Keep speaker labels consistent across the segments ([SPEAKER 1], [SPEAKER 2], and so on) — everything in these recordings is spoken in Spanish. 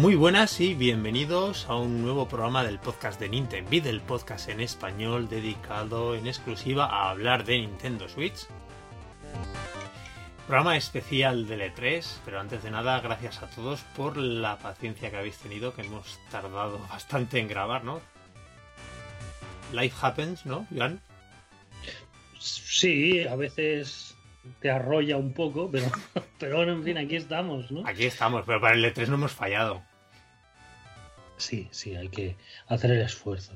[SPEAKER 1] Muy buenas y bienvenidos a un nuevo programa del podcast de Nintendo, el podcast en español dedicado en exclusiva a hablar de Nintendo Switch. Programa especial de E3, pero antes de nada, gracias a todos por la paciencia que habéis tenido, que hemos tardado bastante en grabar, ¿no? Life happens, ¿no, Joan?
[SPEAKER 2] Sí, a veces te arrolla un poco, pero, pero bueno, en fin, aquí estamos, ¿no?
[SPEAKER 1] Aquí estamos, pero para el E3 no hemos fallado.
[SPEAKER 2] Sí, sí, hay que hacer el esfuerzo.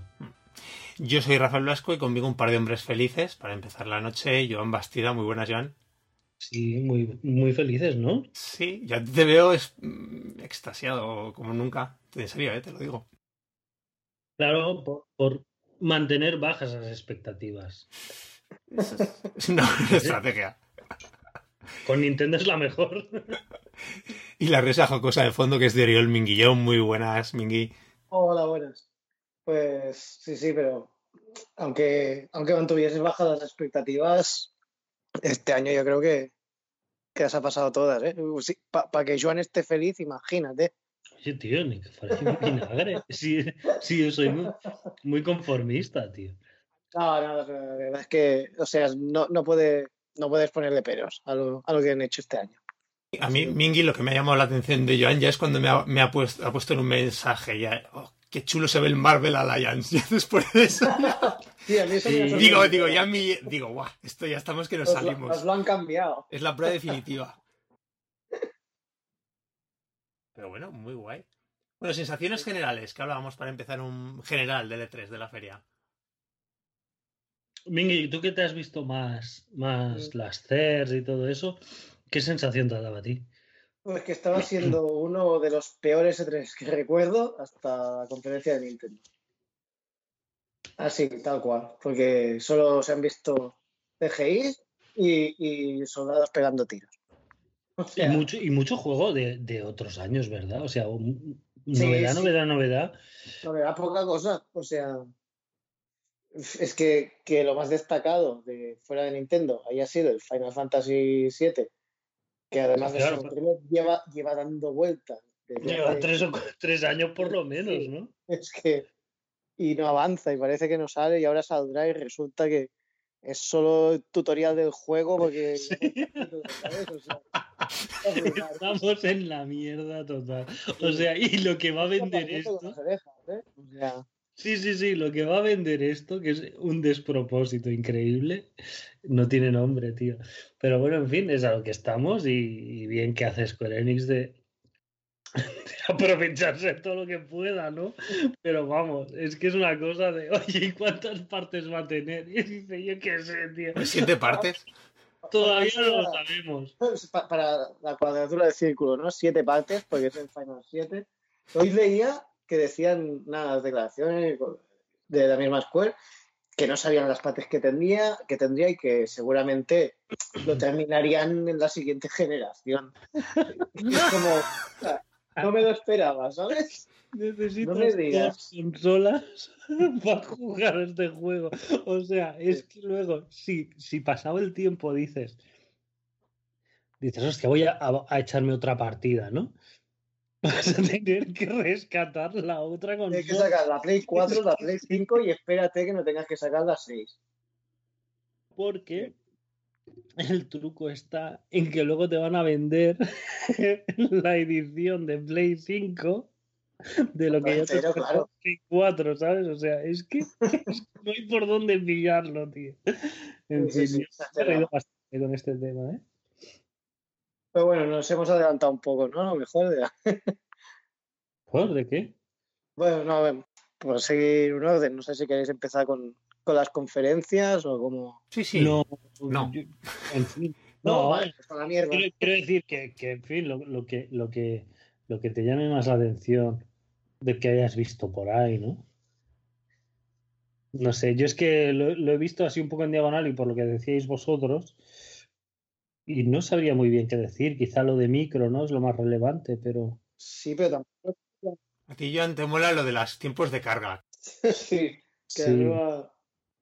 [SPEAKER 1] Yo soy Rafael Blasco y conmigo un par de hombres felices para empezar la noche. Joan Bastida, muy buenas, Joan.
[SPEAKER 2] Sí, muy, muy felices, ¿no?
[SPEAKER 1] Sí, ya te veo es, mm, extasiado como nunca. En serio, ¿eh? te lo digo.
[SPEAKER 2] Claro, por, por mantener bajas las expectativas.
[SPEAKER 1] Es una buena estrategia.
[SPEAKER 2] Con Nintendo es la mejor.
[SPEAKER 1] Y la risa jocosa de fondo que es de Oriol Minguillón. Muy buenas, Mingui.
[SPEAKER 3] Hola, buenas. Pues sí, sí, pero aunque, aunque mantuvieses bajas las expectativas, este año yo creo que, que las ha pasado todas. ¿eh? Para que Joan esté feliz, imagínate.
[SPEAKER 2] Oye, tío, ni que fuera un vinagre. Sí, sí, yo soy muy, muy conformista, tío.
[SPEAKER 3] No, no, la verdad es que, o sea, no, no, puede, no puedes ponerle peros a lo, a lo que han hecho este año.
[SPEAKER 1] A mí, Mingy, lo que me ha llamado la atención de Joan ya es cuando me ha, me ha, puesto, ha puesto en un mensaje ya, oh, qué chulo se ve el Marvel Alliance. Ya después de eso.
[SPEAKER 3] Sí, a mí eso
[SPEAKER 1] Sí.
[SPEAKER 3] me ha
[SPEAKER 1] Digo, digo, ya mi, digo, guau, esto ya estamos que nos
[SPEAKER 3] Os lo-
[SPEAKER 1] salimos.
[SPEAKER 3] os lo han cambiado.
[SPEAKER 1] Es la prueba definitiva. Pero bueno, muy guay. Bueno, sensaciones generales, que hablábamos para empezar un general del E3 de la feria.
[SPEAKER 2] Mingy, tú que te has visto más, más las CERS y todo eso, ¿qué sensación te ha dado a ti?
[SPEAKER 3] Pues que estaba siendo uno de los peores E3 que recuerdo hasta la conferencia de Nintendo. Así, tal cual. Porque solo se han visto CGI y, y soldados pegando tiros. O
[SPEAKER 2] Y mucho, y mucho juego de, de otros años, ¿verdad? O sea, un- novedad,
[SPEAKER 3] sí.
[SPEAKER 2] novedad, novedad.
[SPEAKER 3] no me da poca cosa. O sea, es que, que lo más destacado de fuera de Nintendo haya sido el Final Fantasy VII, que además de
[SPEAKER 2] Claro,
[SPEAKER 3] ser un remake, lleva, lleva dando vueltas.
[SPEAKER 2] Lleva tres, o tres años por lo menos,
[SPEAKER 3] Sí.
[SPEAKER 2] ¿no?
[SPEAKER 3] Es que. Y no avanza, y parece que no sale, y ahora saldrá, y resulta que es solo el tutorial del juego, porque. brutal.
[SPEAKER 2] Estamos en la mierda total. O sea, y lo que va a vender esto.
[SPEAKER 3] ¿eh? O sea,
[SPEAKER 2] Sí, sí, sí, lo que va a vender esto, que es un despropósito increíble, no tiene nombre, tío. Pero bueno, en fin, es a lo que estamos y, y bien que hace Square Enix de, de aprovecharse todo lo que pueda, ¿no? Pero vamos, es que es una cosa de, oye, ¿y cuántas partes va a tener? Y dice, yo qué sé, tío.
[SPEAKER 1] Siete partes.
[SPEAKER 2] Todavía no lo sabemos.
[SPEAKER 3] pa- para la cuadratura del círculo, ¿no? Siete partes, porque es el Final 7. Hoy leía que decían las declaraciones de la misma Square, que no sabían las partes que tendría, que tendría y que seguramente lo terminarían en la siguiente generación. Es como, no me lo esperaba, ¿sabes?
[SPEAKER 2] Necesito
[SPEAKER 3] No
[SPEAKER 2] consolas para jugar este juego. O sea, es que luego, si, si pasado el tiempo dices, dices, hostia, voy a echarme otra partida, ¿no? Vas a tener que rescatar la otra
[SPEAKER 3] Tienes que
[SPEAKER 2] consola.
[SPEAKER 3] sacar la Play 4, la Play 5 y espérate que no tengas que sacar la 6.
[SPEAKER 2] Porque el truco está en que luego te van a vender la edición de Play 5 de lo que ya te
[SPEAKER 3] Entero,
[SPEAKER 2] sacó
[SPEAKER 3] claro.
[SPEAKER 2] Play 4, ¿sabes? O sea, es que, es que no hay por dónde pillarlo, tío. En
[SPEAKER 3] Sí, sí,
[SPEAKER 2] fin,
[SPEAKER 3] sí,
[SPEAKER 2] me he reído bastante con este tema, ¿eh?
[SPEAKER 3] Pero bueno, nos hemos adelantado un poco, ¿no? A lo mejor. de
[SPEAKER 2] ¿Por? ¿De qué?
[SPEAKER 3] Bueno, no, bueno, por seguir un orden, no sé si queréis empezar con, con las conferencias o como...
[SPEAKER 1] Sí, sí.
[SPEAKER 2] No,
[SPEAKER 1] No.
[SPEAKER 2] yo- en fin,
[SPEAKER 3] No,
[SPEAKER 2] no,
[SPEAKER 3] vale, pues a la mierda.
[SPEAKER 2] quiero, quiero decir que, que, en fin, lo, lo que, lo, que, lo que te llame más la atención de que hayas visto por ahí, ¿no? No sé, yo es que lo, lo he visto así un poco en diagonal y por lo que decíais vosotros, y no sabría muy bien qué decir, quizá lo de micro, ¿no? Es lo más relevante, pero...
[SPEAKER 3] Sí, pero tampoco...
[SPEAKER 1] A ti, Joan, te mola lo de los tiempos de carga.
[SPEAKER 3] sí, que
[SPEAKER 2] Sí.
[SPEAKER 3] arriba-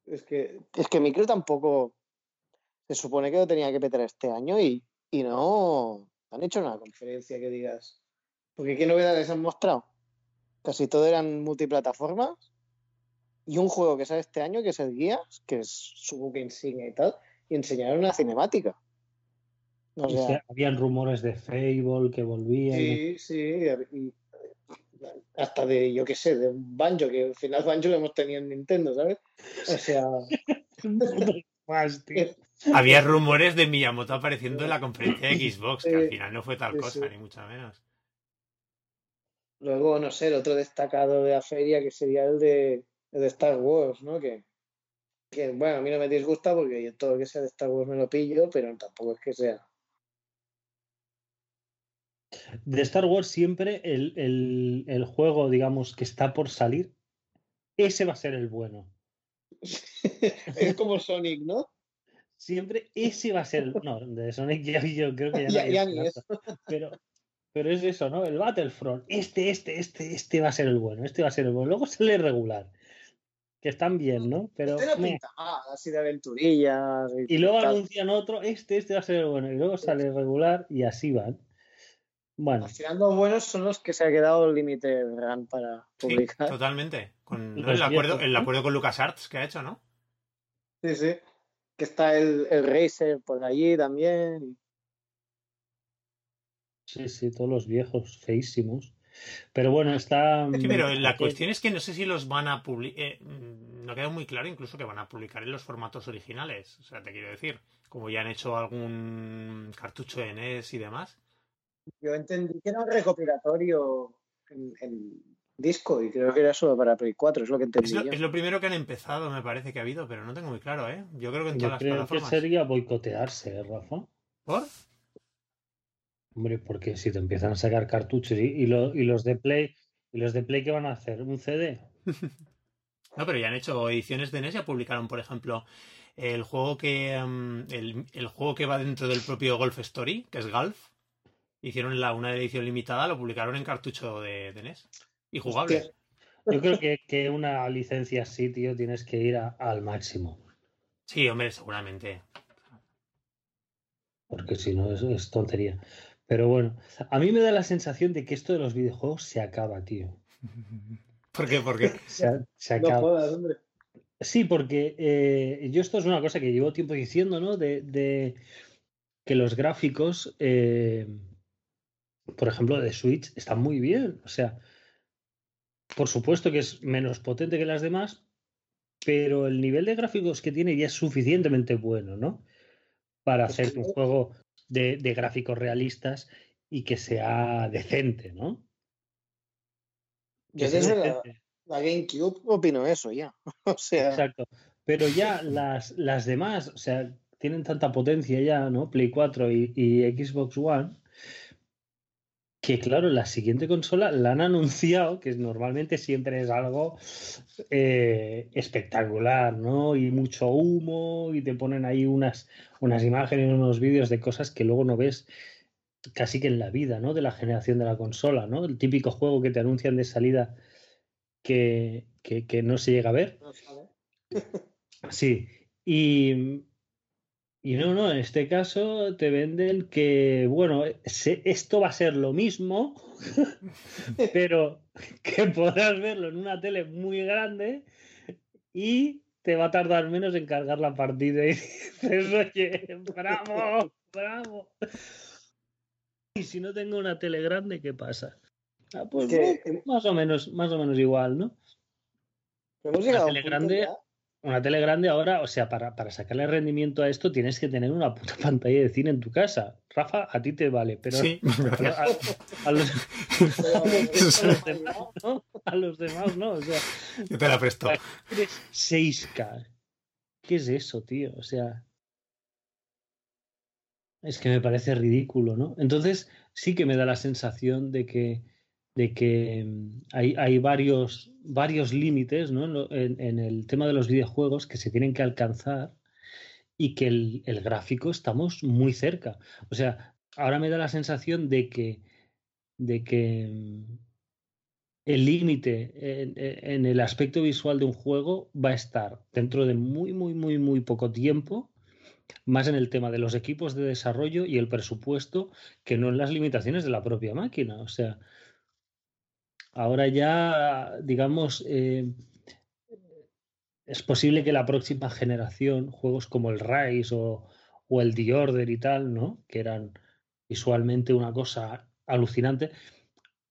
[SPEAKER 3] Es que, es que micro tampoco... Se supone que lo tenía que petar este año y, y no... Han hecho una conferencia que digas... Porque ¿qué novedades han mostrado? Casi todo eran multiplataformas. Y un juego que sale este año, que es el Guías, que es su buque insignia y tal, y enseñaron una cinemática. O
[SPEAKER 2] O sea,
[SPEAKER 3] sea,
[SPEAKER 2] habían rumores de Fable que volvía. y-
[SPEAKER 3] sí, sí. y hasta de, yo qué sé, de un banjo, que al final banjo lo hemos tenido en Nintendo, ¿sabes? O sea,
[SPEAKER 2] más,
[SPEAKER 1] Había rumores de Miyamoto apareciendo en la conferencia de Xbox, que al final no fue tal
[SPEAKER 3] sí,
[SPEAKER 1] cosa,
[SPEAKER 3] sí.
[SPEAKER 1] ni mucho menos.
[SPEAKER 3] luego, no sé, el otro destacado de la feria que sería el de, el de Star Wars, ¿no? Que, que, bueno, a mí no me disgusta porque yo todo lo que sea de Star Wars me lo pillo, pero tampoco es que sea.
[SPEAKER 2] De Star Wars siempre el, el- el juego, digamos, que está por salir, ese va a ser el bueno.
[SPEAKER 3] es como Sonic, ¿no?
[SPEAKER 2] Siempre ese va a ser. No, de Sonic ya yo creo que ya,
[SPEAKER 3] ni
[SPEAKER 2] trata. Pero, pero es eso, ¿no? El Battlefront. Este, este, este, este va a ser el bueno. Este va a ser el bueno. Luego sale regular. Que están bien, ¿no? Pero...
[SPEAKER 3] Este pinta mal, así de aventurillas.
[SPEAKER 2] Y luego anuncian otro, este, este va a ser el bueno. Y luego sale regular y así van. Bueno,
[SPEAKER 3] Al final los buenos son los que se ha quedado el límite run para
[SPEAKER 1] Sí,
[SPEAKER 3] publicar.
[SPEAKER 1] totalmente. Con ¿no?
[SPEAKER 2] Los
[SPEAKER 1] el, acuerdo, el
[SPEAKER 2] ¿no?
[SPEAKER 1] acuerdo con LucasArts que ha hecho, ¿no?
[SPEAKER 3] Sí, sí. Que está el, el Racer por allí también.
[SPEAKER 2] sí, sí, todos los viejos, feísimos. Pero bueno, está...
[SPEAKER 1] Sí, pero la
[SPEAKER 2] eh,
[SPEAKER 1] cuestión es que no sé si los van a publicar. no queda muy claro incluso que van a publicar en los formatos originales. O sea, te quiero decir, como ya han hecho algún cartucho de NES y demás.
[SPEAKER 3] Yo entendí que era un recopilatorio en, en disco y creo que era solo para Play 4, es lo que entendí
[SPEAKER 1] Es lo,
[SPEAKER 3] yo.
[SPEAKER 1] es lo primero que han empezado, me parece que ha habido, pero no tengo muy claro, ¿eh? Yo creo que en
[SPEAKER 2] Yo
[SPEAKER 1] todas las
[SPEAKER 2] creo que
[SPEAKER 1] plataformas.
[SPEAKER 2] sería boicotearse, ¿eh, Rafa?
[SPEAKER 1] ¿Por?
[SPEAKER 2] Hombre, porque si te empiezan a sacar cartuchos y, y lo- y los de Play, ¿y los de Play qué van a hacer? ¿Un CD?
[SPEAKER 1] No, pero ya han hecho ediciones de NES, ya publicaron, por ejemplo, el juego que mm, el, el juego que va dentro del propio Golf Story, que es Golf. Hicieron la, una edición limitada, lo publicaron en cartucho de, de NES. Y jugable.
[SPEAKER 3] Hostia.
[SPEAKER 2] Yo creo que, que una licencia así, tío, tienes que ir a- al máximo.
[SPEAKER 1] Sí, hombre, seguramente.
[SPEAKER 2] Porque si no, es, es tontería. Pero bueno, a mí me da la sensación de que esto de los videojuegos se acaba, tío.
[SPEAKER 1] ¿Por qué? Porque
[SPEAKER 2] Se, a- se
[SPEAKER 3] No
[SPEAKER 2] acaba.
[SPEAKER 3] jodas, hombre.
[SPEAKER 2] Sí, porque eh, yo esto es una cosa que llevo tiempo diciendo, ¿no? De, de que los gráficos, eh, por ejemplo, de Switch, están muy bien. O sea, por supuesto que es menos potente que las demás, pero el nivel de gráficos que tiene ya es suficientemente bueno, ¿no? Para
[SPEAKER 3] Es
[SPEAKER 2] hacer un juego de, de gráficos realistas y que sea decente, ¿no? Que
[SPEAKER 3] Yo desde la, la GameCube opino eso ya. O sea,
[SPEAKER 2] Exacto. Pero ya las, las demás, o sea, tienen tanta potencia ya, ¿no? Play 4 y, y Xbox One, que claro, la siguiente consola la han anunciado, que normalmente siempre es algo eh, espectacular, ¿no? Y mucho humo, y te ponen ahí unas, unas imágenes, unos vídeos de cosas que luego no ves casi que en la vida, ¿no? De la generación de la consola, ¿no? El típico juego que te anuncian de salida que, que, que no se llega a ver. Sí, y, y no, no, en este caso te venden que, bueno, se- esto va a ser lo mismo, pero que podrás verlo en una tele muy grande y te va a tardar menos en cargar la partida. Y dices, oye, bravo, bravo. Y si no tengo una tele grande, ¿qué pasa? Ah, pues
[SPEAKER 3] Que-
[SPEAKER 2] más o menos, más o menos igual, ¿no?
[SPEAKER 3] Hemos llegado a un
[SPEAKER 2] tele
[SPEAKER 3] punto
[SPEAKER 2] grande- Una tele grande ahora, o sea, para, para sacarle rendimiento a esto tienes que tener una puta pantalla de cine en tu casa. Rafa, a ti te vale, pero
[SPEAKER 1] sí,
[SPEAKER 2] a, a- a los, demás, ¿no? A los demás, ¿no? O sea,
[SPEAKER 1] Yo te la presto.
[SPEAKER 2] tienes 6K. ¿Qué es eso, tío? O sea, es que me parece ridículo, ¿no? Entonces, sí que me da la sensación de que, de que mm, hay, hay varios, varios límites, ¿no? En, el tema de los videojuegos que se tienen que alcanzar y que el, el gráfico estamos muy cerca. O sea, ahora me da la sensación de que, de que mm, el límite en, en el aspecto visual de un juego va a estar dentro de muy, muy, muy, muy poco tiempo más en el tema de los equipos de desarrollo y el presupuesto que no en las limitaciones de la propia máquina. O sea, ahora ya, digamos, eh, es posible que la próxima generación, juegos como el Rise o, o el The Order y tal, ¿no? Que eran visualmente una cosa alucinante,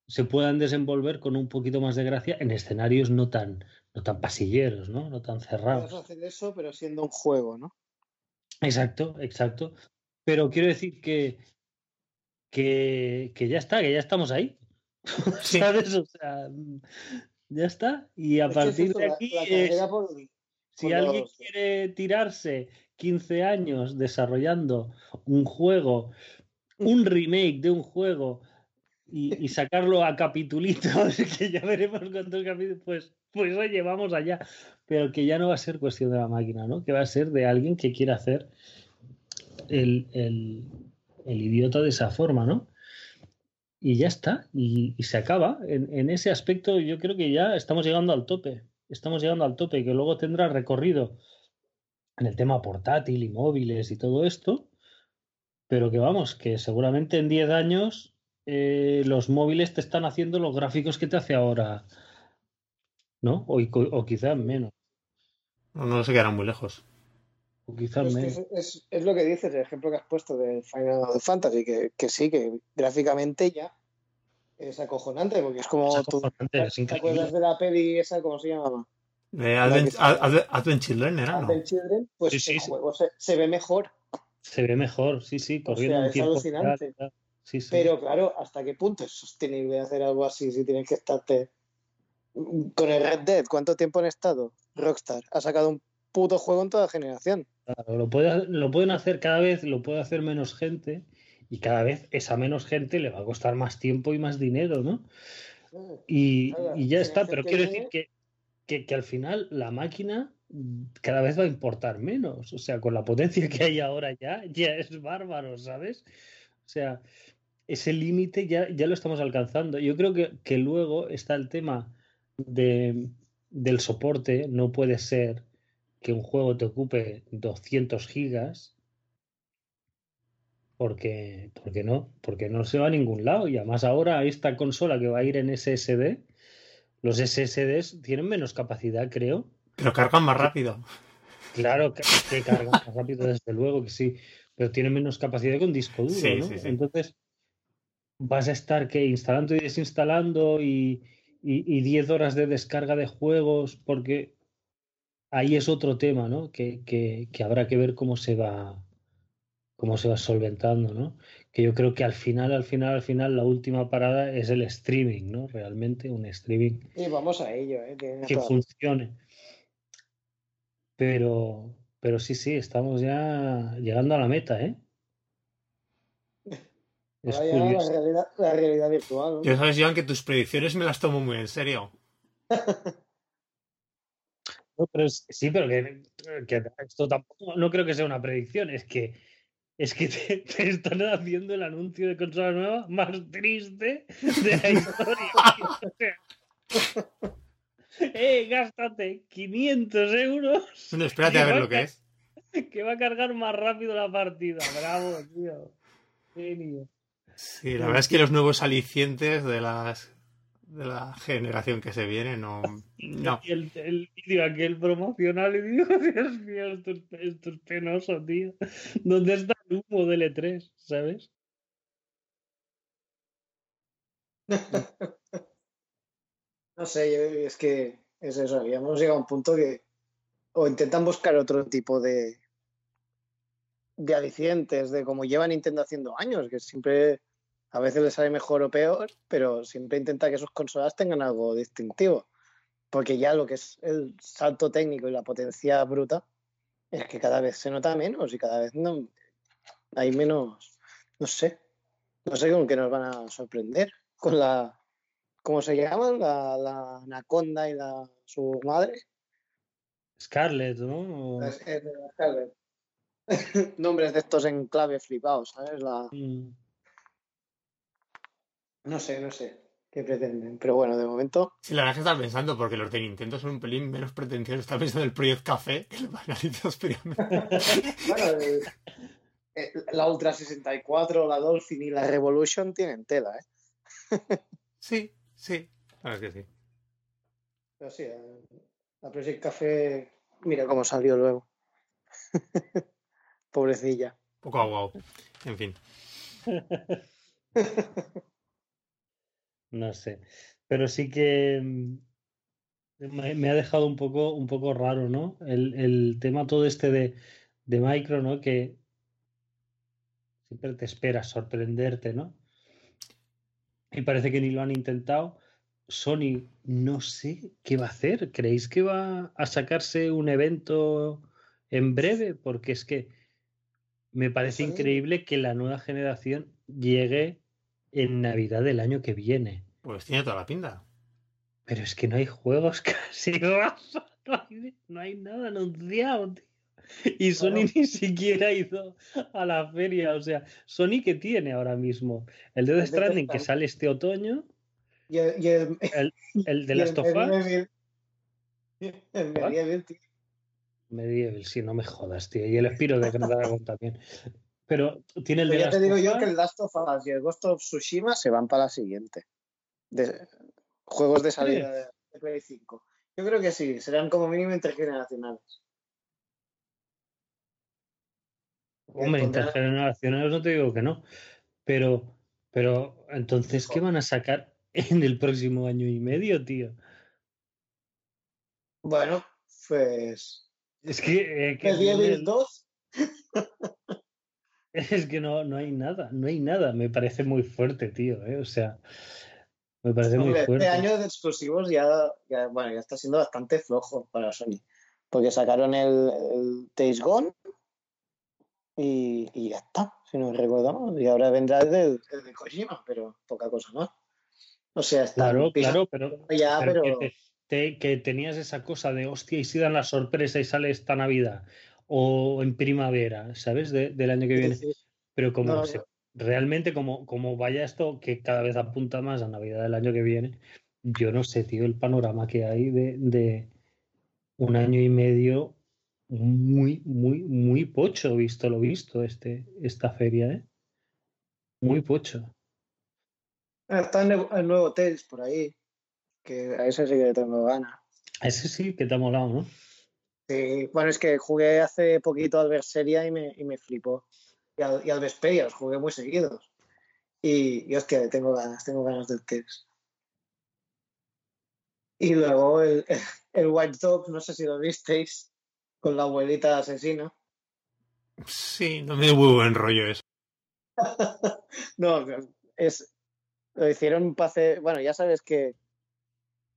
[SPEAKER 2] se puedan desenvolver con un poquito más de gracia en escenarios no tan, no tan pasilleros, ¿no? No tan cerrados.
[SPEAKER 3] Puedes hacer eso, pero siendo un juego, ¿no?
[SPEAKER 2] Exacto, exacto. Pero quiero decir que, que, que ya está, que ya estamos ahí.
[SPEAKER 1] Sí.
[SPEAKER 2] ¿Sabes? O sea, ya está. Y a
[SPEAKER 3] Es
[SPEAKER 2] partir de aquí,
[SPEAKER 3] la
[SPEAKER 2] es-
[SPEAKER 3] por-
[SPEAKER 2] si
[SPEAKER 3] por
[SPEAKER 2] alguien
[SPEAKER 3] los-
[SPEAKER 2] quiere tirarse 15 años desarrollando un juego, un remake de un juego y, y sacarlo a capitulitos, que ya veremos cuántos capítulos, pues, pues oye, vamos allá. Pero que ya no va a ser cuestión de la máquina, ¿no? Que va a ser de alguien que quiera hacer el, el- el idiota de esa forma, ¿no? Y ya está, y, y se acaba. En, ese aspecto yo creo que ya estamos llegando al tope. Estamos llegando al tope, que luego tendrá recorrido en el tema portátil y móviles y todo esto, pero que vamos, que seguramente en 10 años eh, los móviles te están haciendo los gráficos que te hace ahora, ¿no? O, o quizás menos,
[SPEAKER 1] No, no se quedarán muy lejos.
[SPEAKER 2] O quizás
[SPEAKER 3] Es,
[SPEAKER 2] menos.
[SPEAKER 3] es, es- es lo que dices, el ejemplo que has puesto del Final Fantasy, que, que sí, que gráficamente ya es acojonante, porque es como
[SPEAKER 2] Es
[SPEAKER 3] tú.
[SPEAKER 2] es
[SPEAKER 3] ¿Te acuerdas de la peli esa, cómo se llamaba?
[SPEAKER 1] Eh,
[SPEAKER 3] La
[SPEAKER 1] Advent,
[SPEAKER 3] que se-
[SPEAKER 1] Ad- Advent Children era, ¿no?
[SPEAKER 3] Advent Children, pues
[SPEAKER 2] Sí, sí,
[SPEAKER 3] el
[SPEAKER 2] sí.
[SPEAKER 3] juego se, se ve mejor,
[SPEAKER 2] Se ve mejor, sí, sí, corriendo
[SPEAKER 3] sea,
[SPEAKER 2] un
[SPEAKER 3] es
[SPEAKER 2] tiempo.
[SPEAKER 3] alucinante.
[SPEAKER 2] real, sí.
[SPEAKER 3] pero claro, ¿hasta qué punto es sostenible hacer algo así si tienes que estarte con el Red Dead? ¿Cuánto tiempo han estado? Rockstar ha sacado un puto juego en toda generación.
[SPEAKER 2] Claro, lo, puede- lo pueden hacer cada vez, lo puede hacer menos gente y cada vez esa menos gente le va a costar más tiempo y más dinero, ¿no? Y,
[SPEAKER 3] Claro,
[SPEAKER 2] y ya está, pero quiero decir que, que, que al final la máquina mm, cada vez va a importar menos. O sea, con la potencia que hay ahora ya, ya es bárbaro, ¿sabes? O sea, ese límite ya, ya lo estamos alcanzando. Yo creo que, que luego está el tema de, del soporte. No puede ser que un juego te ocupe 200 gigas. Porque, porque no, porque no se va a ningún lado. Y además ahora esta consola que va a ir en SSD, los SSDs tienen menos capacidad, creo.
[SPEAKER 1] Pero cargan más rápido.
[SPEAKER 2] Claro que, que cargan más rápido, desde luego que sí, pero tienen menos capacidad con disco duro,
[SPEAKER 1] Sí,
[SPEAKER 2] ¿no?
[SPEAKER 1] sí, sí.
[SPEAKER 2] Entonces vas a estar que instalando y desinstalando y, y, y 10 horas de descarga de juegos, porque ahí es otro tema, ¿no? Que, que, que habrá que ver cómo se va cómo se va solventando, ¿no? Que yo creo que al final, al final, al final, la última parada es el streaming, ¿no? Realmente un streaming
[SPEAKER 3] Y vamos a ello, ¿eh?
[SPEAKER 2] Que funcione. Pero, pero sí, sí, estamos ya llegando a la meta, ¿eh? Es
[SPEAKER 3] Ahora ya la realidad, la realidad virtual. ¿no?
[SPEAKER 1] Ya sabes, Joan, que tus predicciones me las tomo muy en serio.
[SPEAKER 2] No, pero es- sí, pero que, que esto tampoco, no creo que sea una predicción, es que es que te, te están haciendo el anuncio de consola nueva más triste de la historia. eh, gástate 500 euros
[SPEAKER 1] Bueno, espérate a ver lo que es.
[SPEAKER 2] que va a cargar más rápido la partida. Bravo, tío. Genio.
[SPEAKER 1] Sí, la verdad es que los nuevos alicientes de las de la generación que se viene no. No.
[SPEAKER 2] Y el, el vídeo aquel promocional y digo, Dios mío, esto, es- esto es penoso, tío. ¿Dónde está el humo del E3? ¿Sabes?
[SPEAKER 3] No sé, yo- es que es eso, habíamos llegado a un punto que o intentan buscar otro tipo de de alicientes, de como lleva Nintendo haciendo años, que siempre a veces le sale mejor o peor, pero siempre intenta que sus consolas tengan algo distintivo. Porque ya lo que es el salto técnico y la potencia bruta es que cada vez se nota menos y cada vez no hay menos, no sé, no sé con qué nos van a sorprender con la ¿cómo se llaman? La, la Anaconda y la su madre.
[SPEAKER 2] Scarlett, ¿no? O-
[SPEAKER 3] Es- es de la Scarlett. Nombres de estos en clave flipados, ¿sabes? La,
[SPEAKER 2] Mm.
[SPEAKER 3] No sé, no sé. que pretenden. Pero bueno, de momento.
[SPEAKER 1] Sí, la verdad es que estaba pensando, porque los de Nintendo son un pelín menos pretenciosos. Estaba pensando en el Project Café, que le van a
[SPEAKER 3] bueno, eh, la Ultra 64, la Dolphin y la Revolution tienen tela, ¿eh?
[SPEAKER 1] sí, sí, la verdad es que sí.
[SPEAKER 3] Pero sí, eh, la Project Café, mira cómo salió luego. Pobrecilla.
[SPEAKER 1] Poco aguado. En fin.
[SPEAKER 2] no sé. Pero sí que mm, me, ha dejado un poco, un poco raro, ¿no? El, el tema todo este de, de Micro, ¿no? Que siempre te esperas sorprenderte, ¿no? Y parece que ni lo han intentado. Sony, no sé qué va a hacer. ¿Creéis que va a sacarse un evento en breve? Porque es que me parece increíble que la nueva generación llegue en Navidad del año que viene.
[SPEAKER 1] Pues tiene toda la pinta.
[SPEAKER 2] Pero es que no hay juegos casi. No hay, nada anunciado, tío. Y Sony ni siquiera ha ido a la feria. O sea, Sony que tiene ahora mismo el Death Stranding que sale este otoño.
[SPEAKER 3] Y el,
[SPEAKER 2] el, de las tofas. El Medieval, tío. Medieval, sí, no me jodas, tío. Y el Espiro de Dragon también. Pero tiene el
[SPEAKER 3] de ya te digo yo que el Last of Us y el Ghost of Tsushima se van para la siguiente. De, juegos de salida de, Play 5. Yo creo que sí, serán como mínimo intergeneracionales.
[SPEAKER 2] Hombre, intergeneracionales no te digo que no. Pero, pero entonces, ¿qué van a sacar en el próximo año y medio, tío?
[SPEAKER 3] Bueno, pues
[SPEAKER 2] es que. Eh,
[SPEAKER 3] el 2?
[SPEAKER 2] es que no, no hay nada, no hay nada. Me parece muy fuerte, tío. ¿eh? O sea, me parece muy este fuerte.
[SPEAKER 3] Este año de exclusivos ya, bueno, ya está siendo bastante flojo para Sony. Porque sacaron el, el Days Gone y, y, ya está, si no recuerdo. Y ahora vendrá el de, Kojima, pero poca cosa más. O sea, está.
[SPEAKER 2] Claro, claro, pero. Ya, pero que tenías esa cosa de hostia y si dan la sorpresa y sale esta Navidad o en primavera, ¿sabes? del año que viene. Pero como realmente como, como vaya esto que cada vez apunta más a Navidad del año que viene, yo no sé, tío, el panorama que hay de, de un año y medio muy, muy, muy pocho, visto lo visto, este, esta feria, ¿eh? Muy pocho.
[SPEAKER 3] Está el nuevo Tales por ahí que a ese sí que tengo ganas.
[SPEAKER 2] A ese sí que te ha molado, ¿no?
[SPEAKER 3] Sí, bueno, es que jugué hace poquito al Berseria y me, y me flipó. Y al, y los jugué muy seguidos. Y, y hostia, tengo ganas, tengo ganas del test. Y luego el, el, White Dog, no sé si lo visteis, con la abuelita asesina.
[SPEAKER 1] Sí, no me dio muy buen rollo eso.
[SPEAKER 3] no, es, lo hicieron hacer, bueno, ya sabes que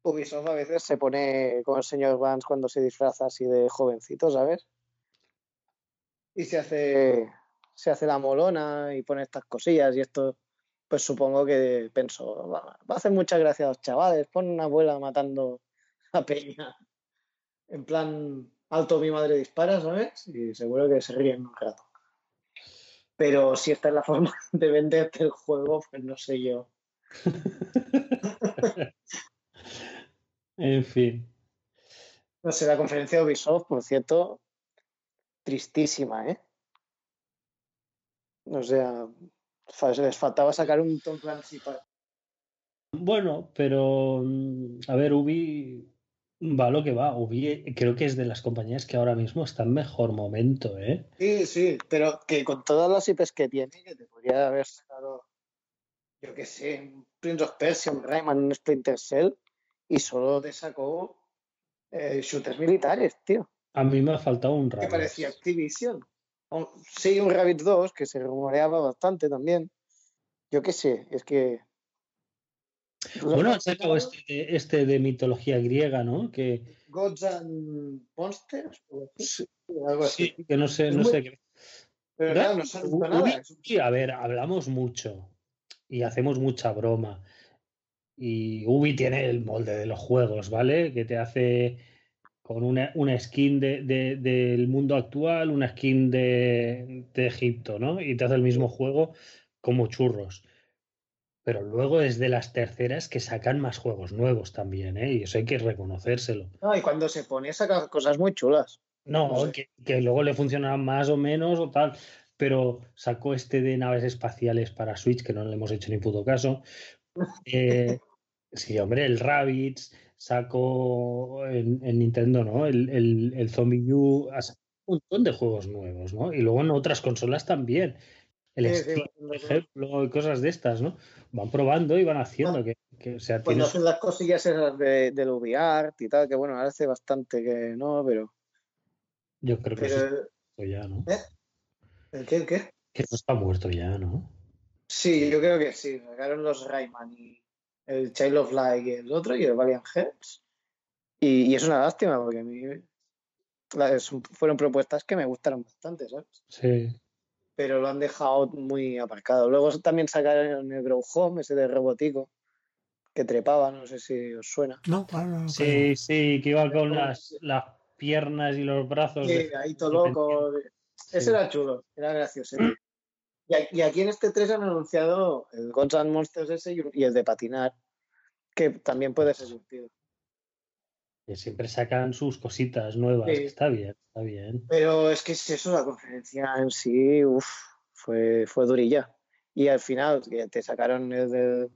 [SPEAKER 3] Ubisoft a veces se pone como el señor Vance cuando se disfraza así de jovencito, ¿sabes? Y se hace, se hace la molona y pone estas cosillas y esto, pues supongo que pensó, va, a hacer muchas gracias a los chavales, pon una abuela matando a Peña. En plan, alto mi madre dispara, ¿sabes? Y seguro que se ríen un rato. Pero si esta es la forma de venderte el juego, pues no sé yo.
[SPEAKER 2] En fin.
[SPEAKER 3] No sé, la conferencia de Ubisoft, por cierto, tristísima, ¿eh? O sea, les faltaba sacar un Tom principal.
[SPEAKER 2] Bueno, pero mm, a ver, Ubi va lo que va. Ubi eh, creo que es de las compañías que ahora mismo está en mejor momento, ¿eh?
[SPEAKER 3] Sí, sí, pero que con todas las IPs que tiene, que te podría haber sacado, yo qué sé, un Prince of Persia, un Rayman, un Splinter Cell, y solo te sacó eh, shooters militares, tío.
[SPEAKER 2] A mí me ha faltado un Rabbit.
[SPEAKER 3] Que parecía Activision. Sí, un Rabbit 2, que se rumoreaba bastante también. Yo qué sé, es que.
[SPEAKER 2] Bueno, ha sacado este, este, de mitología griega, ¿no? Que...
[SPEAKER 3] Gods and Monsters.
[SPEAKER 2] Sí, algo así. que no sé, no sé qué.
[SPEAKER 3] Pero claro, no nada.
[SPEAKER 2] Sí, a ver, hablamos mucho y hacemos mucha broma. Y Ubi tiene el molde de los juegos, ¿vale? Que te hace con una, una skin de, del mundo actual, una skin de, Egipto, ¿no? Y te hace el mismo juego como churros. Pero luego es de las terceras que sacan más juegos nuevos también, ¿eh? Y eso hay que reconocérselo.
[SPEAKER 3] No, y cuando se pone saca cosas muy chulas.
[SPEAKER 2] No,
[SPEAKER 3] No sé.
[SPEAKER 2] que, que luego le funcionarán más o menos o tal, pero sacó este de naves espaciales para Switch, que no le hemos hecho ni puto caso. Eh, sí, hombre, el Rabbids, sacó en, en Nintendo, ¿no? El, el, el Zombie U, ha sacado un montón de juegos nuevos, ¿no? Y luego en otras consolas también. El
[SPEAKER 3] Sí,
[SPEAKER 2] Steam, por ejemplo, y cosas de estas, ¿no? Van probando y van haciendo que, que o sea,
[SPEAKER 3] Cuando
[SPEAKER 2] tienes-
[SPEAKER 3] hacen las cosillas esas de, del VR y tal, que bueno, ahora hace bastante que no, pero.
[SPEAKER 2] yo creo que eso está muerto ya, ¿no?
[SPEAKER 3] ¿El qué? ¿El qué?
[SPEAKER 2] Que eso está muerto ya, ¿no?
[SPEAKER 3] Sí, yo creo que sí. Sacaron los Rayman y el Child of Light y el otro y el Valiant Hearts. Y, y es una lástima porque a mí la- son- fueron propuestas que me gustaron bastante, ¿sabes?
[SPEAKER 2] Sí.
[SPEAKER 3] Pero lo han dejado muy aparcado. Luego también sacaron el Grow Home, ese de robotico, que trepaba, no sé si os suena.
[SPEAKER 1] No, ahora no,
[SPEAKER 2] Sí, sí, que iba con las, las piernas y los brazos.
[SPEAKER 3] Sí,
[SPEAKER 2] de-
[SPEAKER 3] ahí todo loco. Ese
[SPEAKER 2] Sí.
[SPEAKER 3] era chulo, era gracioso. Y, aquí en este 3 han anunciado el Guns N' Monsters ese y, y el de patinar, que también puede ser divertido.
[SPEAKER 2] que siempre sacan sus cositas nuevas.
[SPEAKER 3] Sí.
[SPEAKER 2] que Está bien, está bien.
[SPEAKER 3] Pero es que es eso, la conferencia en sí, uf, fue, fue durilla. Y al final, que te sacaron el,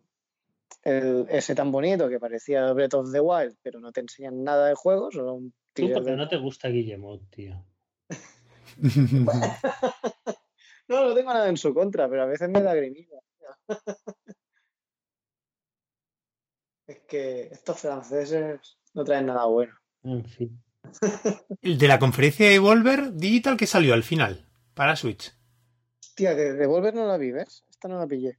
[SPEAKER 3] ese tan bonito que parecía Breath of the Wild, pero no te enseñan nada de juego, solo un
[SPEAKER 2] Tú porque
[SPEAKER 3] de-
[SPEAKER 2] no te gusta Guillemot, tío.
[SPEAKER 3] No, no tengo nada en su contra, pero a veces me da grimilla. Es que estos franceses no traen nada bueno.
[SPEAKER 2] En fin.
[SPEAKER 1] El de la conferencia de Volver Digital que salió al final para Switch.
[SPEAKER 3] Hostia, que Devolver no la vi, ¿ves? Esta no la pillé.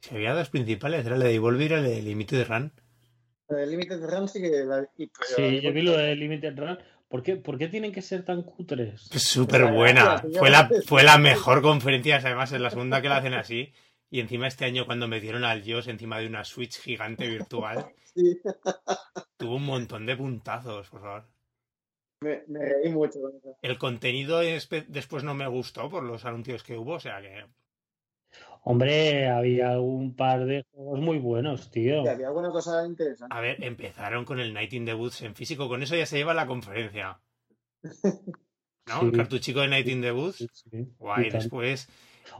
[SPEAKER 1] Si había dos principales, era el de Devolver y el de Limited Run.
[SPEAKER 3] La de Limited Run sí que la pero
[SPEAKER 2] Sí, yo vi lo de Limited Run. ¿Por qué, por qué tienen que ser tan cutres?
[SPEAKER 1] Es súper buena. Fue la, fue la mejor conferencia, además es la segunda que la hacen así. Y encima este año cuando metieron al Joss encima de una Switch gigante virtual,
[SPEAKER 3] Sí,
[SPEAKER 1] tuvo un montón de puntazos, por favor.
[SPEAKER 3] me, me reí mucho.
[SPEAKER 1] El contenido después no me gustó por los anuncios que hubo, o sea que
[SPEAKER 2] Hombre, había un par de juegos muy buenos, tío.
[SPEAKER 3] Había alguna cosa interesante.
[SPEAKER 1] A ver, empezaron con el Night in the Woods en físico, con eso ya se lleva la conferencia. ¿No? El
[SPEAKER 2] Sí.
[SPEAKER 1] cartuchico de Night in the Woods.
[SPEAKER 2] Sí, sí.
[SPEAKER 1] Guay, después.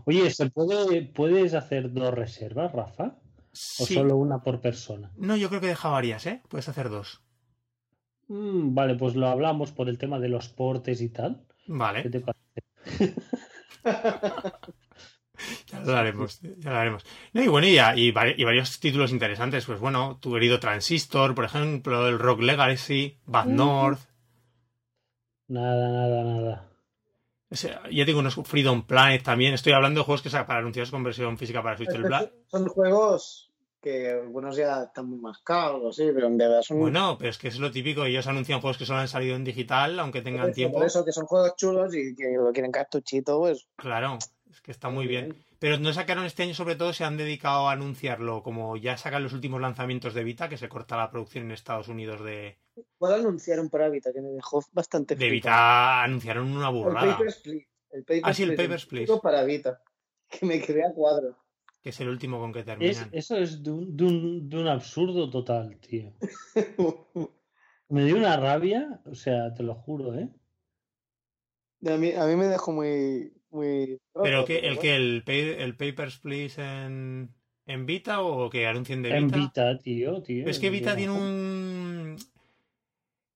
[SPEAKER 2] Oye, ¿se puede, ¿puedes hacer dos reservas, Rafa? ¿O
[SPEAKER 1] Sí.
[SPEAKER 2] solo una por persona?
[SPEAKER 1] No, yo creo que deja varias, ¿eh? Puedes hacer dos.
[SPEAKER 2] Mm, vale, pues lo hablamos por el tema de los portes y tal. ¿Qué
[SPEAKER 1] Vale,
[SPEAKER 2] te parece?
[SPEAKER 1] ya lo haremos, ya lo haremos. No, y bueno, y, ya- y, vari- y varios títulos interesantes, pues bueno, tu querido Transistor, por ejemplo, el Rock Legacy, Bad
[SPEAKER 2] Mm.
[SPEAKER 1] North.
[SPEAKER 2] Nada, nada, nada.
[SPEAKER 1] O sea, ya tengo unos Freedom Planet también. Estoy hablando de juegos que sa- para anunciados con versión física para Switch. El Bla-
[SPEAKER 3] Son juegos que algunos ya están muy mascados, sí, pero en verdad son
[SPEAKER 1] Bueno, pero es que es lo típico. Ellos anuncian juegos que solo han salido en digital, aunque tengan
[SPEAKER 3] por eso,
[SPEAKER 1] tiempo.
[SPEAKER 3] por eso que son juegos chulos y que lo quieren cartuchito, pues.
[SPEAKER 1] Claro, es que está muy bien. Pero no sacaron este año, sobre todo, se han dedicado a anunciarlo. Como ya sacan los últimos lanzamientos de Vita, que se corta la producción en Estados Unidos de,
[SPEAKER 3] Puedo anunciar un para Vita que me dejó bastante
[SPEAKER 1] de. Vita. Anunciaron una
[SPEAKER 3] El
[SPEAKER 1] burrada,
[SPEAKER 3] Papers, Please. El Papers,
[SPEAKER 1] Ah, sí, el
[SPEAKER 3] Please,
[SPEAKER 1] Papers, Please.
[SPEAKER 3] para Vita. Que me quedé a cuadro.
[SPEAKER 1] que es el último con que
[SPEAKER 2] Es,
[SPEAKER 1] terminan.
[SPEAKER 2] eso es de un, de, un, de un absurdo total, tío. Me dio una rabia, o sea, te lo juro, ¿eh?
[SPEAKER 3] a, mí, a mí me dejó muy. Muy
[SPEAKER 1] Pero que el que el, el Papers, Please en, en Vita o que anuncien de
[SPEAKER 2] En
[SPEAKER 1] Vita.
[SPEAKER 2] Vita, tío, tío.
[SPEAKER 1] Es que Vita tiene un.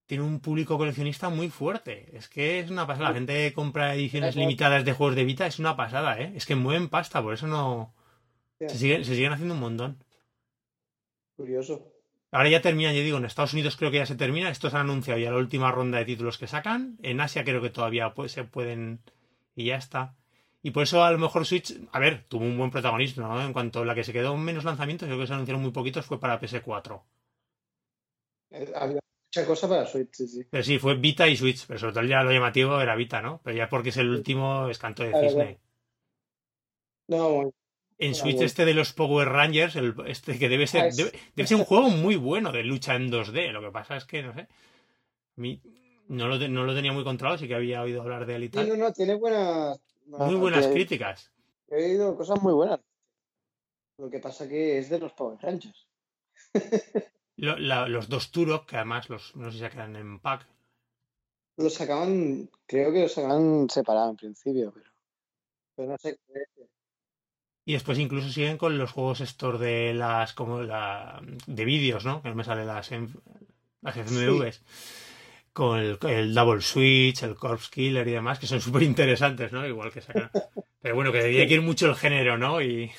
[SPEAKER 1] Tiene un público coleccionista muy fuerte. Es que es una pasada. La gente compra ediciones limitadas de juegos de Vita es una pasada, ¿eh? Es que mueven pasta, por eso no. Se siguen, se siguen haciendo un montón.
[SPEAKER 3] Curioso.
[SPEAKER 1] Ahora ya terminan, yo digo, en Estados Unidos creo que ya se termina. Estos han anunciado ya la última ronda de títulos que sacan. En Asia creo que todavía pues, se pueden. Y ya está. Y por eso a lo mejor Switch, a ver, tuvo un buen protagonismo, ¿no? En cuanto a la que se quedó menos lanzamientos, creo que se anunciaron muy poquitos, fue para PS4.
[SPEAKER 3] Eh, Había mucha cosa para Switch, sí, sí.
[SPEAKER 1] Pero sí, fue Vita y Switch, pero sobre todo ya lo llamativo era Vita, ¿no? Pero ya porque es el último, es canto de cisne.
[SPEAKER 3] No,
[SPEAKER 1] En Switch este de los Power Rangers, el, este que debe ser,
[SPEAKER 3] Ah,
[SPEAKER 1] debe, debe ser un juego muy bueno de lucha en 2D. Lo que pasa es que, no sé, no lo, no lo tenía muy controlado, sí que había oído hablar de él y
[SPEAKER 3] Sí,
[SPEAKER 1] tal.
[SPEAKER 3] no, no, tiene buenas.
[SPEAKER 1] Muy buenas
[SPEAKER 3] que-
[SPEAKER 1] críticas.
[SPEAKER 3] He oído cosas muy buenas. Lo que pasa que es de los Power Rangers.
[SPEAKER 1] Lo- la- los dos Turok, que además los, no sé si se quedan en pack.
[SPEAKER 3] Los sacaban, creo que los sacaban separados en principio, pero, pero no sé.
[SPEAKER 1] Y después incluso siguen con los juegos estos de las como la de vídeos, ¿no? Que no me salen las las FMVs. Con el, el Double Switch, el Corpse Killer y demás, que son súper interesantes, ¿no? Igual que sacan. Pero bueno, que debía que ir mucho el género, ¿no? Y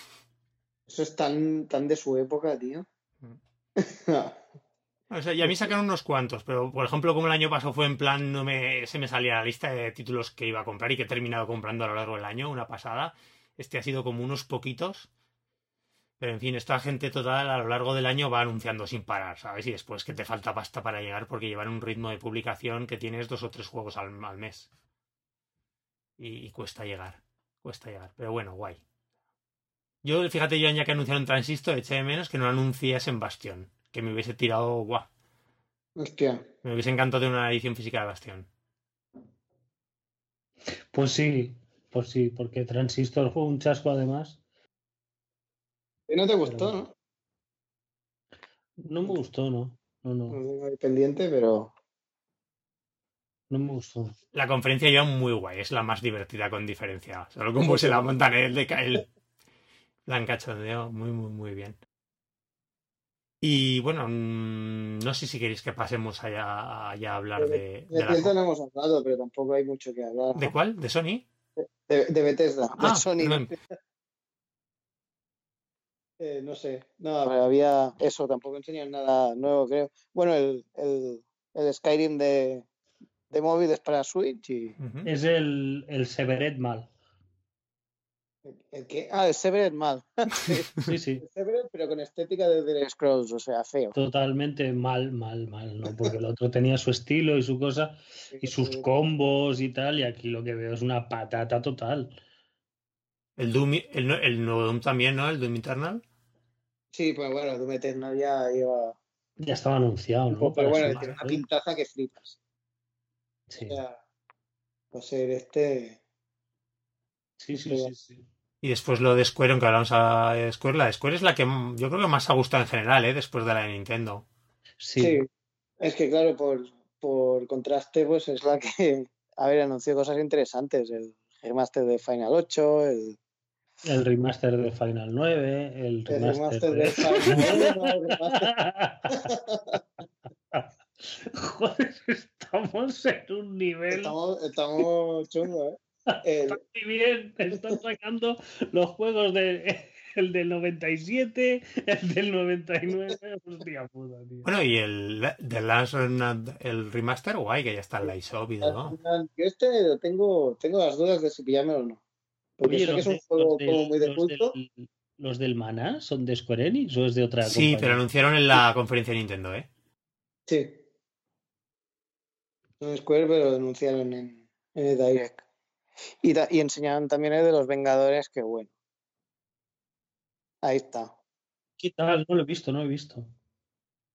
[SPEAKER 3] Eso es tan, tan de su época, tío.
[SPEAKER 1] O sea, y a mí sacaron unos cuantos, pero por ejemplo, como el año pasado fue en plan, no me, se me salía la lista de títulos que iba a comprar y que he terminado comprando a lo largo del año, una pasada. Este ha sido como unos poquitos. Pero en fin, esta gente total a lo largo del año va anunciando sin parar, ¿sabes? Y después que te falta pasta para llegar porque llevan un ritmo de publicación que tienes dos o tres juegos al, al mes. Y, y cuesta llegar, cuesta llegar. Pero bueno, guay. Yo, fíjate, yo ya que anunciaron Transistor, eché de menos que no anunciasen Bastión. Que me hubiese tirado, guau.
[SPEAKER 3] Hostia.
[SPEAKER 1] Me hubiese encantado tener una edición física de Bastión.
[SPEAKER 2] Pues sí, pues sí, porque Transistor fue un chasco además.
[SPEAKER 3] ¿Y no te gustó, no?
[SPEAKER 2] No me gustó, no. No,
[SPEAKER 3] Lo
[SPEAKER 2] no,
[SPEAKER 3] tengo ahí pendiente, pero.
[SPEAKER 2] no me gustó.
[SPEAKER 1] La conferencia iba muy guay, es la más divertida con diferencia. Solo como se la montan el de el, la han cachondeado muy, muy, muy bien. Y bueno, mm, no sé si queréis que pasemos allá, allá a hablar de, de,
[SPEAKER 3] De
[SPEAKER 1] la
[SPEAKER 3] Bethesda no hemos hablado, pero tampoco hay mucho que hablar. ¿no?
[SPEAKER 1] ¿De cuál? ¿De Sony?
[SPEAKER 3] De, de Bethesda, de
[SPEAKER 1] Ah,
[SPEAKER 3] Sony.
[SPEAKER 1] perdón.
[SPEAKER 3] Eh, no sé. No, pero había eso, tampoco enseñan nada nuevo, creo. Bueno, el, el, el Skyrim de, de móvil es para Switch y.
[SPEAKER 2] Es el, el Severet mal.
[SPEAKER 3] ¿El qué? Ah, el Severed mal.
[SPEAKER 2] Sí, sí.
[SPEAKER 3] El Severed, pero con estética de The Scrolls, o sea, feo.
[SPEAKER 2] Totalmente mal, mal, mal, ¿no? Porque el otro tenía su estilo y su cosa y sus combos y tal, y aquí lo que veo es una patata total.
[SPEAKER 1] El, Doom, el, el nuevo Doom también, ¿no? El Doom Eternal.
[SPEAKER 3] Sí, pues bueno, Doom Eternal ya lleva.
[SPEAKER 2] Ya estaba anunciado, ¿no?
[SPEAKER 3] pero bueno, tiene una pintaza que flipas.
[SPEAKER 2] Sí,
[SPEAKER 3] O sea, va a ser este.
[SPEAKER 2] sí, sí, sí, sí.
[SPEAKER 1] Y después lo de Square, aunque hablamos a de Square, la de Square es la que yo creo que más ha gustado en general, ¿eh? Después de la de Nintendo.
[SPEAKER 2] Sí,
[SPEAKER 3] Sí. Es que claro, por, por contraste, pues es la que. A ver, anunció cosas interesantes. El remaster de Final 8, el,
[SPEAKER 2] el remaster de Final 9, el
[SPEAKER 3] el
[SPEAKER 2] remaster
[SPEAKER 3] remaster de
[SPEAKER 2] de...
[SPEAKER 3] Final 1, el remaster-
[SPEAKER 2] Joder, estamos en un nivel
[SPEAKER 3] Estamos, estamos chungos, ¿eh? El-
[SPEAKER 2] muy bien. Están sacando los juegos de el del 97, el del 99. Hostia puta, tío.
[SPEAKER 1] Bueno, y el The Last el remaster, guay, que ya está en la eShop y todo.
[SPEAKER 3] Yo este lo tengo, tengo las dudas de si pillármelo o no. Porque
[SPEAKER 2] Oye,
[SPEAKER 3] sé que es
[SPEAKER 2] los
[SPEAKER 3] un
[SPEAKER 2] de-
[SPEAKER 3] juego
[SPEAKER 2] los del-
[SPEAKER 3] como muy de
[SPEAKER 2] los
[SPEAKER 3] culto.
[SPEAKER 2] del- ¿Los del Mana son de Square Enix o es de otra
[SPEAKER 1] Sí,
[SPEAKER 2] compañía?
[SPEAKER 1] pero anunciaron en la conferencia de Nintendo, ¿eh?
[SPEAKER 3] Sí. Son Square, pero lo denunciaron en, en el Direct. Y, da- y enseñaron también el de los Vengadores, que bueno. Ahí está.
[SPEAKER 2] ¿Qué tal? No lo he visto, no lo he visto.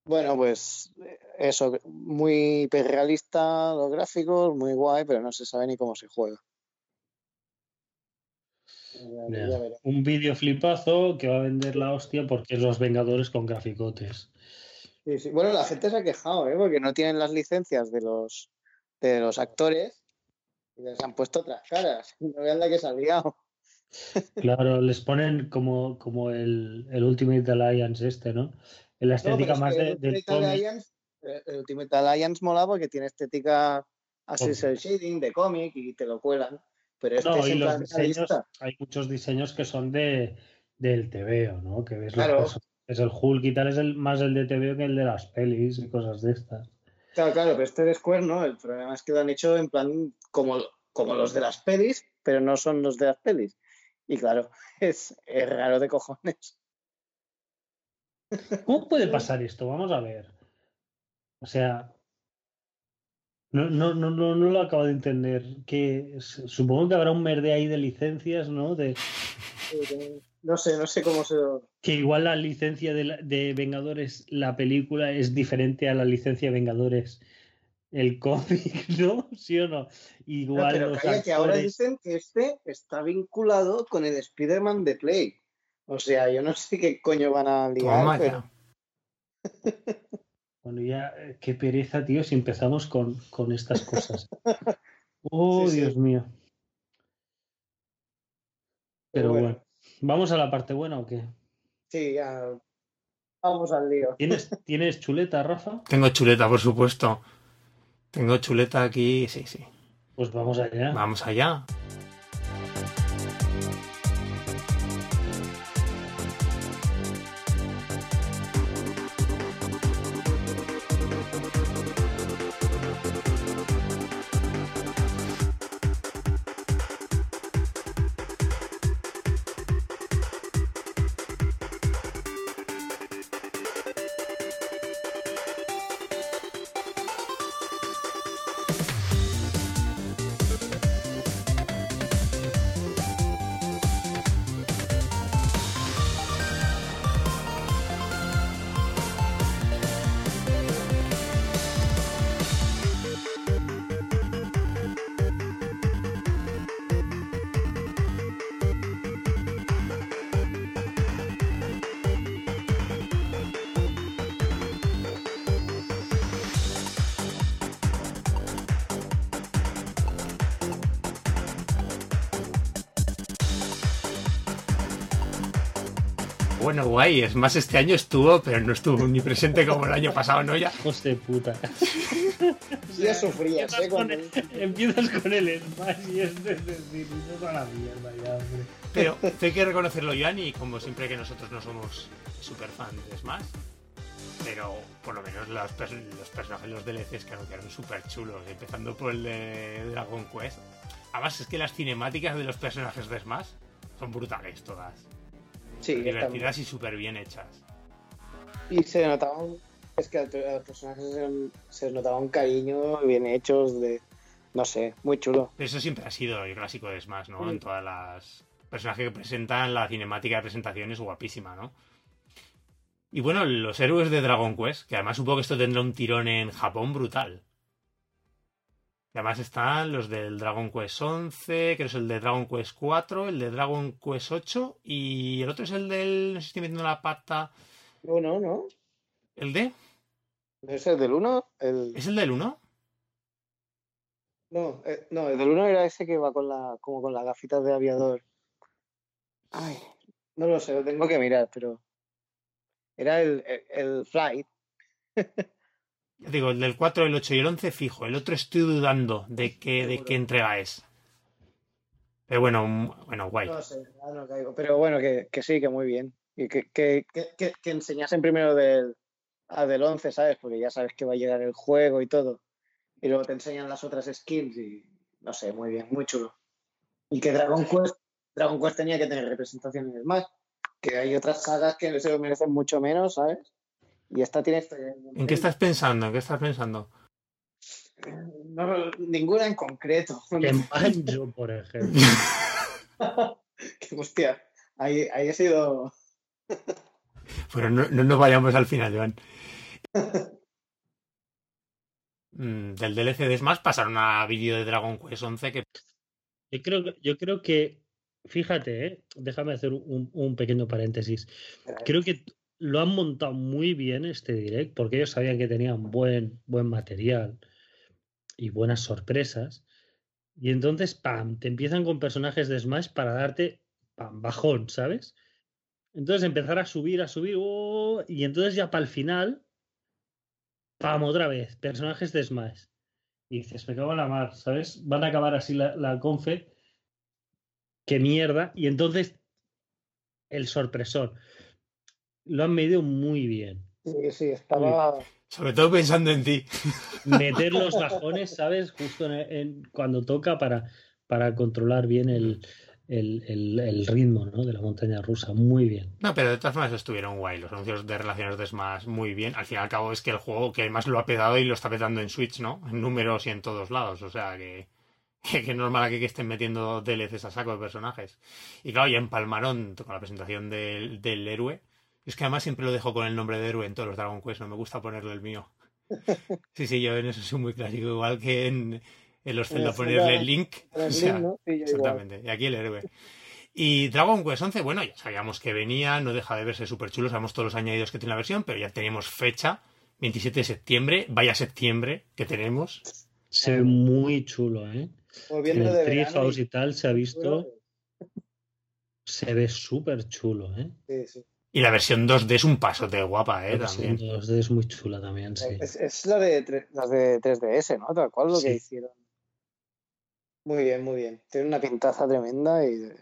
[SPEAKER 3] Bueno, pues eso, muy hiperrealista los gráficos, muy guay, pero no se sabe ni cómo se juega. Ya-
[SPEAKER 2] Ya. Un vídeo flipazo que va a vender la hostia porque es los Vengadores con graficotes.
[SPEAKER 3] Sí, sí. Bueno, la gente se ha quejado, ¿eh? Porque no tienen las licencias de los, de los actores y les han puesto otras caras. No vean la que se ha liado.
[SPEAKER 2] Claro, les ponen como, como el, el Ultimate Alliance este, ¿no? En la
[SPEAKER 3] No, pero
[SPEAKER 2] estética
[SPEAKER 3] es
[SPEAKER 2] más
[SPEAKER 3] que
[SPEAKER 2] de,
[SPEAKER 3] el Ultimate. Alliance, eh, el Ultimate Alliance mola porque tiene estética así el shading de cómic y te lo cuelan. Pero este
[SPEAKER 2] No,
[SPEAKER 3] es
[SPEAKER 2] y los diseños, hay muchos diseños que son de del TVO, ¿no? Que ves
[SPEAKER 3] Claro.
[SPEAKER 2] es el Hulk y tal, es el, más el de TVO que el de las pelis y cosas de estas.
[SPEAKER 3] Claro, claro, pero este de Square no. El problema es que lo han hecho en plan como, como los de las pelis, pero no son los de las pelis. Y claro, es, es raro de cojones.
[SPEAKER 2] ¿Cómo puede pasar esto? Vamos a ver. O sea, no, no, no, no, no lo acabo de entender. Que supongo que habrá un merde ahí de licencias, ¿no? De
[SPEAKER 3] No sé, no sé cómo se
[SPEAKER 2] que igual la licencia de, la- de Vengadores, la película, es diferente a la licencia de Vengadores, el cómic, ¿no? ¿Sí o no?
[SPEAKER 3] No,
[SPEAKER 2] Igual
[SPEAKER 3] pero
[SPEAKER 2] los
[SPEAKER 3] calla, que ahora
[SPEAKER 2] actores-
[SPEAKER 3] dicen que este está vinculado con el Spider-Man de Play. O sea, yo no sé qué coño van a
[SPEAKER 1] Toma
[SPEAKER 3] pero.
[SPEAKER 2] Bueno, ya, eh, qué pereza, tío, si empezamos con, con estas cosas. Oh,
[SPEAKER 3] Sí, sí.
[SPEAKER 2] Dios mío. Pero
[SPEAKER 3] Bueno.
[SPEAKER 2] bueno. ¿vamos a la parte buena o qué?
[SPEAKER 3] sí, ya. Vamos al lío.
[SPEAKER 2] ¿Tienes, ¿tienes chuleta, Rafa?
[SPEAKER 1] Tengo chuleta, por supuesto. Tengo chuleta aquí, sí, sí.
[SPEAKER 2] Pues vamos allá.
[SPEAKER 1] Vamos allá. Bueno, guay. Es más, este año estuvo, pero no estuvo ni presente como el año pasado, ¿no? Ya.
[SPEAKER 2] Hijos de puta.
[SPEAKER 3] Ya sufrías,
[SPEAKER 2] Empiezas
[SPEAKER 3] ¿eh?
[SPEAKER 2] con,
[SPEAKER 3] Cuando...
[SPEAKER 2] el, empiezas con el Smash y es de decir, no a la mierda ya, hombre.
[SPEAKER 1] Pero hay que reconocerlo, Joan, y como siempre que nosotros no somos super fans de Smash, pero por lo menos los, pers- los personajes, los DLCs que anunciaron súper chulos, empezando por el de Dragon Quest. Además, es que las cinemáticas de los personajes de Smash son brutales todas.
[SPEAKER 3] Sí,
[SPEAKER 1] divertidas y súper bien hechas.
[SPEAKER 3] Y se notaban, es que a los personajes se, se notaba un cariño bien hechos de, no sé, muy chulo.
[SPEAKER 1] Pero eso siempre ha sido el clásico de Smash, ¿no?
[SPEAKER 3] Mm.
[SPEAKER 1] En todas las personajes que presentan, la cinemática de presentación es guapísima, ¿no? Y bueno, los héroes de Dragon Quest, que además supongo que esto tendrá un tirón en Japón brutal. Y además están los del Dragon Quest 11, que es el de Dragon Quest 4, el de Dragon Quest 8 y el otro es el del, no sé si estoy metiendo la pata,
[SPEAKER 3] No, no, no.
[SPEAKER 1] el de,
[SPEAKER 3] ¿No es el del 1? El...
[SPEAKER 1] ¿es el del 1?
[SPEAKER 3] No, eh, no, el del 1 era ese que va con la, como con las gafitas de aviador. Ay, no lo sé, lo tengo que mirar, pero era el, el, el Flight.
[SPEAKER 1] Digo, el del 4, el 8 y el 11 fijo. El otro estoy dudando de qué, de qué entrega es. Pero bueno, mm, bueno, guay.
[SPEAKER 3] No sé, no caigo. Pero bueno, que, que sí, que muy bien. Y que, que, que, que, enseñasen primero del, ah, del 11, ¿sabes? Porque ya sabes que va a llegar el juego y todo. Y luego te enseñan las otras skins y no sé, muy bien, muy chulo. Y que Dragon Quest, Dragon Quest tenía que tener representaciones más. Que hay otras sagas que se lo merecen mucho menos, ¿sabes? Y esta tiene.
[SPEAKER 1] ¿En qué estás pensando? ¿En qué estás pensando?
[SPEAKER 3] No, ninguna en concreto.
[SPEAKER 2] En Banjo, por ejemplo.
[SPEAKER 3] Hostia, ahí, ahí he sido.
[SPEAKER 1] Bueno, no, no nos vayamos al final, Joan. Mm, Del DLC de Smash pasaron a vídeo de Dragon Quest 11 que
[SPEAKER 2] Yo creo, que- yo creo que, fíjate, ¿eh? déjame hacer un, un pequeño paréntesis. Creo que lo han montado muy bien este direct porque ellos sabían que tenían buen, buen material y buenas sorpresas. Y entonces, pam, te empiezan con personajes de Smash para darte, pam, bajón, ¿sabes? Entonces empezar a subir, a subir, oh, y entonces ya para el final, pam, otra vez, personajes de Smash. Y dices, me cago en la mar, ¿sabes? Van a acabar así la, la confe. Qué mierda. Y entonces, el sorpresor. Lo han medido muy bien.
[SPEAKER 3] Sí, sí, estaba.
[SPEAKER 1] sobre todo pensando en ti.
[SPEAKER 2] Meter los bajones, ¿sabes? Justo en, en- cuando toca para, para controlar bien el, el, el- el ritmo ¿no? de la montaña rusa. Muy bien.
[SPEAKER 1] No, pero de todas formas estuvieron guay. Los anuncios de relaciones de Smash muy bien. Al fin y al cabo es que el juego que más lo ha petado y lo está petando en Switch, ¿no? En números y en todos lados. O sea que, que, que normal aquí que estén metiendo DLCs a saco de personajes. Y claro, ya empalmaron con la presentación del, del héroe. Es que además siempre lo dejo con el nombre de héroe en todos los Dragon Quest. No me gusta ponerle el mío. Sí, sí, yo en eso soy muy clásico. Igual que en, en los Zelda
[SPEAKER 3] el
[SPEAKER 1] ponerle Link.
[SPEAKER 3] El
[SPEAKER 1] O sea,
[SPEAKER 3] Link, ¿no? Sí, yo igual.
[SPEAKER 1] Exactamente. Y aquí el héroe. Y Dragon Quest 11, bueno, ya sabíamos que venía, no deja de verse súper chulo, sabemos todos los añadidos que tiene la versión, pero ya teníamos fecha, 27 de septiembre, vaya septiembre que tenemos.
[SPEAKER 2] Se ve muy chulo, ¿eh? En el Treehouse
[SPEAKER 3] y-
[SPEAKER 2] y tal se ha visto, se ve súper chulo, ¿eh?
[SPEAKER 3] Sí, sí.
[SPEAKER 1] Y la versión 2D es un pasote guapa, ¿eh?
[SPEAKER 2] La versión
[SPEAKER 1] También.
[SPEAKER 2] 2D es muy chula también, sí.
[SPEAKER 3] Es, es la de las de 3DS, ¿no? Tal cual lo que hicieron. Muy bien, muy bien. Tiene una pintaza tremenda y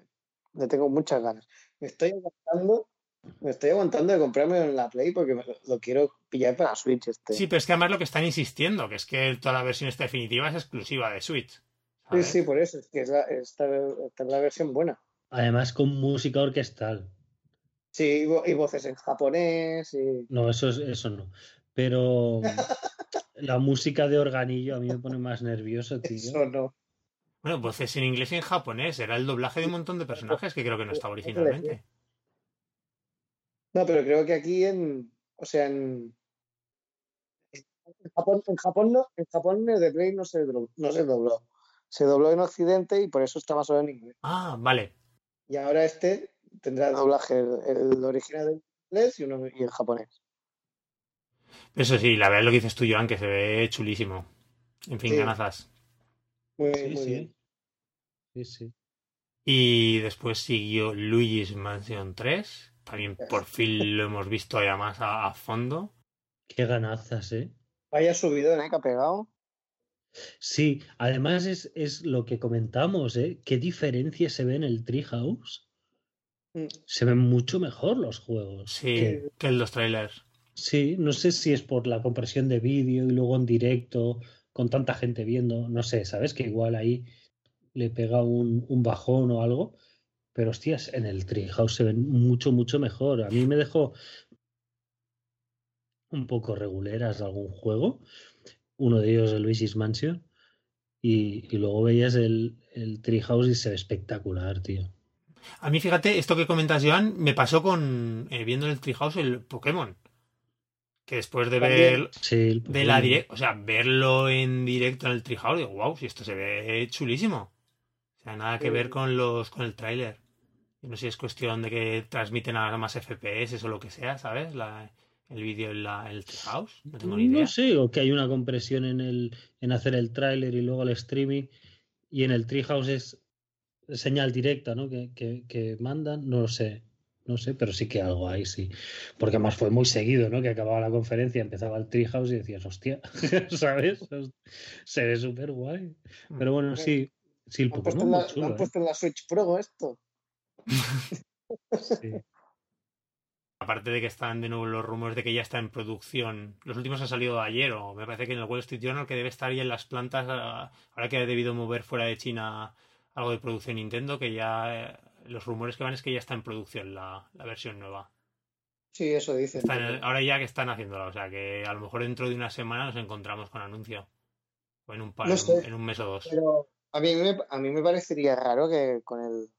[SPEAKER 3] le tengo muchas ganas. Me estoy aguantando, me estoy aguantando de comprarme en la Play porque me lo, quiero pillar para Switch este.
[SPEAKER 1] Sí, pero es que además lo que están insistiendo, que es que toda la versión esta definitiva es exclusiva de Switch.
[SPEAKER 3] sí, sí, por eso. Es que es la, esta, esta es la versión buena.
[SPEAKER 2] Además con música orquestal.
[SPEAKER 3] Sí, y, vo- y voces en japonés y...
[SPEAKER 2] No, eso, es- eso no. Pero la música de organillo a mí me pone más nervioso, tío.
[SPEAKER 3] Eso no.
[SPEAKER 1] Bueno, voces en inglés y en japonés. Era el doblaje de un montón de personajes que creo que no estaba originalmente.
[SPEAKER 3] No, pero creo que aquí en... O sea, en... En Japón, en Japón no, en Japón el de Play no se, dobló, no se dobló. Se dobló en Occidente y por eso estaba solo en inglés.
[SPEAKER 1] Ah, vale.
[SPEAKER 3] Y ahora este tendrá el doblaje, el, el original en inglés y uno y en japonés.
[SPEAKER 1] Eso sí, la verdad es lo que dices tú, Joan, que se ve chulísimo. En fin,
[SPEAKER 3] Sí.
[SPEAKER 1] ganazas.
[SPEAKER 3] Muy,
[SPEAKER 2] Sí,
[SPEAKER 3] muy
[SPEAKER 2] sí.
[SPEAKER 3] bien.
[SPEAKER 2] Sí, sí.
[SPEAKER 1] Y después siguió Luigi's Mansion 3. También por fin lo hemos visto ya más a, a fondo.
[SPEAKER 2] Qué ganazas, ¿eh?
[SPEAKER 3] Vaya subidón, ¿eh? Que ha pegado.
[SPEAKER 2] Sí, además es, es lo que comentamos, ¿eh? Qué diferencia se ve en el Treehouse.
[SPEAKER 3] Mm.
[SPEAKER 2] Se ven mucho mejor los juegos.
[SPEAKER 1] Sí,
[SPEAKER 2] Que-
[SPEAKER 1] que los trailers.
[SPEAKER 2] sí, no sé si es por la compresión de vídeo y luego en directo, con tanta gente viendo, no sé, ¿sabes? Que igual ahí le pega un, un bajón o algo. Pero hostias, en el Treehouse se ven mucho, mucho mejor. A mí me dejó un poco reguleras algún juego. Uno de ellos, el Luigi's Mansion. Y, y luego veías el, el Treehouse y se ve espectacular, tío.
[SPEAKER 1] A mí, fíjate, esto que comentas, Joan, me pasó con eh, viendo en el Treehouse el Pokémon. Que después de
[SPEAKER 3] También.
[SPEAKER 1] ver
[SPEAKER 2] Sí, el
[SPEAKER 1] de la direct, o sea, verlo en directo en el Treehouse, digo, wow, si esto se ve chulísimo. O sea, nada que
[SPEAKER 3] Sí.
[SPEAKER 1] ver con los con el tráiler. Yo No sé si es cuestión de que transmiten ahora más FPS o lo que sea, ¿sabes? La, el vídeo en, la, el Treehouse. No tengo ni idea.
[SPEAKER 2] No sé, o que hay una compresión en el en hacer el tráiler y luego el streaming y en el Treehouse es señal directa, ¿no? Que, que, que mandan, no lo sé, no sé, pero sí que algo hay, sí. Porque además fue muy seguido, ¿no? Que acababa la conferencia, empezaba el Treehouse y decías, hostia, ¿sabes? Se ve súper guay. Pero bueno, sí, sí, el
[SPEAKER 3] Han puesto,
[SPEAKER 2] Pokémon
[SPEAKER 3] en
[SPEAKER 2] muy
[SPEAKER 3] la,
[SPEAKER 2] chulo,
[SPEAKER 3] han
[SPEAKER 2] ¿eh?
[SPEAKER 3] puesto en la Switch Pro esto.
[SPEAKER 2] Sí.
[SPEAKER 1] Aparte de que están de nuevo los rumores de que ya está en producción. Los últimos han salido ayer, o me parece que en el Wall Street Journal que debe estar ya en las plantas, ah, ahora que ha debido mover fuera de China algo de producción Nintendo, que ya eh, los rumores que van es que ya está en producción la, la versión nueva.
[SPEAKER 3] Sí, eso dicen.
[SPEAKER 1] Ahora ya que están haciéndola, o sea que a lo mejor dentro de una semana nos encontramos con anuncio. O en un, par,
[SPEAKER 3] No sé.
[SPEAKER 1] en un mes o dos.
[SPEAKER 3] Pero a mí, me, a mí me parecería raro que con el,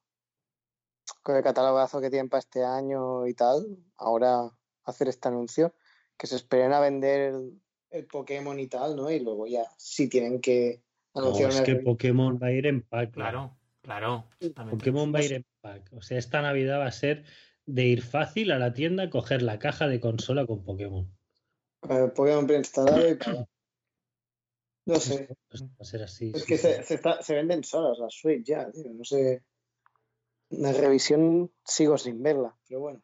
[SPEAKER 3] con el catalogazo que tienen para este año y tal, ahora hacer este anuncio, que se esperen a vender el, el Pokémon y tal, ¿no? Y luego ya, si tienen que Anunciar
[SPEAKER 2] es que. Pokémon va a ir en pack.
[SPEAKER 1] Claro, claro.
[SPEAKER 2] Pokémon va a ir en pack. O sea, esta Navidad va a ser de ir fácil a la tienda, coger la caja de consola con Pokémon.
[SPEAKER 3] eh, Pokémon preinstalado y para- No sé.
[SPEAKER 2] Va a ser así.
[SPEAKER 3] Es
[SPEAKER 2] sí,
[SPEAKER 3] que
[SPEAKER 2] sí.
[SPEAKER 3] se, se, está- se venden solas las Switch ya, tío. No sé. La revisión sigo sin verla, pero bueno.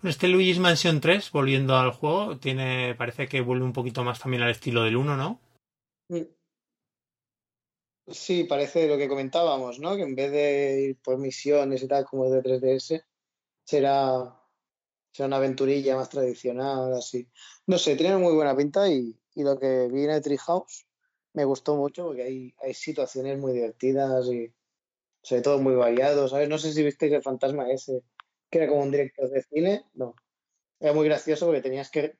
[SPEAKER 1] Bueno, Este Luigi's Mansion 3, volviendo al juego, tiene parece que vuelve un poquito más también al estilo del 1, ¿no?
[SPEAKER 3] Mm. Sí, parece lo que comentábamos, ¿no? Que en vez de ir por misiones y tal como de 3DS, será, será una aventurilla más tradicional, así. No sé, tiene muy buena pinta y, y lo que vi en el Treehouse me gustó mucho porque hay, hay situaciones muy divertidas y sobre todo muy variados, ¿sabes? No sé si visteis el fantasma ese, que era como un director de cine, no. Era muy gracioso porque tenías que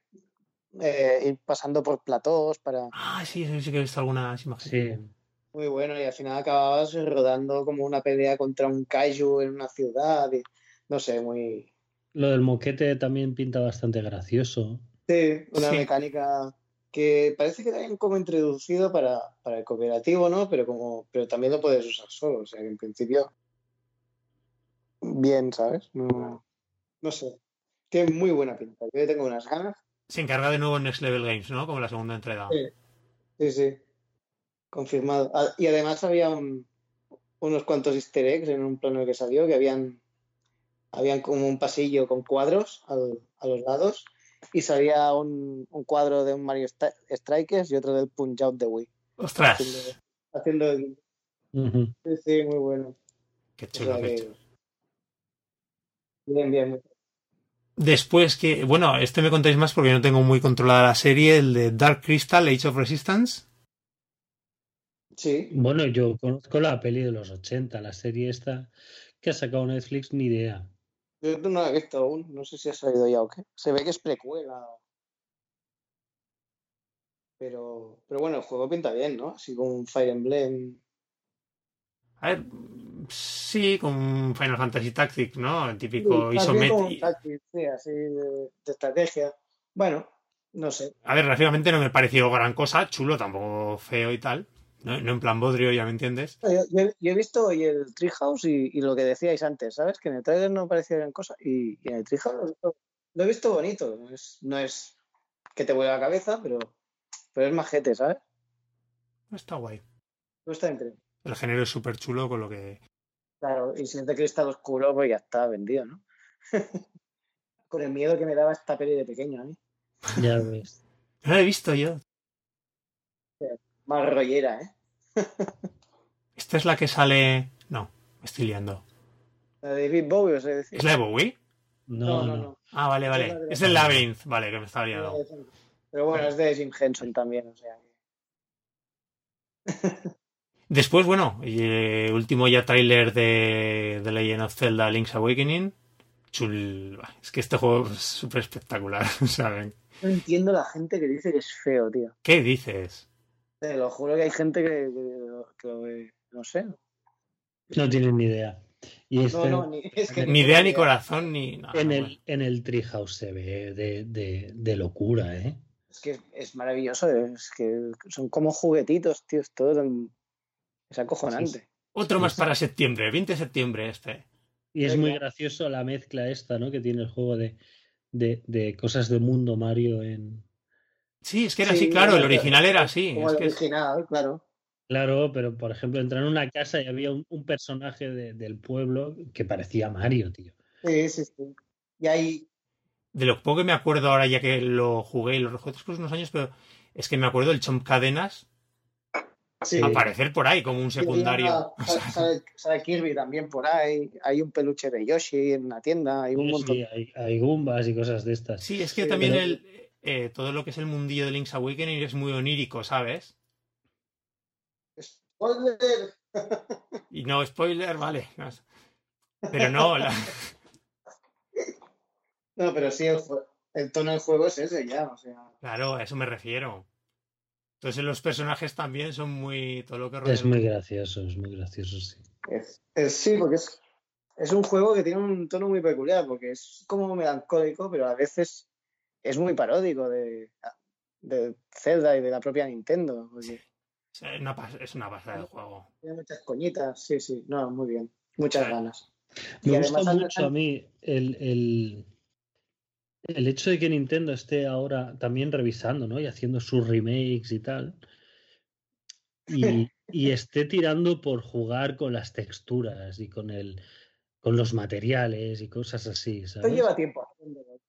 [SPEAKER 3] eh, ir pasando por platós para...
[SPEAKER 1] Ah, sí, sí, sí que he visto algunas imágenes.
[SPEAKER 2] Sí.
[SPEAKER 3] Muy bueno, y al final acababas rodando como una pelea contra un kaiju en una ciudad. Y, no sé, muy.
[SPEAKER 2] Lo del moquete también pinta bastante gracioso.
[SPEAKER 3] Sí, una
[SPEAKER 1] Sí.
[SPEAKER 3] mecánica que parece que han como introducido para, para el cooperativo, ¿no? Pero como, pero también lo puedes usar solo, o sea que en principio bien, ¿sabes? No, no sé. Tiene muy buena pinta. Yo tengo unas ganas.
[SPEAKER 1] Se encarga de nuevo Next Level Games, ¿no? Como la segunda entrega.
[SPEAKER 3] Sí, sí. sí. Confirmado. Ah, Y además había un- unos cuantos easter eggs en un plano que salió que habían, habían como un pasillo con cuadros al- a los lados y salía un, un cuadro de un Mario Strikers y otro del Punch Out de Wii.
[SPEAKER 1] ¡Ostras!
[SPEAKER 3] Haciendo, haciendo el- sí, sí, muy bueno.
[SPEAKER 1] ¡Qué
[SPEAKER 3] O
[SPEAKER 1] chulo,
[SPEAKER 3] sea
[SPEAKER 1] qué
[SPEAKER 3] que-
[SPEAKER 1] chulo!
[SPEAKER 3] Bien, bien.
[SPEAKER 1] Después que, bueno, este me contáis más porque no tengo muy controlada la serie, el de Dark Crystal, Age of Resistance.
[SPEAKER 3] Sí,
[SPEAKER 2] Bueno, yo conozco la peli de los 80, la serie esta que ha sacado Netflix, ni idea.
[SPEAKER 3] yo no la he visto aún. No sé si ha salido ya o qué. Se ve que es precuela. Pero, pero bueno, el juego pinta bien, ¿no? Así como un Fire Emblem.
[SPEAKER 1] A ver, sí, con Final Fantasy Tactics, ¿no? El típico
[SPEAKER 3] Sí,
[SPEAKER 1] isométrico.
[SPEAKER 3] Tactics, sí, así de, de estrategia. Bueno, no sé.
[SPEAKER 1] A ver, gráficamente no me pareció gran cosa, chulo, tampoco feo y tal. No, no en plan bodrio, ya me entiendes.
[SPEAKER 3] Yo, yo- yo he visto hoy el Treehouse y, y lo que decíais antes, ¿sabes? Que en el trailer no parecía gran cosa y, y en el Treehouse lo he visto, lo he visto bonito. No es, no es que te vuelva la cabeza, pero, pero es majete, ¿sabes?
[SPEAKER 1] Está guay.
[SPEAKER 3] No está increíble.
[SPEAKER 1] El género es súper chulo con lo que...
[SPEAKER 3] Claro, y si es de cristal oscuro, pues ya está vendido, ¿no? Con el miedo que me daba esta peli de pequeño a mí.
[SPEAKER 2] Ya ves.
[SPEAKER 1] No lo he visto yo.
[SPEAKER 3] Más rollera, ¿eh?
[SPEAKER 1] Esta es la que sale... No, me estoy liando.
[SPEAKER 3] La de David Bowie, os he de decir.
[SPEAKER 1] ¿Es la de Bowie?
[SPEAKER 2] No, no.
[SPEAKER 1] Ah, vale,
[SPEAKER 3] Es
[SPEAKER 1] vale.
[SPEAKER 3] la
[SPEAKER 1] Es el Labyrinth, vale, que me estaba liando.
[SPEAKER 3] Pero bueno, es de Jim Henson también, o sea. que-
[SPEAKER 1] Después, bueno, y, eh, último ya tráiler de The Legend of Zelda Link's Awakening. Chul... Es que este juego es súper espectacular, ¿saben?
[SPEAKER 3] No entiendo la gente que dice que es feo, tío.
[SPEAKER 1] ¿Qué dices?
[SPEAKER 3] Te lo juro que hay gente que, que lo- que no sé.
[SPEAKER 2] No tienen ni idea. Y
[SPEAKER 3] No,
[SPEAKER 2] este,
[SPEAKER 3] no, ni, es que
[SPEAKER 1] Ni idea, ni corazón, ni nada.
[SPEAKER 2] en, el, en el Treehouse se ve de, de, de locura, ¿eh?
[SPEAKER 3] Es que es maravilloso, es que son como juguetitos, tío, es todo tan... Es acojonante.
[SPEAKER 1] Otro más
[SPEAKER 2] Sí.
[SPEAKER 1] para septiembre, 20 de septiembre este.
[SPEAKER 2] Y es muy gracioso la mezcla esta, ¿no? Que tiene el juego de, de, de cosas de mundo Mario en...
[SPEAKER 1] Sí, es que era
[SPEAKER 3] Sí,
[SPEAKER 1] así, claro, el original era así.
[SPEAKER 3] Como
[SPEAKER 1] Es
[SPEAKER 3] el
[SPEAKER 1] que es-
[SPEAKER 3] original, claro.
[SPEAKER 2] Claro, pero por ejemplo, entrar en una casa y había un, un personaje de- del pueblo que parecía Mario, tío.
[SPEAKER 3] Sí, sí, sí. Y hay...
[SPEAKER 1] de lo poco que me acuerdo ahora, ya que lo jugué y lo rejugué después de unos años, pero es que me acuerdo del Chomp Cadenas
[SPEAKER 3] Sí.
[SPEAKER 1] aparecer por ahí como un secundario.
[SPEAKER 3] Una- Sale, sale Kirby también por ahí. Hay un peluche de Yoshi en la tienda. Hay un
[SPEAKER 2] Sí,
[SPEAKER 3] montón.
[SPEAKER 2] sí, hay, hay Goombas y cosas de estas.
[SPEAKER 1] Sí, es que
[SPEAKER 3] Sí,
[SPEAKER 1] también
[SPEAKER 2] pero-
[SPEAKER 1] el, eh, todo lo que es el mundillo de Link's Awakening es muy onírico, ¿sabes?
[SPEAKER 3] Spoiler.
[SPEAKER 1] Y no, spoiler, vale. no Pero no, la-
[SPEAKER 3] No, pero sí, el, tono del juego es ese ya. O sea,
[SPEAKER 1] claro, a eso me refiero. Entonces los personajes también son muy... Todo lo que rodea
[SPEAKER 2] Es muy gracioso, es muy gracioso, sí.
[SPEAKER 3] es, es- sí, porque es, es un juego que tiene un tono muy peculiar, porque es como melancólico, pero a veces es muy paródico de, de Zelda y de la propia Nintendo. Porque
[SPEAKER 1] Es una, es una pasada de juego.
[SPEAKER 3] tiene muchas coñitas. Sí, sí. No, muy bien. Muchas
[SPEAKER 1] Sí.
[SPEAKER 3] ganas.
[SPEAKER 2] Me
[SPEAKER 3] Y
[SPEAKER 2] gusta
[SPEAKER 3] además
[SPEAKER 2] mucho a mí el, el, el hecho de que Nintendo esté ahora también revisando, ¿no? Y haciendo sus remakes y tal. Y, y esté tirando por jugar con las texturas y con el con los materiales y cosas así,
[SPEAKER 3] Esto lleva tiempo.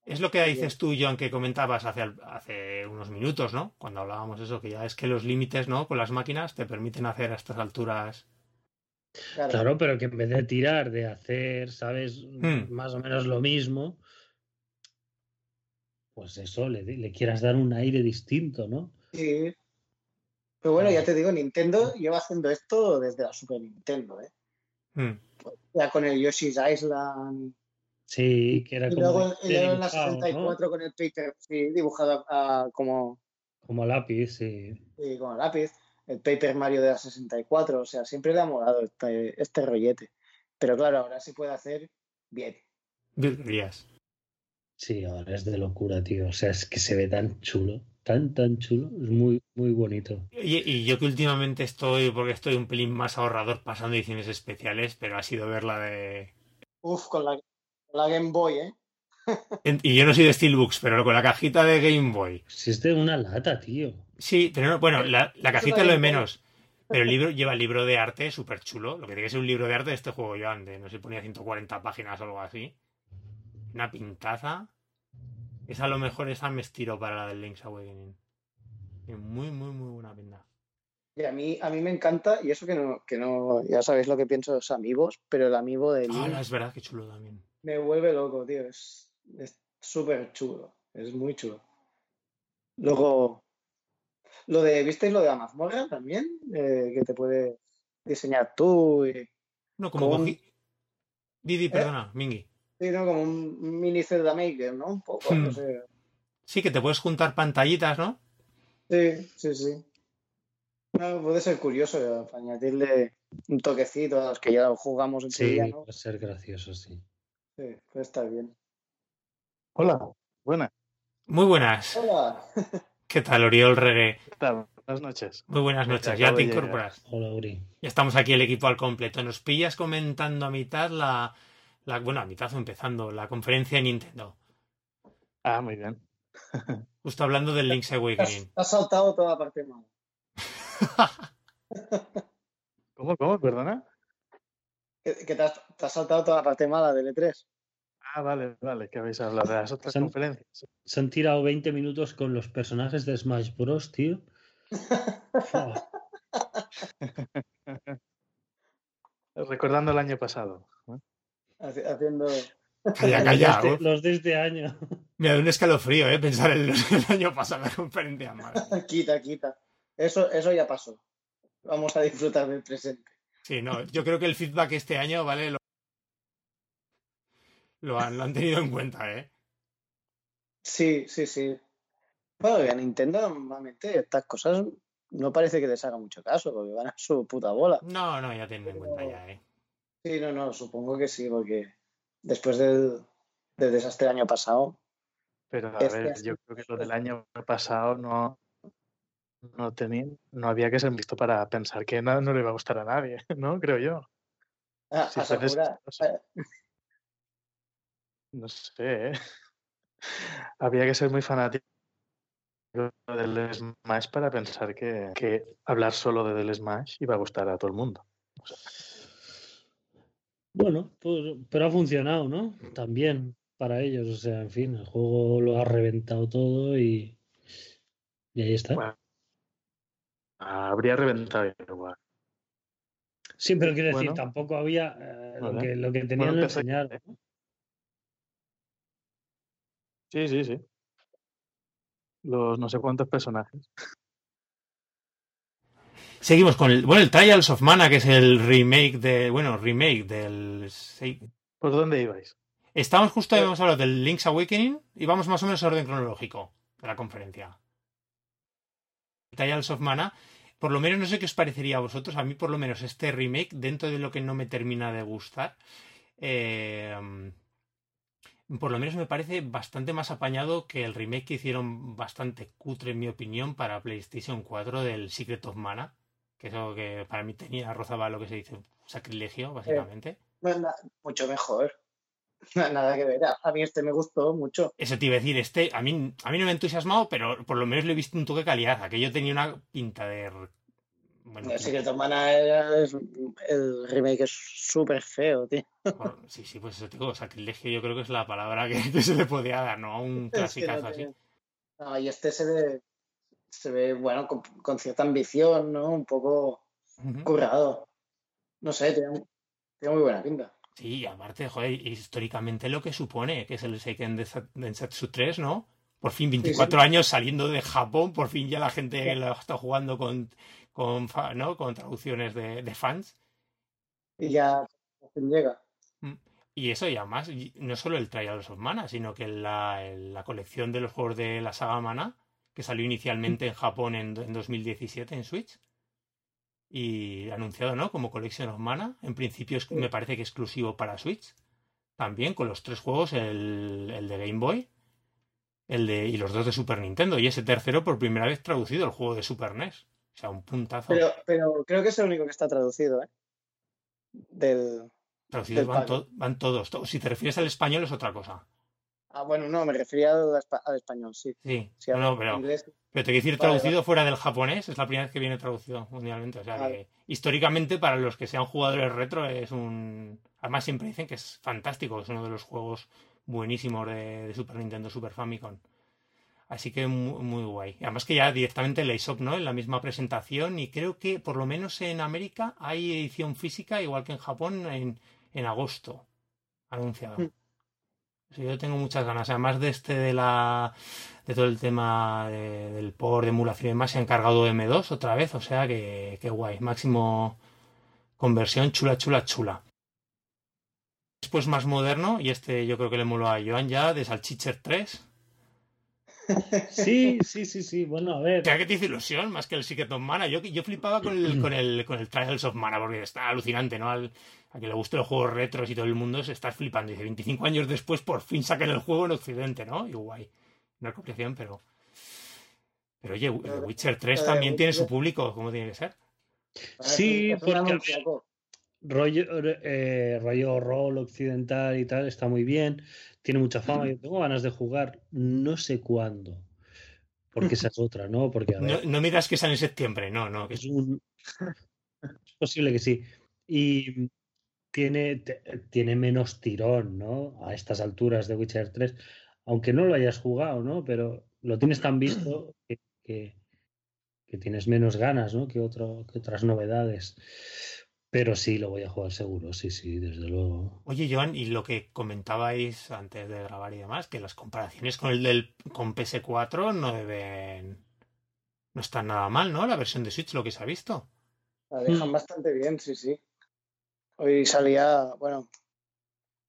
[SPEAKER 1] Es lo que dices tú, John, que comentabas hace, hace unos minutos, ¿no? Cuando hablábamos eso, que ya es que los límites, ¿no? Con las máquinas te permiten hacer a estas alturas.
[SPEAKER 3] Claro.
[SPEAKER 2] Claro, pero que en vez de tirar, de hacer, ¿sabes?
[SPEAKER 1] Hmm.
[SPEAKER 2] Más o menos lo mismo, pues eso, le, le quieras dar un aire distinto, ¿no?
[SPEAKER 3] Sí. Pero bueno,
[SPEAKER 2] Ah.
[SPEAKER 3] ya te digo, Nintendo lleva haciendo esto desde la Super Nintendo, ¿eh?
[SPEAKER 1] Mm.
[SPEAKER 3] Ya con el Yoshi's Island.
[SPEAKER 2] Sí, que era
[SPEAKER 3] Y
[SPEAKER 2] como,
[SPEAKER 3] luego, y luego en la
[SPEAKER 2] dibujado, ¿no?
[SPEAKER 3] 64 con el Paper, sí, dibujado como,
[SPEAKER 2] como lápiz, sí.
[SPEAKER 3] sí, como lápiz. El Paper Mario de la 64. O sea, siempre le ha molado este, este rollete. Pero claro, ahora se puede hacer bien.
[SPEAKER 1] Virguerías.
[SPEAKER 2] Sí, ahora es de locura, tío. O sea, es que se ve tan chulo, tan, tan chulo. Es muy, muy bonito.
[SPEAKER 1] Y, y yo que últimamente estoy, porque estoy un pelín más ahorrador pasando ediciones especiales, pero ha sido ver la de
[SPEAKER 3] Uf, con la, la Game Boy, ¿eh?
[SPEAKER 1] Y yo no soy de Steelbooks, pero con la cajita de Game Boy.
[SPEAKER 2] Si es de una lata, tío.
[SPEAKER 1] Sí, pero no, bueno, la, la cajita es lo de menos. Pero el libro lleva el libro de arte súper chulo. Lo que tiene que ser un libro de arte de este juego yo antes. No sé, ponía 140 páginas o algo así. Una pintaza. Esa a lo mejor esa me estiro para la del Link's Awakening. Muy, muy, muy buena pinta.
[SPEAKER 3] Y a mí, a mí me encanta, y eso que no, que no, ya sabéis lo que pienso de los amigos, pero el amigo de Link
[SPEAKER 1] Ah, es verdad que chulo también.
[SPEAKER 3] Me vuelve loco, tío. Es súper chulo. Es muy chulo. Luego, lo de, ¿visteis lo de la mazmorra también? Eh, que te puede diseñar tú y,
[SPEAKER 1] No, como
[SPEAKER 3] Con-
[SPEAKER 1] cogí. Didi, perdona, Mingi.
[SPEAKER 3] sí, ¿no? Como un mini Zelda Maker, ¿no? Un poco, no
[SPEAKER 1] Hmm.
[SPEAKER 3] sé.
[SPEAKER 1] Sí, que te puedes juntar pantallitas, ¿no?
[SPEAKER 3] Sí, sí, sí. No, puede ser curioso eh, añadirle un toquecito a los que ya jugamos en
[SPEAKER 2] Sí,
[SPEAKER 3] día, ¿no?
[SPEAKER 2] a ser gracioso, sí.
[SPEAKER 3] Sí, puede estar bien.
[SPEAKER 4] Hola, buenas.
[SPEAKER 1] Muy buenas.
[SPEAKER 3] Hola.
[SPEAKER 1] ¿Qué tal, Oriol Regue?
[SPEAKER 4] ¿Qué tal? Buenas noches.
[SPEAKER 1] Muy buenas noches. Ya te incorporas.
[SPEAKER 2] Hola, Uri.
[SPEAKER 1] Ya estamos aquí el equipo al completo. Nos pillas comentando a mitad la, la- bueno, a mitad o empezando la conferencia de Nintendo.
[SPEAKER 4] Ah, muy bien.
[SPEAKER 1] Justo hablando del Link's
[SPEAKER 3] has,
[SPEAKER 1] Awakening.
[SPEAKER 3] te has saltado toda la parte mala.
[SPEAKER 4] ¿Cómo, cómo? Perdona.
[SPEAKER 3] Que, te, has, te has saltado toda la parte mala del E E3.
[SPEAKER 4] Ah, vale, vale, que habéis hablado de las otras conferencias.
[SPEAKER 2] Se han tirado 20 minutos con los personajes de Smash Bros, tío.
[SPEAKER 4] Recordando el año pasado.
[SPEAKER 3] Haciendo.
[SPEAKER 1] Calla,
[SPEAKER 2] Los
[SPEAKER 1] calla.
[SPEAKER 2] de este- los de este año.
[SPEAKER 1] Me da un escalofrío, ¿eh? Pensar en los del año pasado la conferencia. madre.
[SPEAKER 3] Quita, quita. Eso, eso ya pasó. Vamos a disfrutar del presente.
[SPEAKER 1] Sí, no. Yo creo que el feedback este año, ¿vale? Lo, lo han, lo han tenido en cuenta, ¿eh?
[SPEAKER 3] Sí, sí, sí. Bueno, y a Nintendo normalmente estas cosas no parece que les haga mucho caso, porque van a su puta bola.
[SPEAKER 1] No, no, ya tienen en cuenta ya, ¿eh?
[SPEAKER 3] Sí, no, no, supongo que sí, porque después del, del desastre del año pasado.
[SPEAKER 4] Pero a
[SPEAKER 3] Este
[SPEAKER 4] ver, yo creo que lo del año pasado no, no tenía, no había que ser listo para pensar que nada no le va a gustar a nadie, ¿no? Creo yo.
[SPEAKER 3] Ah, Sakura,
[SPEAKER 4] chistoso.
[SPEAKER 3] eh,
[SPEAKER 4] No sé, ¿eh? Había que ser muy fanático del Smash para pensar que, que hablar solo de del Smash iba a gustar a todo el mundo.
[SPEAKER 2] Bueno, pues, pero ha funcionado, ¿no? También para ellos. O sea, en fin, el juego lo ha reventado todo y, y ahí está.
[SPEAKER 4] Bueno, habría reventado igual.
[SPEAKER 2] Sí, pero quiero decir, tampoco había eh, lo, que, lo que tenían
[SPEAKER 4] Bueno,
[SPEAKER 2] enseñaron.
[SPEAKER 4] Sí, sí, sí. Los no sé cuántos personajes.
[SPEAKER 1] Seguimos con el, bueno, el Trials of Mana, que es el remake de, bueno, remake del... sí.
[SPEAKER 4] ¿Por dónde ibais?
[SPEAKER 1] Estamos justo, hemos hablado del Link's Awakening y vamos más o menos en orden cronológico de la conferencia. Trials of Mana, por lo menos no sé qué os parecería a vosotros, a mí por lo menos este remake, dentro de lo que no me termina de gustar, eh, por lo menos me parece bastante más apañado que el remake que hicieron bastante cutre, en mi opinión, para PlayStation 4 del Secret of Mana, que eso que para mí tenía, rozaba lo que se dice sacrilegio, básicamente.
[SPEAKER 3] na- mucho mejor. Na- Nada que ver. A- mí este me gustó mucho.
[SPEAKER 1] Eso te iba a decir, este, a mí, a mí no me ha entusiasmado, pero por lo menos le he visto un toque de calidad. Aquello tenía una pinta de. Bueno,
[SPEAKER 3] El Secret of Mana el remake es súper feo, tío.
[SPEAKER 1] sí, sí, pues eso te digo, sacrilegio yo creo que es la palabra que, que se le podía dar, ¿no? A un
[SPEAKER 3] Es que
[SPEAKER 1] clasicazo así.
[SPEAKER 3] No, y este se ve, se ve, bueno, con, con cierta ambición, ¿no? Un poco
[SPEAKER 1] Ujú.
[SPEAKER 3] currado. No sé, tiene, tiene muy buena pinta.
[SPEAKER 1] Sí, y aparte, joder, históricamente lo que supone, que es el Seiken de Densetsu 3, ¿no? Por fin, 24 años saliendo de Japón, por fin ya la gente lo está jugando con, con, ¿no? con traducciones de, de fans.
[SPEAKER 3] Y ya llega.
[SPEAKER 1] Y eso, y además, no solo el Trials of Mana, sino que la, la colección de los juegos de la saga Mana, que salió inicialmente en Japón en, en 2017 en Switch, y anunciado, ¿no? Como Collection of Mana, en principio es- me parece que exclusivo para Switch, también con los tres juegos, el, el de Game Boy, el de, y los dos de Super Nintendo, y ese tercero por primera vez traducido, el juego de Super NES. O sea, un puntazo.
[SPEAKER 3] Pero, pero creo que es el único que está traducido, ¿eh? Del,
[SPEAKER 1] Traducidos
[SPEAKER 3] Del
[SPEAKER 1] van, to- van todos. To- Si te refieres al español es otra cosa.
[SPEAKER 3] Ah, bueno, no, me refería al, espa- al español, sí.
[SPEAKER 1] Sí,
[SPEAKER 3] Sí,
[SPEAKER 1] no,
[SPEAKER 3] al
[SPEAKER 1] no, pero,
[SPEAKER 3] inglés.
[SPEAKER 1] pero te quiero decir
[SPEAKER 3] Vale,
[SPEAKER 1] traducido fuera del japonés, es la primera vez que viene traducido mundialmente. O sea
[SPEAKER 3] Vale.
[SPEAKER 1] que históricamente para los que sean jugadores retro es un... Además siempre dicen que es fantástico, es uno de los juegos buenísimos de, de Super Nintendo, Super Famicom. Así que muy, muy guay. Además que ya directamente el Aesop, ¿no? En la misma presentación y creo que por lo menos en América hay edición física, igual que en Japón, en, en agosto. Anunciado.
[SPEAKER 3] Mm.
[SPEAKER 1] Sí, yo tengo muchas ganas. Además de este de la de todo el tema de- del por de emulación y demás, se ha encargado de M2 otra vez, o sea que, que guay. Máximo conversión, chula, chula, chula. Después más moderno, y este yo creo que le moló a Joan ya, de Salchicher 3.
[SPEAKER 2] Sí, sí, sí, sí. Bueno, a ver.
[SPEAKER 1] ¿Qué que te hizo ilusión más que el Secret of Mana? Yo, yo flipaba con el, con, el, con el Trials of Mana porque está alucinante, ¿no? Al, a que le gusten los juegos retros y todo el mundo se está flipando. Dice, 25 años después por fin sacan el juego en Occidente, ¿no? Y guay. No es copiación, pero... Pero oye, The Witcher 3
[SPEAKER 3] eh,
[SPEAKER 1] también tiene su público, como tiene que ser.
[SPEAKER 2] Sí,
[SPEAKER 3] Es un
[SPEAKER 2] porque-. Rollo, eh, rollo rol occidental y tal, está muy bien, tiene mucha fama, yo tengo ganas de jugar, no sé cuándo, porque esa es otra, ¿no? Porque a
[SPEAKER 1] No, no miras que sale en septiembre, no, no. que
[SPEAKER 2] es un... Es posible que sí. Y tiene, te- tiene menos tirón, ¿no? A estas alturas de Witcher 3, aunque no lo hayas jugado, ¿no? Pero lo tienes tan visto que, que, que tienes menos ganas, ¿no? Que, otro, que otras novedades. Pero sí, lo voy a jugar seguro, sí, sí, desde luego.
[SPEAKER 1] Oye, Joan, y lo que comentabais antes de grabar y demás, que las comparaciones con el del con PS4 no deben. No están nada mal, ¿no? La versión de Switch, lo que se ha visto.
[SPEAKER 3] La dejan
[SPEAKER 2] Mm.
[SPEAKER 3] bastante bien, sí, sí. Hoy salía, bueno,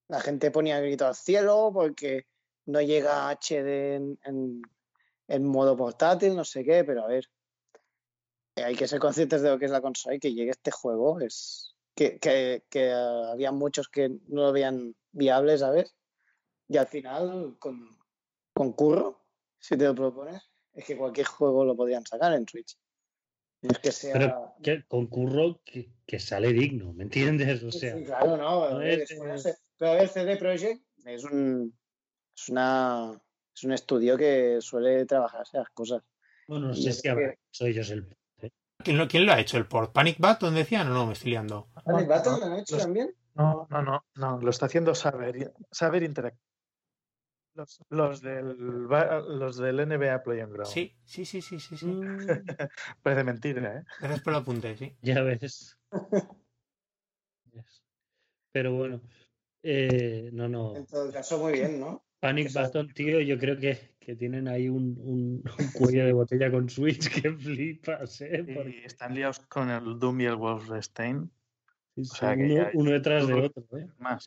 [SPEAKER 3] la gente ponía grito al cielo porque no llega HD en, en- en modo portátil, no sé qué, pero a ver, hay que ser conscientes de lo que es la consola y que llegue este juego. Es que, que, que ah, había muchos que no lo veían viable, ¿sabes? Y al final, con, con curro, si te lo propones, es que cualquier juego lo podrían sacar en Switch. Es que sea.
[SPEAKER 2] Pero que concurro que, que sale digno, ¿me entiendes? O sea,
[SPEAKER 3] sí, claro, no.
[SPEAKER 2] es,
[SPEAKER 3] es
[SPEAKER 2] eh,
[SPEAKER 3] Pero ver, CD Projekt es un, es una, es un estudio que suele trabajar esas cosas.
[SPEAKER 2] bueno, no sé si hecho ellos el.
[SPEAKER 1] ¿Quién lo, quién lo ha hecho? ¿El port Panic Button decían o no? Me estoy liando.
[SPEAKER 3] ¿Panic
[SPEAKER 4] no,
[SPEAKER 3] Button
[SPEAKER 4] no,
[SPEAKER 3] lo han hecho
[SPEAKER 4] los-
[SPEAKER 3] también?
[SPEAKER 4] No, no, no, no, lo está haciendo Saber, Saber Interactive. Los, los del, los del NBA Play and Ground.
[SPEAKER 1] Sí, sí, sí, sí, sí. sí.
[SPEAKER 2] Mm,
[SPEAKER 4] Parece mentira, ¿eh?
[SPEAKER 1] Gracias por el apunte, sí.
[SPEAKER 2] ya ves. Yes. Pero bueno, eh, no, no.
[SPEAKER 3] En todo caso, muy bien, ¿no?
[SPEAKER 2] Panic. Button, tío, yo creo que, que tienen ahí un, un- un cuello de botella con Switch que flipas, ¿eh? Porque
[SPEAKER 4] Y están liados con el Doom y el Wolfenstein.
[SPEAKER 2] sí, uno,
[SPEAKER 4] ya-
[SPEAKER 2] uno detrás de
[SPEAKER 4] todo-
[SPEAKER 2] otro, ¿eh?
[SPEAKER 4] Más.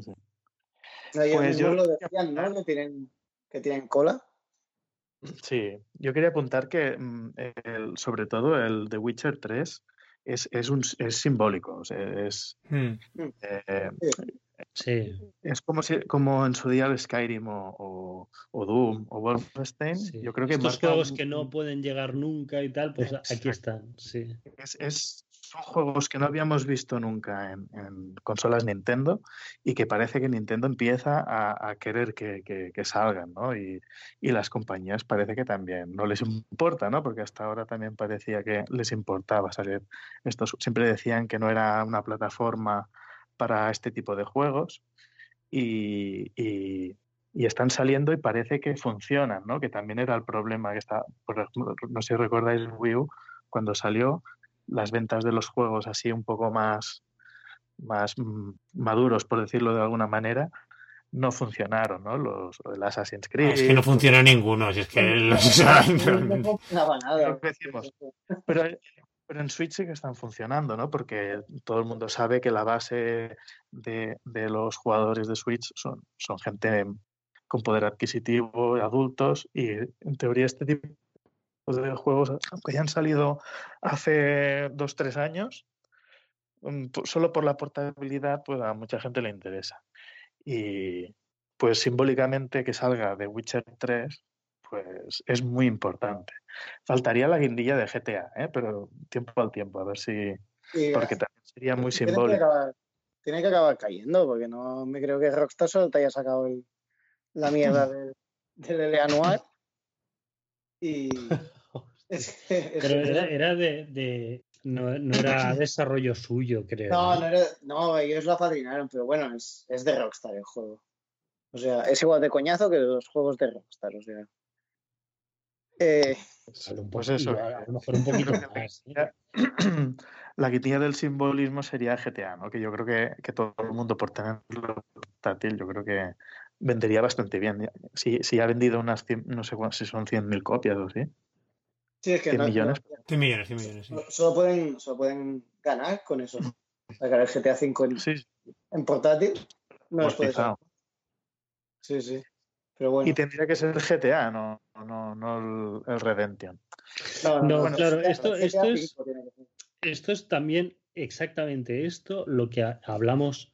[SPEAKER 4] Sí.
[SPEAKER 3] No,
[SPEAKER 4] Pues yo-
[SPEAKER 3] lo decían, ¿no? Que tienen, que tienen cola.
[SPEAKER 4] Sí, yo quería apuntar que mm, el- sobre todo el The Witcher 3 es, es, un, es simbólico. o sea, es,
[SPEAKER 1] Hmm.
[SPEAKER 4] eh,
[SPEAKER 2] Sí,
[SPEAKER 4] es como, si, como en su día el Skyrim o, o, o Doom o Wolfenstein.
[SPEAKER 2] sí.
[SPEAKER 4] Yo creo que
[SPEAKER 2] Estos juegos
[SPEAKER 4] un-
[SPEAKER 2] que no pueden llegar nunca y tal, pues
[SPEAKER 4] Exacto.
[SPEAKER 2] aquí están, sí.
[SPEAKER 4] Es, es- son juegos que no habíamos visto nunca en, en consolas Nintendo y que parece que Nintendo empieza a, a querer que, que- que salgan, ¿no? Y, y las compañías parece que también no les importa, ¿no? Porque hasta ahora también parecía que les importaba salir estos. Siempre decían que no era una plataforma para este tipo de juegos y, y- y están saliendo y parece que funcionan, ¿no? Que también era el problema que está, por ejemplo, no sé si recordáis Wii U, cuando salió, las ventas de los juegos así un poco más, más mm, maduros, por decirlo de alguna manera, no funcionaron, ¿no? Los, el Assassin's
[SPEAKER 1] Ah,
[SPEAKER 4] Creed.
[SPEAKER 1] es que no funciona ninguno, si es que los.
[SPEAKER 3] No.
[SPEAKER 4] Lo que decimos. Pero, pero en Switch sí que están funcionando, ¿no? Porque todo el mundo sabe que la base de, de los jugadores de Switch son, son gente con poder adquisitivo, adultos, y en teoría este tipo de juegos, aunque ya han salido hace dos, tres años, mm, solo por la portabilidad, pues a mucha gente le interesa. Y pues simbólicamente que salga de Witcher 3, pues es muy importante. Faltaría la guindilla de GTA, ¿eh? pero tiempo al tiempo, a ver si. Porque también sería muy
[SPEAKER 3] que
[SPEAKER 4] simbólico.
[SPEAKER 3] acabar- tiene que acabar cayendo, porque no me creo que Rockstar solo te haya sacado el- la mierda del, del L anual. Y es que, es
[SPEAKER 2] Pero era, era de, de- no, no era desarrollo suyo, creo.
[SPEAKER 3] no, no, era- no, ellos lo apadrinaron, pero bueno, es, es de Rockstar el juego. O sea, es igual de coñazo que los juegos de Rockstar, o sea. Eh,
[SPEAKER 4] Pues eso,
[SPEAKER 2] igual, a lo mejor un poquito
[SPEAKER 4] que
[SPEAKER 2] más. ¿eh?
[SPEAKER 4] la guitilla del simbolismo sería GTA, ¿no? Que yo creo que, que todo el mundo por tenerlo portátil, yo creo que vendería bastante bien. Si, si ha vendido unas 100, no sé si son 100.000 copias o así.
[SPEAKER 3] sí, es que
[SPEAKER 4] 100
[SPEAKER 3] no-
[SPEAKER 4] millones.
[SPEAKER 3] no-
[SPEAKER 1] 100 millones, 100 millones, sí.
[SPEAKER 3] solo, pueden, solo pueden ganar con eso. Sacar el GTA V en,
[SPEAKER 4] Sí,
[SPEAKER 3] en portátil. No les puede
[SPEAKER 4] amortizado.
[SPEAKER 3] Sí, sí. Pero bueno.
[SPEAKER 4] Y tendría que ser GTA, no, no, no el, el Redemption.
[SPEAKER 2] No,
[SPEAKER 3] bueno,
[SPEAKER 2] claro, esto- esto es-. Esto es también exactamente esto lo que ha- hablamos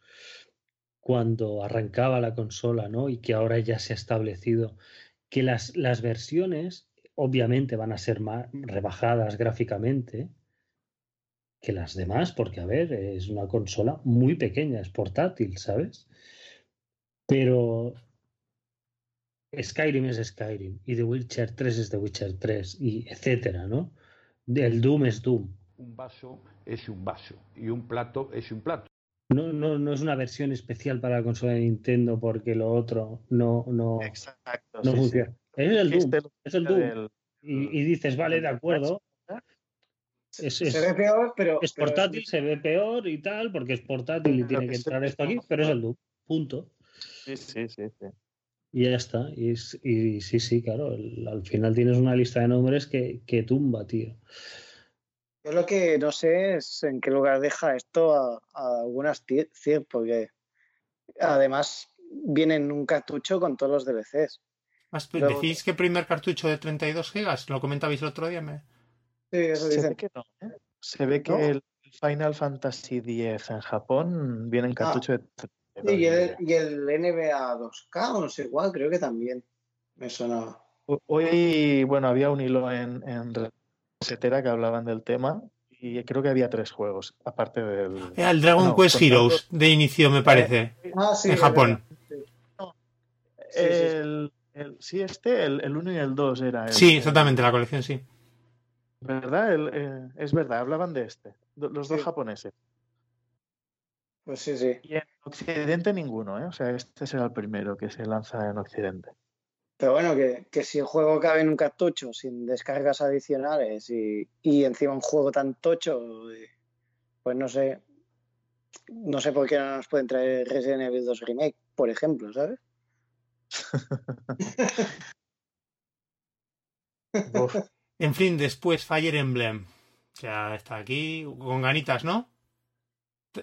[SPEAKER 2] cuando arrancaba la consola, ¿no? Y que ahora ya se ha establecido que las, las versiones obviamente van a ser más rebajadas gráficamente que las demás, porque a ver, es una consola muy pequeña, es portátil, ¿sabes? Pero Skyrim es Skyrim y The Witcher 3 es The Witcher 3 y etcétera, ¿no? El Doom es Doom.
[SPEAKER 5] Un vaso es un vaso y un plato es un plato.
[SPEAKER 2] No, no, no es una versión especial para la consola de Nintendo porque lo otro no, no,
[SPEAKER 4] Exacto.
[SPEAKER 2] no
[SPEAKER 4] sí, sí.
[SPEAKER 2] funciona. Es el Doom,
[SPEAKER 4] lo
[SPEAKER 2] es el Doom.
[SPEAKER 4] del-
[SPEAKER 2] Y, y dices, vale, de acuerdo, es, es-
[SPEAKER 3] Se ve peor, pero.
[SPEAKER 2] es
[SPEAKER 3] pero
[SPEAKER 2] portátil, se ve peor y tal, porque es portátil y tiene
[SPEAKER 4] que
[SPEAKER 2] entrar esto aquí, pero es el Doom, punto.
[SPEAKER 4] Sí, sí, sí, sí.
[SPEAKER 2] Y ya está. Y, sí, sí, claro, el- al final tienes una lista de nombres que, que tumba, tío.
[SPEAKER 3] Yo lo que no sé es en qué lugar deja esto a, a algunas CIR, porque además viene en un cartucho con todos los DLCs.
[SPEAKER 1] Más,
[SPEAKER 3] Luego-
[SPEAKER 1] ¿Decís que primer cartucho de 32 gigas? Lo comentabais el otro día. Me...
[SPEAKER 3] Sí, eso
[SPEAKER 4] Se
[SPEAKER 3] dicen.
[SPEAKER 4] ve que no, ¿eh? Se ve que
[SPEAKER 3] ¿No?
[SPEAKER 4] el Final Fantasy X en Japón viene en cartucho de
[SPEAKER 3] Sí, y, el, y el NBA 2K, o no sé igual, creo que también me sonaba.
[SPEAKER 4] Hoy, bueno, había un hilo en, en Resetera que hablaban del tema y creo que había tres juegos, aparte del...
[SPEAKER 1] Era el Dragon
[SPEAKER 4] No,
[SPEAKER 1] Quest Heroes de inicio, me parece.
[SPEAKER 3] Ah, sí,
[SPEAKER 1] en
[SPEAKER 3] es
[SPEAKER 1] Japón.
[SPEAKER 3] sí.
[SPEAKER 4] El, el- sí, este, el, el 1 y el 2 era. el-
[SPEAKER 1] Sí, exactamente, la colección sí.
[SPEAKER 4] ¿Verdad? El, eh, es verdad, hablaban de este, los dos
[SPEAKER 3] Sí.
[SPEAKER 4] japoneses.
[SPEAKER 3] Pues sí, sí.
[SPEAKER 4] Y en Occidente ninguno, ¿eh? O sea, este será el primero que se lanza en Occidente.
[SPEAKER 3] Pero bueno, que, que si el juego cabe en un cartucho sin descargas adicionales y, y encima un juego tan tocho, eh, pues no sé. No sé por qué no nos pueden traer Resident Evil 2 Remake, por ejemplo, ¿sabes?
[SPEAKER 1] En fin, después Fire Emblem. Ya está aquí, con ganitas, ¿no?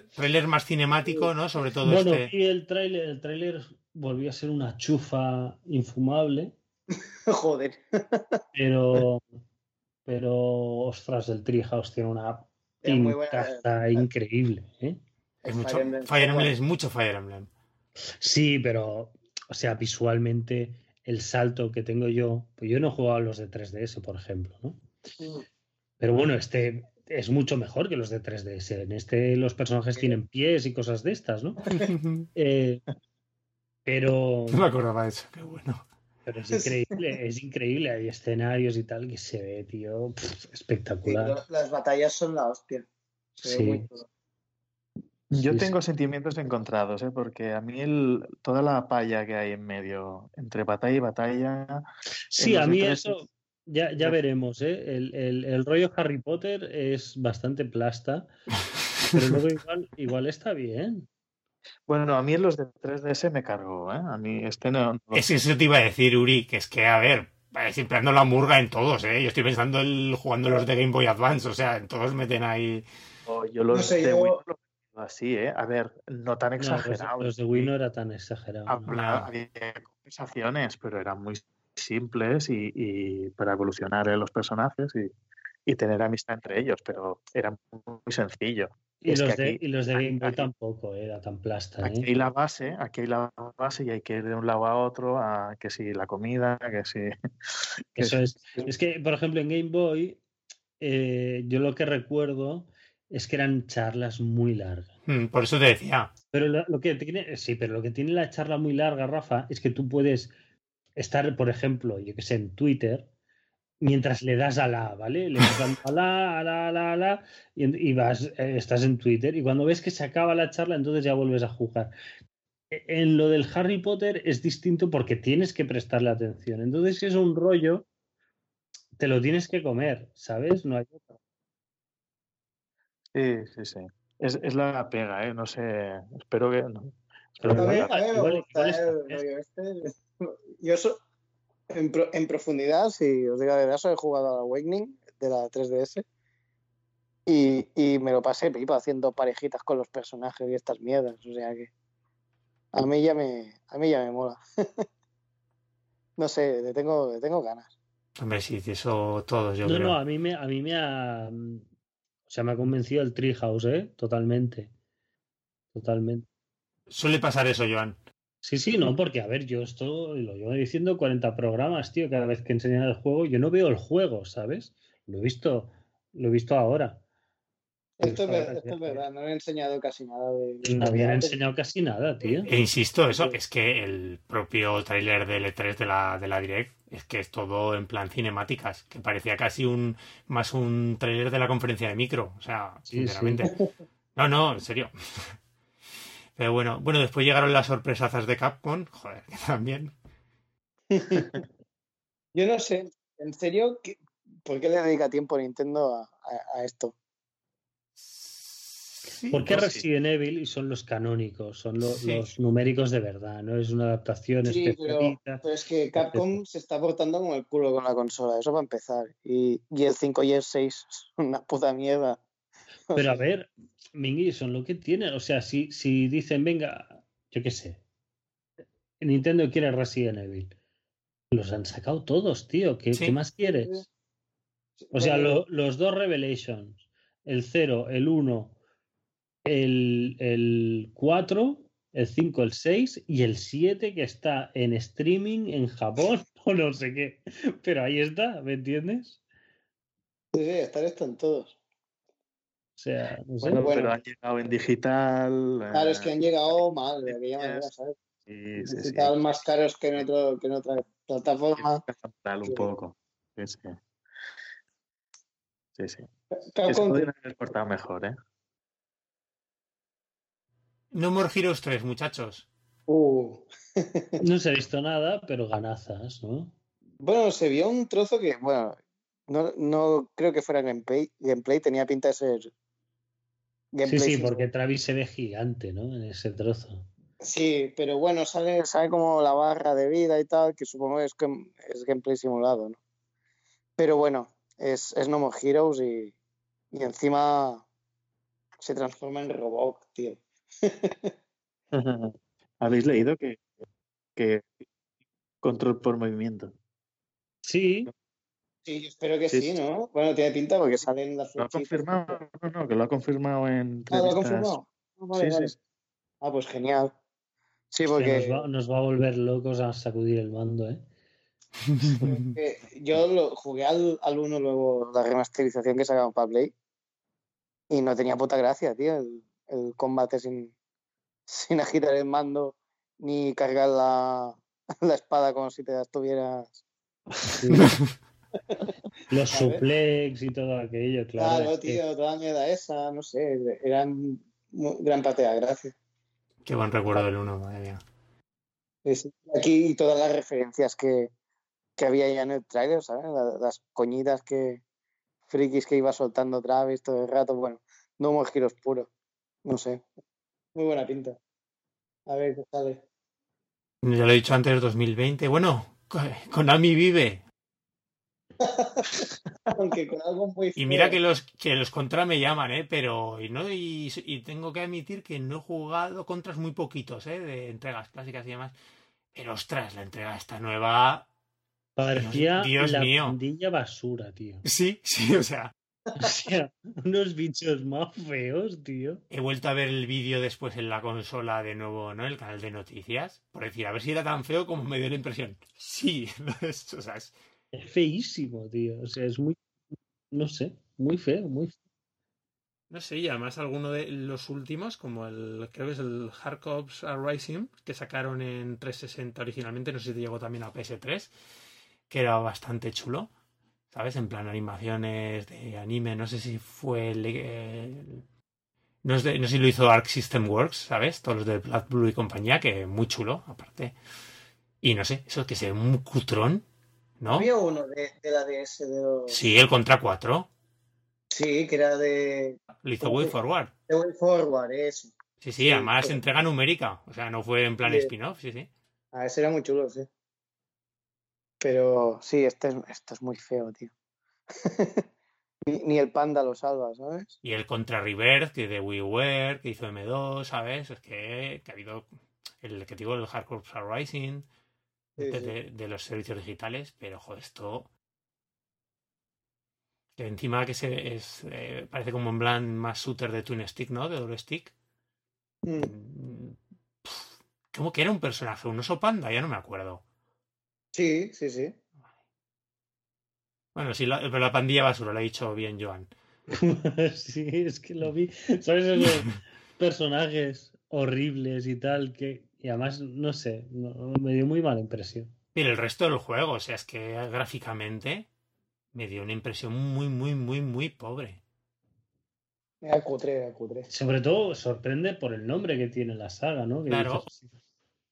[SPEAKER 1] T- Trailer más cinemático, ¿no? Sobre todo
[SPEAKER 2] Bueno,
[SPEAKER 1] este.
[SPEAKER 2] y el tráiler, el tráiler volvió a ser una chufa infumable,
[SPEAKER 3] Joder.
[SPEAKER 2] pero, pero ostras, el Treehouse tiene una
[SPEAKER 3] Es muy buena.
[SPEAKER 2] pintaza increíble, ¿eh?
[SPEAKER 1] Es mucho,
[SPEAKER 3] Fire Emblem,
[SPEAKER 1] Fire Emblem es mucho Fire Emblem.
[SPEAKER 2] Sí, pero, o sea, visualmente el salto que tengo yo, pues yo no he jugado a los de 3DS, por ejemplo, ¿no? Pero bueno, este es mucho mejor que los de 3DS. En este los personajes tienen pies y cosas de estas, ¿no? Eh, pero,
[SPEAKER 1] No me acordaba de eso, qué bueno.
[SPEAKER 2] pero es increíble, es increíble. Hay escenarios y tal que se ve, tío, espectacular.
[SPEAKER 3] las batallas son la hostia. Se ve
[SPEAKER 2] Sí.
[SPEAKER 3] muy chulo.
[SPEAKER 4] Yo
[SPEAKER 2] Sí,
[SPEAKER 4] tengo sentimientos encontrados, ¿eh? Porque a mí el, toda la palla que hay en medio, entre batalla y batalla,
[SPEAKER 2] Sí, a mí
[SPEAKER 4] 3DS
[SPEAKER 2] eso ya, ya veremos, ¿eh? El, el- el rollo Harry Potter es bastante plasta, pero luego igual, igual está bien.
[SPEAKER 4] Bueno, a mí en los de 3DS me cargó, ¿eh? A mí este no... no-
[SPEAKER 1] Es que eso te iba a decir, Uri, que es que, a ver, eh, siempre ando la murga en todos, ¿eh? Yo estoy pensando en jugando los de Game Boy Advance, o sea, en todos meten ahí.
[SPEAKER 4] yo los
[SPEAKER 3] No sé,
[SPEAKER 4] de
[SPEAKER 3] yo-
[SPEAKER 4] así, ¿eh? A ver, no tan
[SPEAKER 2] No, los,
[SPEAKER 4] exagerado.
[SPEAKER 2] los de Wii no era tan exagerado. ¿no?
[SPEAKER 4] Habla- había conversaciones, pero eran muy simples y, y para evolucionar en los personajes y, y tener amistad entre ellos, pero era muy sencillo.
[SPEAKER 2] Y
[SPEAKER 4] es
[SPEAKER 2] los,
[SPEAKER 4] que
[SPEAKER 2] de,
[SPEAKER 4] aquí-
[SPEAKER 2] y los de Game Boy
[SPEAKER 4] aquí-
[SPEAKER 2] tampoco era tan plasta,
[SPEAKER 4] Aquí
[SPEAKER 2] ¿eh?
[SPEAKER 4] hay la base, aquí hay la base y hay que ir de un lado a otro, a que si la comida, que si... que
[SPEAKER 2] Eso
[SPEAKER 4] si-
[SPEAKER 2] es. Es que, por ejemplo, en Game Boy, eh, yo lo que recuerdo es que eran charlas muy largas.
[SPEAKER 1] Mm, Por eso te decía.
[SPEAKER 2] Pero lo, lo que tiene, sí, pero lo que tiene la charla muy larga, Rafa, es que tú puedes estar, por ejemplo, yo que sé, en Twitter, mientras le das a la, ¿vale? Le das a la, a la, a la, a la, y, y vas, eh, estás en Twitter, y cuando ves que se acaba la charla, entonces ya vuelves a jugar. E- En lo del Harry Potter es distinto porque tienes que prestarle atención. Entonces, si es un rollo, te lo tienes que comer, ¿sabes? No hay otra.
[SPEAKER 4] Sí, sí, sí. Es, es la pega, ¿eh? No sé. Espero que. no. Espero que
[SPEAKER 3] mí, Yo so- en, pro- en profundidad, si os digo la verdad, he jugado a Awakening de la 3DS y, y me lo pasé pipa haciendo parejitas con los personajes y estas mierdas. O sea que a mí ya me, a mí ya me mola. no sé, le tengo, le tengo ganas.
[SPEAKER 1] Hombre, sí, eso todos, yo
[SPEAKER 2] No,
[SPEAKER 1] creo.
[SPEAKER 2] no, a mí me, a mí me ha. O sea, me ha convencido el Treehouse, ¿eh? Totalmente. Totalmente.
[SPEAKER 1] Suele pasar eso, Joan.
[SPEAKER 2] Sí, sí, no, porque a ver, yo esto lo llevo diciendo 40 programas, tío, cada vez que enseñan el juego, yo no veo el juego, ¿sabes? Lo he visto, lo he visto ahora.
[SPEAKER 3] Esto es, esto verdad, no he enseñado casi nada de.
[SPEAKER 2] No habían enseñado casi nada, tío.
[SPEAKER 1] E insisto, eso es que el propio tráiler del E3 de la, de la Direct es que es todo en plan cinemáticas, que parecía casi un más un tráiler de la conferencia de micro, o sea,
[SPEAKER 2] Sí,
[SPEAKER 1] sinceramente. No, no, en serio. Pero bueno, bueno, después llegaron las sorpresazas de Capcom, joder, que también.
[SPEAKER 3] Yo no sé, en serio, ¿qué- ¿por qué le dedica tiempo Nintendo a, a- a esto?
[SPEAKER 1] Sí,
[SPEAKER 2] ¿Por qué
[SPEAKER 1] no sé.
[SPEAKER 2] Resident Evil y son los canónicos, son lo-
[SPEAKER 1] Sí.
[SPEAKER 2] los numéricos de verdad, no es una adaptación
[SPEAKER 3] Sí, pero,
[SPEAKER 2] especialita?
[SPEAKER 3] pero es que Capcom se está portando como el culo con la consola, eso va a empezar. Y, y el 5 y el 6 son una puta mierda.
[SPEAKER 2] Pero a ver, Mingui, son lo que tienen. O sea, si, si dicen, venga, yo qué sé, Nintendo quiere Resident Evil. Los han sacado todos, tío. ¿Qué,
[SPEAKER 1] Sí.
[SPEAKER 2] qué más quieres? O sea, lo- los dos Revelations, el 0, el 1, el, el 4, el 5, el 6 y el 7 que está en streaming en Japón o no sé qué. Pero ahí está, ¿me entiendes?
[SPEAKER 3] Sí, sí, estar están todos.
[SPEAKER 2] O sea, no sé.
[SPEAKER 4] Bueno,
[SPEAKER 3] Bueno.
[SPEAKER 4] pero han llegado en digital.
[SPEAKER 3] Claro, es que
[SPEAKER 4] eh,
[SPEAKER 3] han llegado mal de aquella manera, ¿sabes?
[SPEAKER 4] sí, sí, sí.
[SPEAKER 3] Necesitaban más caros que en, otro, que en otra plataforma.
[SPEAKER 4] Tal un poco. Sí, sí. Sí, sí. Eso
[SPEAKER 3] Capcom,
[SPEAKER 4] podrían haber portado mejor, ¿eh?
[SPEAKER 1] No More Heroes 3, muchachos.
[SPEAKER 3] uh,
[SPEAKER 2] No se ha visto nada, pero ganazas, ¿no?
[SPEAKER 3] Bueno, se vio un trozo que, bueno, no, no creo que fuera gameplay, gameplay tenía pinta de ser
[SPEAKER 2] Sí,
[SPEAKER 3] gameplay.
[SPEAKER 2] sí, porque Travis se ve gigante, ¿no? En ese trozo.
[SPEAKER 3] Sí, pero bueno, sale, sale como la barra de vida y tal, que supongo que es, es gameplay simulado, ¿no? Pero bueno, es, es No More Heroes y, y encima se transforma en robot, tío.
[SPEAKER 4] ¿Habéis leído que, que control por movimiento?
[SPEAKER 2] Sí,
[SPEAKER 3] Sí, yo espero que
[SPEAKER 4] Sí,
[SPEAKER 3] sí,
[SPEAKER 4] sí.
[SPEAKER 3] ¿no? Bueno, tiene pinta porque salen las
[SPEAKER 4] ¿Lo ha confirmado? No, no, que lo ha confirmado en
[SPEAKER 3] Ah, ¿lo ha confirmado? Vale,
[SPEAKER 4] Sí,
[SPEAKER 3] vale.
[SPEAKER 4] sí, sí.
[SPEAKER 3] Ah, pues genial. Sí,
[SPEAKER 2] que
[SPEAKER 3] porque
[SPEAKER 2] nos, va, nos va a volver locos a sacudir el mando, ¿eh?
[SPEAKER 3] porque yo lo, jugué al, al 1 luego, la remasterización que sacaron para Play, y no tenía puta gracia, tío, el, el combate sin, sin agitar el mando ni cargar la, la espada como si te la estuvieras.
[SPEAKER 2] Los suplex y todo aquello, claro.
[SPEAKER 3] Claro,
[SPEAKER 2] es que-
[SPEAKER 3] tío, toda mierda esa, no sé, eran gran parte de la gracia.
[SPEAKER 1] Qué buen recuerdo del 1, madre mía.
[SPEAKER 3] Sí. Aquí y todas las referencias que, que había ya en el trailer, ¿sabes? La- Las coñitas que frikis que iba soltando Travis todo el rato, bueno, no more giros puro, no sé. Muy buena pinta. A ver qué sale.
[SPEAKER 1] Ya lo he dicho antes, 2020. Bueno, Konami vive.
[SPEAKER 3] Aunque con algo muy
[SPEAKER 1] Y mira que los que los contra me llaman, ¿eh? Pero y no y, y tengo que admitir que no he jugado contras muy poquitos, ¿eh? De entregas clásicas y demás. Pero ostras, la entrega esta nueva.
[SPEAKER 2] Parecía
[SPEAKER 1] Dios
[SPEAKER 2] la
[SPEAKER 1] mío.
[SPEAKER 2] pandilla basura, tío.
[SPEAKER 1] Sí, sí, o sea,
[SPEAKER 2] O sea, unos bichos más feos, tío.
[SPEAKER 1] he vuelto a ver el vídeo después en la consola de nuevo, ¿no? El canal de noticias, por decir, a ver si era tan feo como me dio la impresión. Sí, o sea, es-
[SPEAKER 2] Es feísimo, tío. O sea, es muy, no sé, muy feo, muy feo.
[SPEAKER 1] No sé, y además alguno de los últimos, como el, creo que es el Hard Ops Rising, que sacaron en 360 originalmente, no sé si llegó también a PS3, que era bastante chulo, ¿sabes? En plan animaciones de anime, no sé si fue el... el- no, de- no sé si lo hizo Arc System Works, ¿sabes? Todos los de Black Blue y compañía, que muy chulo, aparte. Y no sé, eso que se un cutrón, ¿no?
[SPEAKER 3] Había uno de, de la DS de los...
[SPEAKER 1] Sí, el Contra 4,
[SPEAKER 3] Sí, que era de,
[SPEAKER 1] lo hizo Way Forward.
[SPEAKER 3] de Way Forward, eso.
[SPEAKER 1] Sí, sí,
[SPEAKER 3] Sí,
[SPEAKER 1] además
[SPEAKER 3] pero-
[SPEAKER 1] entrega numérica. O sea, no fue en plan
[SPEAKER 3] Sí.
[SPEAKER 1] spin-off, sí, sí.
[SPEAKER 3] Ah, ese era muy chulo, sí. Pero sí, este es, esto es muy feo, tío. ni, ni el panda lo salva, ¿sabes?
[SPEAKER 1] Y el Contra Reverse, que de WiiWare, que hizo M2, ¿sabes? Es que, que ha habido el que digo, el Hardcore Rising, de,
[SPEAKER 3] sí.
[SPEAKER 1] de- de los servicios digitales, pero joder, esto. Que encima que se es, eh, parece como en plan más shooter de Twin Stick, ¿no? De doble stick.
[SPEAKER 3] Mm.
[SPEAKER 1] Mm, ¿Cómo que era un personaje? ¿Un oso panda? Ya no me acuerdo.
[SPEAKER 3] Sí, sí, sí.
[SPEAKER 1] Bueno, sí, la, pero la pandilla basura, lo ha dicho bien Joan.
[SPEAKER 2] sí, es que lo vi. ¿Sabes esos personajes horribles y tal? que Y además, no sé, no- me dio muy mala impresión.
[SPEAKER 1] Pero el resto del juego, o sea, es que gráficamente me dio una impresión muy, muy, muy, muy pobre.
[SPEAKER 3] Era cutre, era cutre.
[SPEAKER 2] Sobre todo sorprende por el nombre que tiene la saga, ¿no? Que
[SPEAKER 1] Claro.
[SPEAKER 2] dices,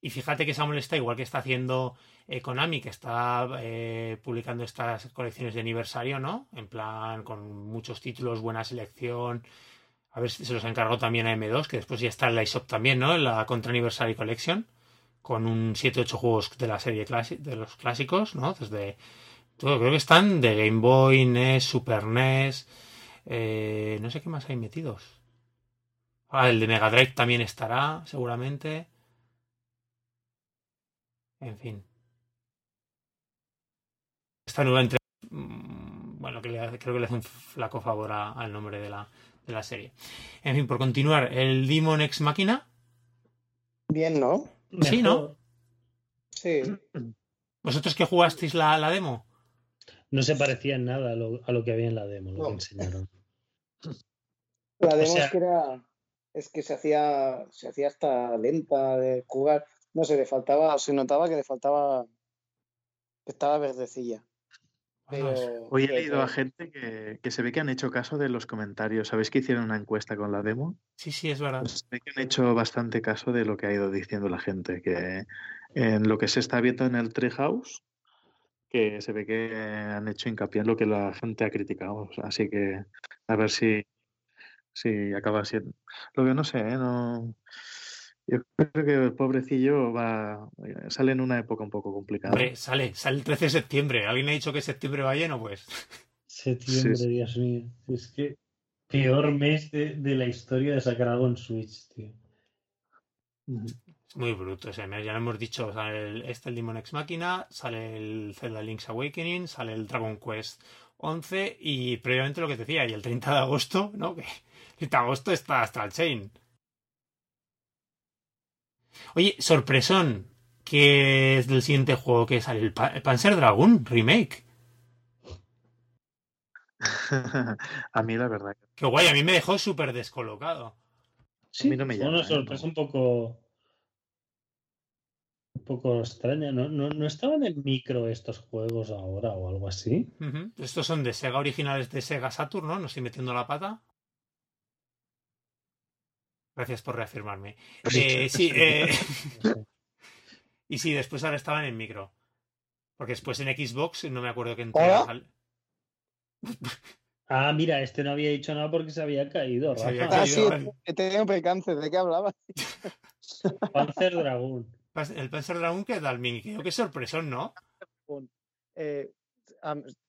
[SPEAKER 1] Y fíjate que Samuel está igual que está haciendo eh, Konami, que está eh, publicando estas colecciones de aniversario, ¿no? En plan, con muchos títulos, buena selección. A ver si se los ha encargado también a M2, que después ya está en la eShop también, ¿no? En la Contra Anniversary Collection, con un 7-8 juegos de la serie de los clásicos, ¿no? Desde. Todo, creo que están de Game Boy, NES, Super NES. eh, no sé qué más hay metidos. Ah, el de Mega Drive también estará, seguramente. En fin. Esta nueva entrega. mm, Bueno, creo que le hace un flaco favor al nombre de la, de la serie. En fin, por continuar, el Demon Ex Machina.
[SPEAKER 3] Bien, ¿no?
[SPEAKER 1] Sí, ¿no?
[SPEAKER 3] Sí.
[SPEAKER 1] ¿Vosotros que jugasteis la, la demo?
[SPEAKER 2] No se parecía en nada a lo, a lo que había en la demo, lo
[SPEAKER 3] No.
[SPEAKER 2] que enseñaron.
[SPEAKER 3] La demo
[SPEAKER 2] sea-
[SPEAKER 3] es que era. Es que se hacía. Se hacía hasta lenta de jugar. No sé, le faltaba. Se notaba que le faltaba. que estaba verdecilla. Pero.
[SPEAKER 4] Hoy he
[SPEAKER 3] pero-
[SPEAKER 4] leído a gente que, que se ve que han hecho caso de los comentarios. ¿Sabéis que hicieron una encuesta con la demo?
[SPEAKER 1] Sí, sí, es verdad.
[SPEAKER 4] Pues se ve que han hecho bastante caso de lo que ha ido diciendo la gente, que en lo que se está viendo en el Treehouse, que se ve que han hecho hincapié en lo que la gente ha criticado. Así que a ver si, si acaba siendo. Lo que no sé, ¿eh? No... Yo creo que el pobrecillo va sale en una época un poco complicada.
[SPEAKER 1] Hombre, sale, sale el 13 de septiembre. ¿Alguien ha dicho que septiembre va lleno? Pues.
[SPEAKER 2] Septiembre,
[SPEAKER 4] Sí, sí.
[SPEAKER 2] Dios mío. Es que peor mes de, de la historia de sacar algo en Switch, tío.
[SPEAKER 1] Es muy bruto ese mes. Ya lo hemos dicho. Sale el, este el Demon Ex Machina, sale el Zelda Link's Awakening, sale el Dragon Quest 11 y previamente lo que te decía, y el 30 de agosto, ¿no? Que el 30 de agosto está hasta el Chain. Oye, sorpresón, que es del siguiente juego que sale el, Pa- el Panzer Dragoon Remake.
[SPEAKER 4] a mí la verdad.
[SPEAKER 1] Qué guay, a mí me dejó súper descolocado.
[SPEAKER 2] Sí,
[SPEAKER 4] mí no me
[SPEAKER 2] fue
[SPEAKER 4] llama,
[SPEAKER 2] una
[SPEAKER 4] ¿eh?
[SPEAKER 2] sorpresa
[SPEAKER 4] No.
[SPEAKER 2] un poco. Un poco extraña. ¿No, no, no estaban en micro estos juegos ahora o algo así?
[SPEAKER 1] Estos son de Sega originales de Sega Saturn, ¿no? No estoy metiendo la pata. Gracias por reafirmarme. Eh, sí, eh,
[SPEAKER 2] sé.
[SPEAKER 1] y sí, después ahora estaban en micro. Porque después en Xbox, no me acuerdo qué entrega. sal-
[SPEAKER 2] Ah, mira, este no había dicho nada porque se había caído,
[SPEAKER 1] Se había
[SPEAKER 2] Rafa.
[SPEAKER 3] Ah,
[SPEAKER 1] caído.
[SPEAKER 3] sí, he tenido percance. ¿De qué hablabas?
[SPEAKER 2] Panzer Dragoon.
[SPEAKER 1] El Panzer Dragoon que Ming. Creo que sorpresón, ¿no?
[SPEAKER 3] Eh,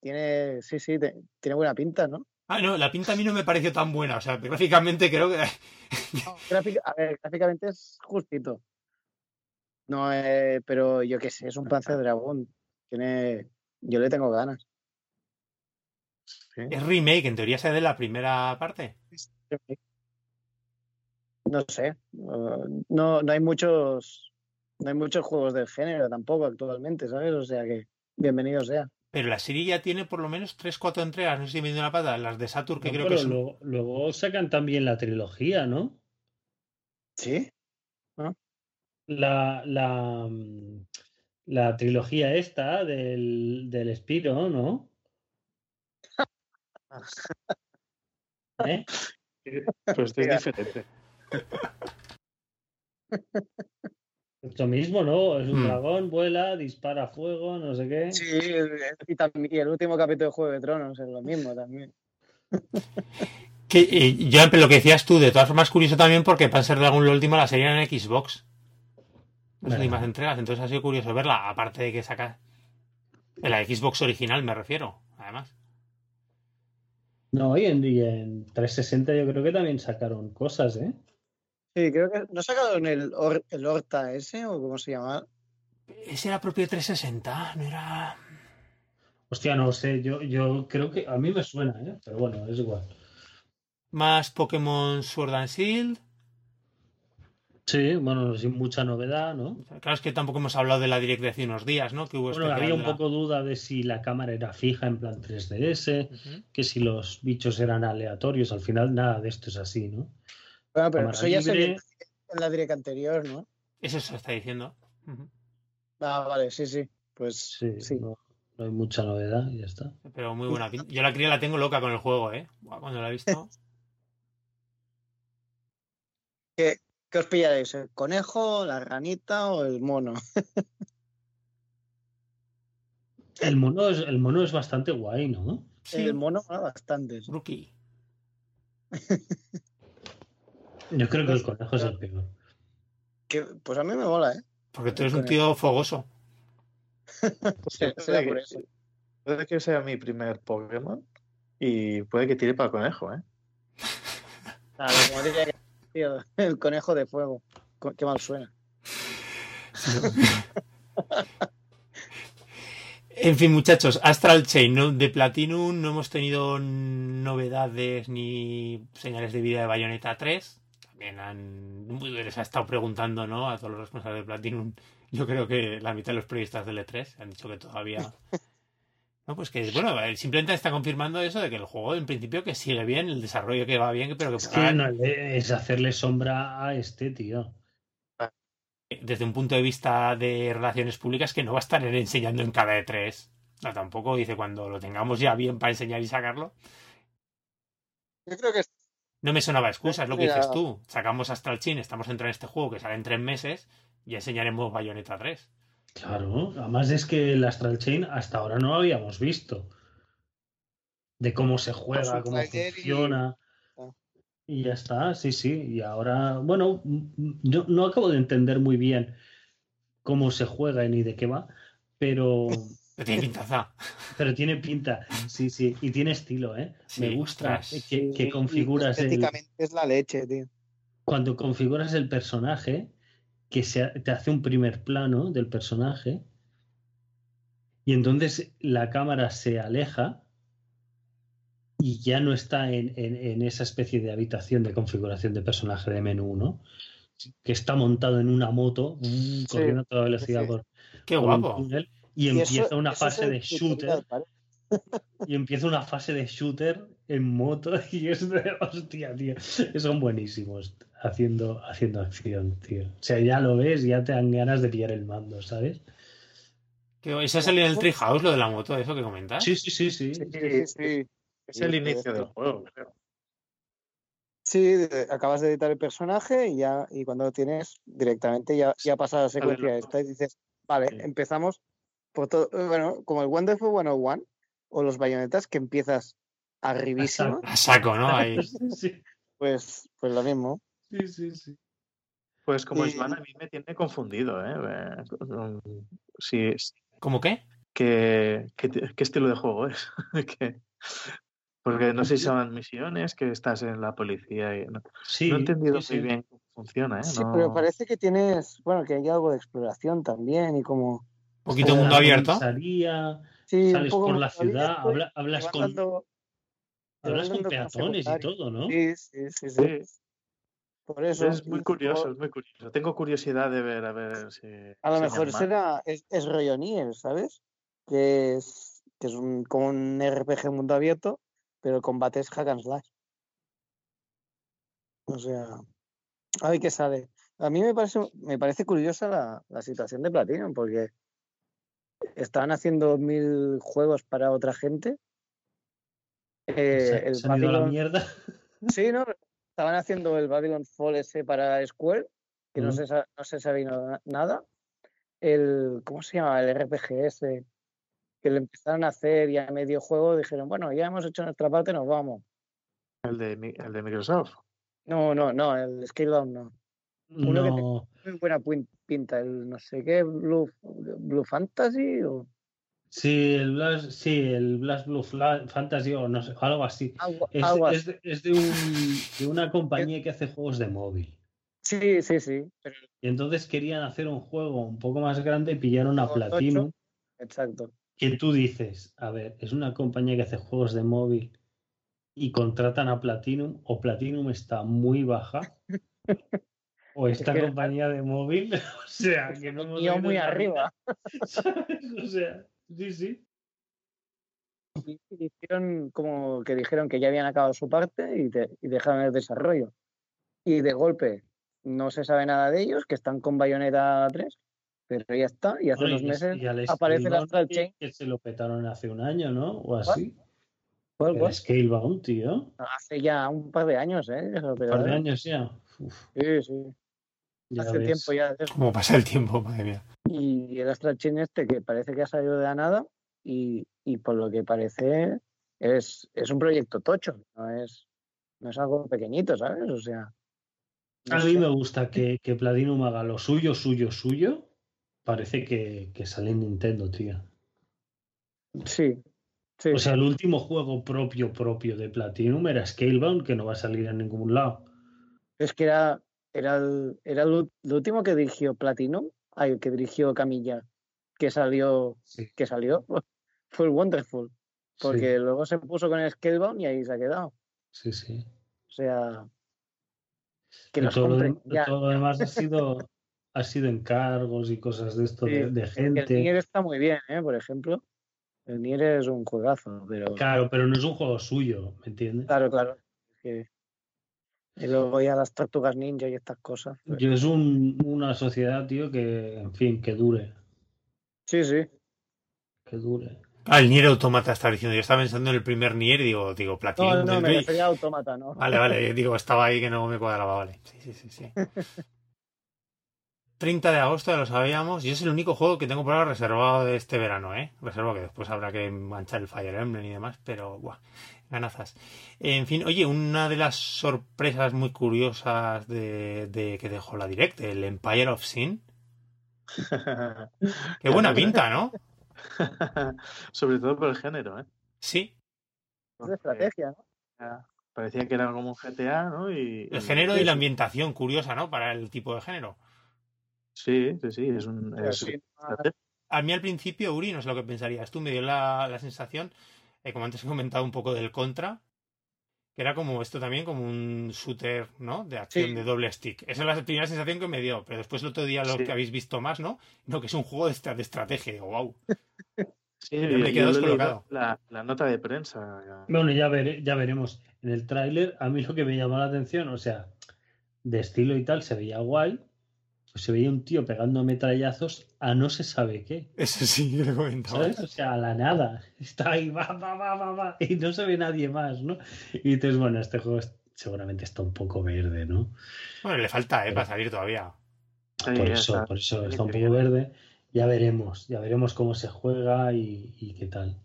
[SPEAKER 3] tiene. Sí, sí, te- tiene buena pinta, ¿no?
[SPEAKER 1] Ah, no, la pinta a mí no me pareció tan buena. O sea, gráficamente creo que.
[SPEAKER 3] No, gráfica- a ver, gráficamente es justito. No, eh, pero yo qué sé, es un Panzer Dragón. Tiene. Yo le tengo ganas.
[SPEAKER 4] Sí.
[SPEAKER 1] Es remake, en teoría se de la primera parte.
[SPEAKER 3] No sé. uh, No, no hay muchos. No hay muchos juegos del género tampoco actualmente, ¿sabes? O sea que bienvenido sea.
[SPEAKER 1] Pero la serie ya tiene por lo menos 3-4 entregas, no sé si me dio la pata, las de Saturn, que
[SPEAKER 2] No,
[SPEAKER 1] creo
[SPEAKER 2] pero
[SPEAKER 1] que son.
[SPEAKER 2] luego, luego sacan también la trilogía, ¿no?
[SPEAKER 3] Sí.
[SPEAKER 2] La, la, mm, la trilogía esta del, del Spiro, ¿no? ¿Eh?
[SPEAKER 4] Pero esto es diferente.
[SPEAKER 2] Esto mismo, ¿no? Es un
[SPEAKER 1] Hmm.
[SPEAKER 2] dragón, vuela, dispara fuego, no sé qué.
[SPEAKER 3] Sí, y, tam- y el último capítulo de Juego de Tronos es lo mismo también.
[SPEAKER 1] Que, eh, yo, lo que decías tú, de todas formas, curioso también porque Panzer Dragon lo último la serie en Xbox. Las
[SPEAKER 2] Bueno.
[SPEAKER 1] últimas entregas, entonces ha sido curioso verla, aparte de que saca. En la Xbox original me refiero, además.
[SPEAKER 2] No, y en, y en 360 yo creo que también sacaron cosas, ¿eh?
[SPEAKER 3] Sí, creo que. ¿No sacaron el, Or- el Horta ese o cómo se llama?
[SPEAKER 1] Ese era propio 360, no era.
[SPEAKER 2] Hostia, no sé, yo, yo creo que a mí me suena, ¿eh? Pero bueno, es igual.
[SPEAKER 1] Más Pokémon Sword and Shield.
[SPEAKER 2] Sí, bueno, sin mucha novedad, ¿no?
[SPEAKER 1] Claro, es que tampoco hemos hablado de la Direct de hace unos días, ¿no? Que hubo
[SPEAKER 2] Bueno, había un
[SPEAKER 1] la-
[SPEAKER 2] poco duda de si la cámara era fija en plan 3DS,
[SPEAKER 1] Ujú.
[SPEAKER 2] que si los bichos eran aleatorios. Al final nada de esto es así, ¿no?
[SPEAKER 3] Bueno, pero eso ya vio en la direct anterior, ¿no?
[SPEAKER 1] Eso se está diciendo.
[SPEAKER 3] Ah, vale, sí, sí. Pues
[SPEAKER 2] Sí,
[SPEAKER 3] sí.
[SPEAKER 2] No, no hay mucha novedad y ya está.
[SPEAKER 1] Pero muy buena pinta. Yo la cría la tengo loca con el juego, ¿eh? Cuando la he visto.
[SPEAKER 3] ¿Qué, qué os pillaréis? ¿El conejo, la ranita o el mono?
[SPEAKER 2] El mono es, el mono es bastante guay, ¿no?
[SPEAKER 1] Sí,
[SPEAKER 3] El mono mola bastante.
[SPEAKER 1] rookie.
[SPEAKER 2] Yo creo que el conejo es el peor.
[SPEAKER 3] Que, pues a mí me mola, ¿eh?
[SPEAKER 1] Porque tú eres un tío fogoso.
[SPEAKER 3] Por eso.
[SPEAKER 4] Puede que sea mi primer Pokémon y puede que tire para el conejo, ¿eh?
[SPEAKER 3] Claro, como diría que- tío, el conejo de fuego. Qué mal suena.
[SPEAKER 1] En fin, muchachos, Astral Chain ¿no? de Platinum no hemos tenido novedades ni señales de vida de Bayonetta 3. También han, les ha estado preguntando ¿no? a todos los responsables de Platinum. Yo creo que la mitad de los periodistas del E3 han dicho que todavía. No, pues que, bueno, simplemente está confirmando eso de que el juego, en principio, que sigue bien, el desarrollo que va bien, pero que
[SPEAKER 2] Es que no, es hacerle sombra a este tío.
[SPEAKER 1] desde un punto de vista de relaciones públicas, que no va a estar enseñando en cada E3. No, tampoco dice cuando lo tengamos ya bien para enseñar y sacarlo.
[SPEAKER 3] Yo creo que es-
[SPEAKER 1] No me sonaba excusa, es lo que
[SPEAKER 3] Mira.
[SPEAKER 1] dices tú. Sacamos Astral Chain, estamos entrando en este juego que sale en tres meses y enseñaremos Bayonetta 3.
[SPEAKER 2] Claro, además es que el Astral Chain hasta ahora no lo habíamos visto. De cómo se juega,
[SPEAKER 3] Pues
[SPEAKER 2] cómo
[SPEAKER 3] y-
[SPEAKER 2] funciona.
[SPEAKER 3] Ah.
[SPEAKER 2] Y ya está, sí, sí. Y ahora, bueno, yo no acabo de entender muy bien cómo se juega ni de qué va, pero,
[SPEAKER 1] Pero tiene pintaza.
[SPEAKER 2] pero tiene pinta, sí, sí, y tiene estilo, ¿eh? Me gusta
[SPEAKER 1] ostras.
[SPEAKER 2] que, configuras el,
[SPEAKER 3] Estéticamente es la leche, tío.
[SPEAKER 2] cuando configuras el personaje, que se, te hace un primer plano del personaje, y entonces la cámara se aleja y ya no está en, en- en esa especie de habitación de configuración de personaje de menú, ¿no? Que está montado en una moto, mm, corriendo a toda velocidad
[SPEAKER 3] sí.
[SPEAKER 2] por,
[SPEAKER 1] Qué
[SPEAKER 2] por un
[SPEAKER 1] guapo.
[SPEAKER 2] túnel, y,
[SPEAKER 3] Y
[SPEAKER 2] empieza
[SPEAKER 3] eso-
[SPEAKER 2] una fase de shooter y empieza una fase de shooter en moto y es de hostia, tío. Son buenísimos haciendo, haciendo acción, tío. O sea, ya lo ves y ya te dan ganas de pillar el mando, ¿sabes?
[SPEAKER 1] Que ¿Ese ha salido en el Treehouse, lo de la moto, eso que comentas?
[SPEAKER 2] Sí, sí, sí, sí.
[SPEAKER 3] Sí, sí, sí.
[SPEAKER 4] Es
[SPEAKER 3] Sí,
[SPEAKER 4] el
[SPEAKER 3] sí,
[SPEAKER 4] inicio del juego, creo.
[SPEAKER 3] Sí, acabas de editar el personaje y ya, y cuando lo tienes directamente ya, ya pasa la secuencia esta y dices, vale,
[SPEAKER 4] Sí.
[SPEAKER 3] empezamos por todo, bueno, como el Wonderful 101 o los bayonetas que empiezas arribísimo,
[SPEAKER 1] A saco, ¿no? Ahí.
[SPEAKER 2] Sí,
[SPEAKER 3] pues, pues lo mismo.
[SPEAKER 2] sí, sí, sí.
[SPEAKER 4] Pues como
[SPEAKER 3] Y-
[SPEAKER 4] Joan a mí me tiene confundido, ¿eh? Eh, con- Sí, sí,
[SPEAKER 1] ¿Cómo qué?
[SPEAKER 4] ¿qué, qué, qué estilo de juego es? Que- Porque no sé si son misiones, que estás en la policía y no,
[SPEAKER 2] Sí,
[SPEAKER 4] no he entendido
[SPEAKER 2] sí,
[SPEAKER 4] muy
[SPEAKER 2] sí.
[SPEAKER 4] bien cómo funciona, ¿eh?
[SPEAKER 3] Sí,
[SPEAKER 4] No-
[SPEAKER 3] pero parece que tienes, bueno, que hay algo de exploración también y como...
[SPEAKER 1] Un poquito mundo abierto.
[SPEAKER 3] Sí,
[SPEAKER 2] sales por la ciudad, habla- hablas con,
[SPEAKER 3] dando-
[SPEAKER 2] hablas con peatones y todo, ¿no?
[SPEAKER 3] Sí, sí, sí, sí. Por eso.
[SPEAKER 4] es muy curioso, es muy curioso. Tengo curiosidad de ver, a ver si...
[SPEAKER 3] A lo mejor será, es, es rollo Nier, ¿sabes? Que es, que es un, como un RPG mundo abierto, pero el combate es hack and slash. O sea, a ver qué sale. A mí me parece, me parece curiosa la, la situación de Platinum, porque estaban haciendo mil juegos para otra gente. Eh,
[SPEAKER 2] Se-
[SPEAKER 3] el
[SPEAKER 2] se a la
[SPEAKER 3] Babylon-
[SPEAKER 2] mierda.
[SPEAKER 3] Sí, ¿no? Estaban haciendo el Babylon Fall ese para Square, que no, se, no se sabía na- nada. El, ¿cómo se llama? El RPG ese, que lo empezaron a hacer y a medio juego dijeron, bueno, ya hemos hecho nuestra parte, nos vamos.
[SPEAKER 4] El de, el de Microsoft.
[SPEAKER 3] No, no, no, el Scaledown no. Uno que te-
[SPEAKER 2] No,
[SPEAKER 3] Muy buena pinta, el no sé qué, Blue, Blue Fantasy o
[SPEAKER 2] sí, el Blast, sí, el Blast Blue Fantasy o no sé, algo así.
[SPEAKER 3] algo,
[SPEAKER 2] Es,
[SPEAKER 3] algo
[SPEAKER 2] es
[SPEAKER 3] así.
[SPEAKER 2] de, es de un- de una compañía que hace juegos de móvil.
[SPEAKER 3] Sí, sí, sí, pero
[SPEAKER 2] Y entonces querían hacer un juego un poco más grande y pillaron a. Platinum.
[SPEAKER 3] exacto.
[SPEAKER 2] Que tú dices, a ver, es una compañía que hace juegos de móvil y contratan a Platinum, o Platinum está muy baja, o esta
[SPEAKER 3] que-
[SPEAKER 2] compañía de móvil, o sea, que no hemos
[SPEAKER 3] Yo muy
[SPEAKER 2] la
[SPEAKER 3] arriba.
[SPEAKER 2] O sea, sí, sí.
[SPEAKER 3] Y hicieron como que dijeron que ya habían acabado su parte y, de- y dejaron el desarrollo. Y de golpe no se sabe nada de ellos, que están con Bayonetta 3, pero ya está. Y hace unos meses
[SPEAKER 2] y
[SPEAKER 3] aparece
[SPEAKER 2] Scalebound
[SPEAKER 3] Astral Chain.
[SPEAKER 2] Que se lo petaron hace un año, ¿no? O así.
[SPEAKER 3] ¿Cuál, cuál?
[SPEAKER 2] Scalebound, tío.
[SPEAKER 3] Hace ya un par de años, ¿eh? Eso,
[SPEAKER 2] Un par de años ya. Uf,
[SPEAKER 3] Sí, sí.
[SPEAKER 2] Ya
[SPEAKER 3] Hace
[SPEAKER 2] ves.
[SPEAKER 3] tiempo ya.
[SPEAKER 1] ¿Cómo pasa el tiempo, madre mía?
[SPEAKER 3] Y el Astral Chain este que parece que ha salido de la nada y, y por lo que parece es, es un proyecto tocho, no es, no es algo pequeñito, ¿sabes? O sea. no
[SPEAKER 2] A mí
[SPEAKER 3] sé.
[SPEAKER 2] me gusta que, que Platinum haga lo suyo, suyo, suyo. Parece que, que sale en Nintendo, tío.
[SPEAKER 3] Sí. sí.
[SPEAKER 2] O sea, el último juego propio, propio de Platinum era Scalebound, que no va a salir en ningún lado.
[SPEAKER 3] Es que era, era, el, era el, último que dirigió Platinum, ay, que dirigió Camilla, que salió,
[SPEAKER 2] Sí.
[SPEAKER 3] que salió, fue el Wonderful, porque luego se puso con el Scalebound y ahí se ha quedado.
[SPEAKER 2] Sí, sí.
[SPEAKER 3] O sea, que
[SPEAKER 2] Y
[SPEAKER 3] los
[SPEAKER 2] todo, lo
[SPEAKER 3] compren.
[SPEAKER 2] dem-
[SPEAKER 3] ya.
[SPEAKER 2] todo lo demás ha sido, ha sido encargos y cosas de esto,
[SPEAKER 3] Sí,
[SPEAKER 2] de, de
[SPEAKER 3] El
[SPEAKER 2] gente.
[SPEAKER 3] Nier está muy bien, ¿eh? por ejemplo. El Nier es un juegazo, pero
[SPEAKER 2] Claro, pero no es un juego suyo, ¿me entiendes?
[SPEAKER 3] claro, claro. es que- Y luego ya las tortugas ninja y estas cosas. pues,
[SPEAKER 2] Yo es un- una sociedad, tío, que, en fin, que dure.
[SPEAKER 3] Sí, sí.
[SPEAKER 2] Que dure.
[SPEAKER 1] Ah, el Nier Automata está diciendo. Yo estaba pensando en el primer Nier y digo, digo,
[SPEAKER 3] No,
[SPEAKER 1] Platinum.
[SPEAKER 3] no, me
[SPEAKER 1] del-
[SPEAKER 3] refería a Automata, ¿no?
[SPEAKER 1] Vale, vale, digo, estaba ahí que no me cuadraba, vale. Sí, sí, sí, sí. 30 de agosto, ya lo sabíamos. Y es el único juego que tengo por ahora reservado de este verano, ¿eh? Reservo que después habrá que manchar el Fire Emblem y demás, pero, buah, ganazas. En fin, oye, una de las sorpresas muy curiosas de, de que dejó la Direct, el Empire of Sin. Qué buena pinta, ¿no?
[SPEAKER 4] Sobre todo por el género, ¿eh?
[SPEAKER 1] Sí,
[SPEAKER 3] Es estrategia, ¿no?
[SPEAKER 4] Ya, Parecía que era como un GTA, ¿no? Y,
[SPEAKER 1] el género y la ambientación curiosa, ¿no? Para el tipo de género.
[SPEAKER 4] Sí, sí, sí, es un... Es.
[SPEAKER 1] A mí al principio, Uri, no sé lo que pensarías tú, me dio la, la sensación, eh, como antes he comentado un poco del Contra, que era como esto también, como un shooter, ¿no? De acción
[SPEAKER 3] Sí.
[SPEAKER 1] de doble stick. Esa es la primera sensación que me dio, pero después el otro día lo
[SPEAKER 4] Sí.
[SPEAKER 1] que habéis visto más, ¿no? No, que es un juego de, de estrategia. Digo, wow.
[SPEAKER 4] Sí,
[SPEAKER 1] me he
[SPEAKER 4] yo he leído,
[SPEAKER 1] descolocado.
[SPEAKER 4] la, la nota de prensa.
[SPEAKER 2] Bueno, ya, vere- ya veremos. En el tráiler, a mí lo que me llamó la atención, o sea, de estilo y tal, se veía guay. Pues se veía un tío pegando metrallazos a no se sabe qué.
[SPEAKER 1] Eso sí, lo he comentado.
[SPEAKER 2] ¿Sabes? O sea, a la nada. Está ahí, va, va, va, va, va. Y no se ve nadie más, ¿no? Y entonces, bueno, este juego seguramente está un poco verde, ¿no?
[SPEAKER 1] Bueno, le falta, ¿eh? Para salir todavía.
[SPEAKER 2] Por eso,
[SPEAKER 4] está.
[SPEAKER 2] por eso está un poco verde. Ya veremos, ya veremos cómo se juega y, y qué tal.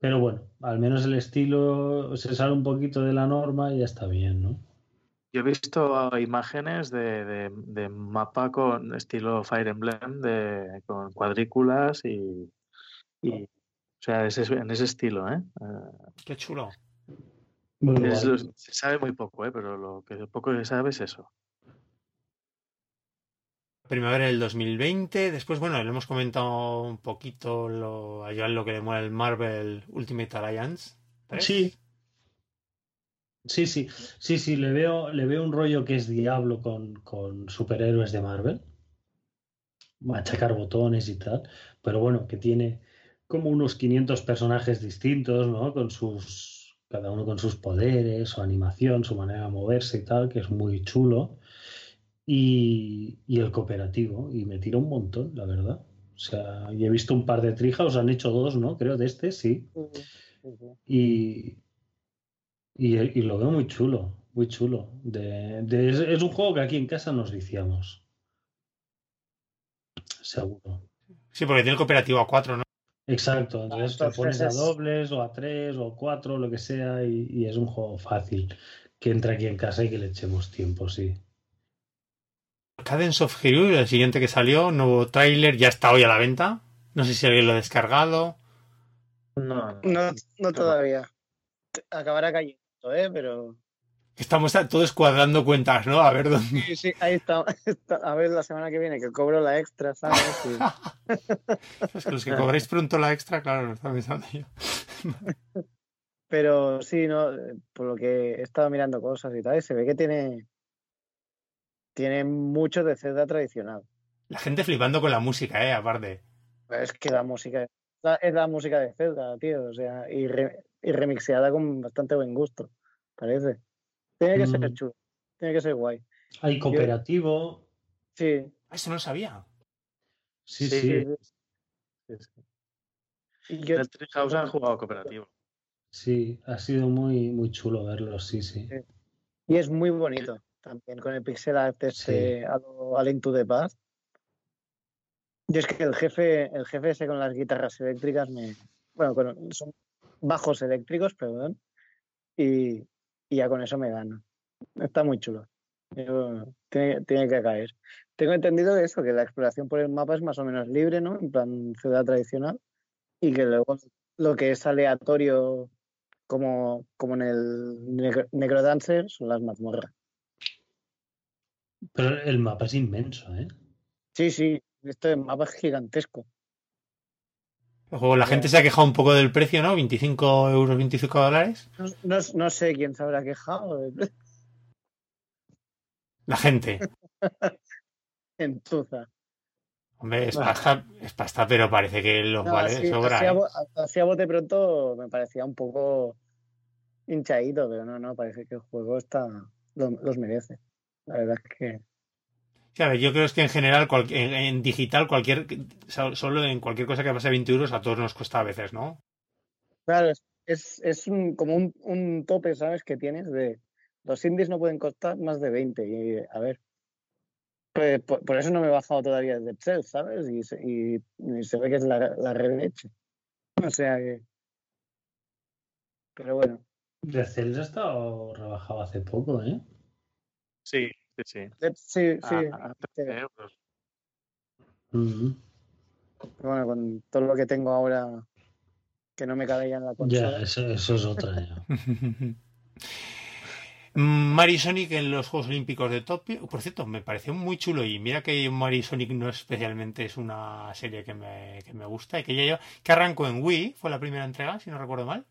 [SPEAKER 2] Pero bueno, al menos el estilo se sale un poquito de la norma y ya está bien, ¿no?
[SPEAKER 4] Yo he visto imágenes de, de, de mapa con estilo Fire Emblem, de, con cuadrículas y, y o sea, ese- en ese estilo, ¿eh? Eh,
[SPEAKER 1] Qué chulo.
[SPEAKER 4] Es- se sabe muy poco, ¿eh? Pero lo que poco que se sabe es eso.
[SPEAKER 1] Primavera del 2020. Después, bueno, le hemos comentado un poquito lo, a Joan lo que le mola el Marvel Ultimate Alliance. 3.
[SPEAKER 2] Sí. Sí, sí, sí, sí, le veo, le veo un rollo que es diablo con, con superhéroes de Marvel. Machacar botones y tal. Pero bueno, que tiene como unos 500 personajes distintos, ¿no? Con sus, cada uno con sus poderes, su animación, su manera de moverse y tal, que es muy chulo. Y, y el cooperativo, y me tira un montón, la verdad. O sea, y he visto un par de trijaos, han hecho dos, ¿no? Creo de este, sí. Y, y, y lo veo muy chulo, muy chulo. De, de- es, es un juego que aquí en casa nos viciamos. Seguro.
[SPEAKER 1] Sí, porque tiene el cooperativo a 4, ¿no?
[SPEAKER 2] Exacto, entonces te
[SPEAKER 3] entonces
[SPEAKER 2] pones a
[SPEAKER 3] es-
[SPEAKER 2] dobles o a tres o a cuatro, lo que sea, y, y es un juego fácil que entra aquí en casa y que le echemos tiempo, sí.
[SPEAKER 1] Cadence of Hyrule, el siguiente que salió, nuevo tráiler, ya está hoy a la venta. No sé si alguien lo ha descargado.
[SPEAKER 4] No,
[SPEAKER 3] No, no todavía. Acabará cayendo, ¿eh? Pero.
[SPEAKER 1] Estamos todos cuadrando cuentas, ¿no? A ver dónde.
[SPEAKER 3] Sí, sí, ahí está. está- A ver la semana que viene que cobro la extra, ¿sabes? Y-
[SPEAKER 1] Es que los que cobráis pronto la extra, claro, lo estaba pensando yo.
[SPEAKER 3] Pero sí, no, por lo que he estado mirando cosas y tal, se ve que tiene. Tiene mucho de Zelda tradicional.
[SPEAKER 1] La gente flipando con la música, ¿eh? Aparte.
[SPEAKER 3] Es que la música es la, es la música de Zelda, tío. O sea, y, re- y remixeada con bastante buen gusto, parece. Tiene que ser
[SPEAKER 2] Mm.
[SPEAKER 3] chulo. Tiene que ser guay.
[SPEAKER 2] Hay cooperativo,
[SPEAKER 3] Sí.
[SPEAKER 1] Ah, Eso no lo sabía.
[SPEAKER 2] sí,
[SPEAKER 4] Sí,
[SPEAKER 2] sí,
[SPEAKER 3] sí,
[SPEAKER 4] Sí, sí.
[SPEAKER 3] Y yo-
[SPEAKER 4] Treehouse han jugado cooperativo.
[SPEAKER 2] sí, ha sido muy, muy chulo verlo, sí, sí.
[SPEAKER 3] Sí. Y es muy bonito también, con el pixel art este a lo- a Link to the Past. Y es que el jefe, el jefe ese con las guitarras eléctricas me. Bueno, con- son bajos eléctricos, perdón. Y, y ya con eso me gana. Está muy chulo. Yo- tiene, tiene que caer. Tengo entendido eso, que la exploración por el mapa es más o menos libre, ¿no? En plan ciudad tradicional. Y que luego lo que es aleatorio, como, como en el Necro- Necrodancer, son las mazmorras.
[SPEAKER 2] Pero el mapa es inmenso, ¿eh?
[SPEAKER 3] Sí, sí, este mapa es gigantesco.
[SPEAKER 1] Juego, la gente se ha quejado un poco del precio, ¿no? 25 euros, 25 dólares.
[SPEAKER 3] No, no, no sé quién se habrá quejado de-
[SPEAKER 1] La gente.
[SPEAKER 3] en Tuza.
[SPEAKER 1] Hombre, es pasta, es pasta, pero parece que los
[SPEAKER 3] No,
[SPEAKER 1] vale
[SPEAKER 3] así,
[SPEAKER 1] sobra.
[SPEAKER 3] así a, bo- así a bote pronto me parecía un poco hinchadito, pero no, no, parece que el juego está lo- los merece. La verdad es que
[SPEAKER 1] Ver, yo creo es que en general, cual- en, en digital, cualquier so- solo en cualquier cosa que pase a 20 euros, a todos nos cuesta a veces, ¿no?
[SPEAKER 3] Claro, es, es, un, como un, un tope, ¿sabes? Que tienes de los indies no pueden costar más de 20. Y a ver, pues, por, por eso no me he bajado todavía de Excel, ¿sabes? Y se, y, y se ve que es la, la red leche. O sea que. Pero bueno,
[SPEAKER 2] De Cells ha estado rebajado hace poco, ¿eh?
[SPEAKER 4] Sí, sí, sí.
[SPEAKER 3] de- sí, sí.
[SPEAKER 4] A, a 13 euros.
[SPEAKER 3] Pero bueno, con todo lo que tengo ahora que no me cabe ya en la
[SPEAKER 2] Ya,
[SPEAKER 3] consola.
[SPEAKER 2] eso, eso es otra. ya.
[SPEAKER 1] Mario y Sonic en los Juegos Olímpicos de Tokio. Por cierto, me pareció muy chulo y mira que Mario y Sonic no especialmente es una serie que me, que me gusta y que ya yo, que arrancó en Wii, fue la primera entrega, si no recuerdo mal,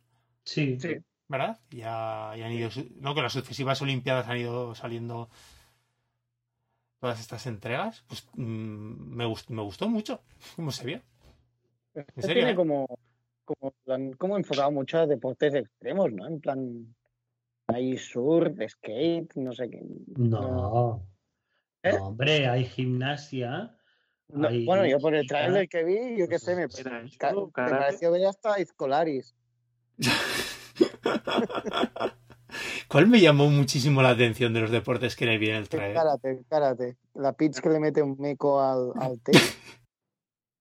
[SPEAKER 2] Sí,
[SPEAKER 3] Sí.
[SPEAKER 1] ¿verdad? Ya, ya han ido, no, con las sucesivas Olimpiadas han ido saliendo todas estas entregas. Pues mm, me, gust- me gustó mucho cómo se vio.
[SPEAKER 3] Este
[SPEAKER 1] serio,
[SPEAKER 3] tiene
[SPEAKER 1] eh?
[SPEAKER 3] como, como, plan- como enfocado mucho a deportes extremos, ¿no? En plan, hay surf, skate, no sé qué.
[SPEAKER 2] No.
[SPEAKER 3] ¿Eh?
[SPEAKER 2] No, hombre, hay gimnasia.
[SPEAKER 3] No,
[SPEAKER 2] hay
[SPEAKER 3] bueno, yo por el trailer que vi, yo qué sé, me, me pareció ver hasta Izcolaris.
[SPEAKER 1] ¿Cuál me llamó muchísimo la atención de los deportes que le vi en el trailer?
[SPEAKER 3] karate, el karate. La pitch que le mete un meco al, al té.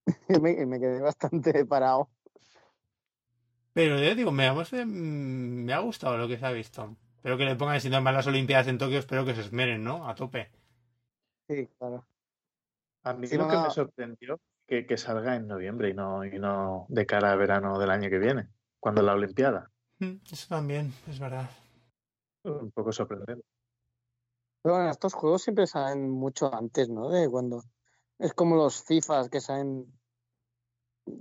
[SPEAKER 3] me, quedé bastante parado.
[SPEAKER 1] Pero yo digo, me ha, me ha gustado lo que se ha visto. Espero que le pongan, si no más las Olimpiadas en Tokio, espero que se esmeren, ¿no? A tope.
[SPEAKER 3] Sí, claro.
[SPEAKER 4] A mí lo que me sorprendió que, que salga en noviembre y no, y no de cara a verano del año que viene, cuando la Olimpiada.
[SPEAKER 1] Mm, Eso también, es verdad.
[SPEAKER 4] Un poco sorprendente.
[SPEAKER 3] Pero bueno, estos juegos siempre salen mucho antes, ¿no? De cuando. Es como los FIFAs que salen.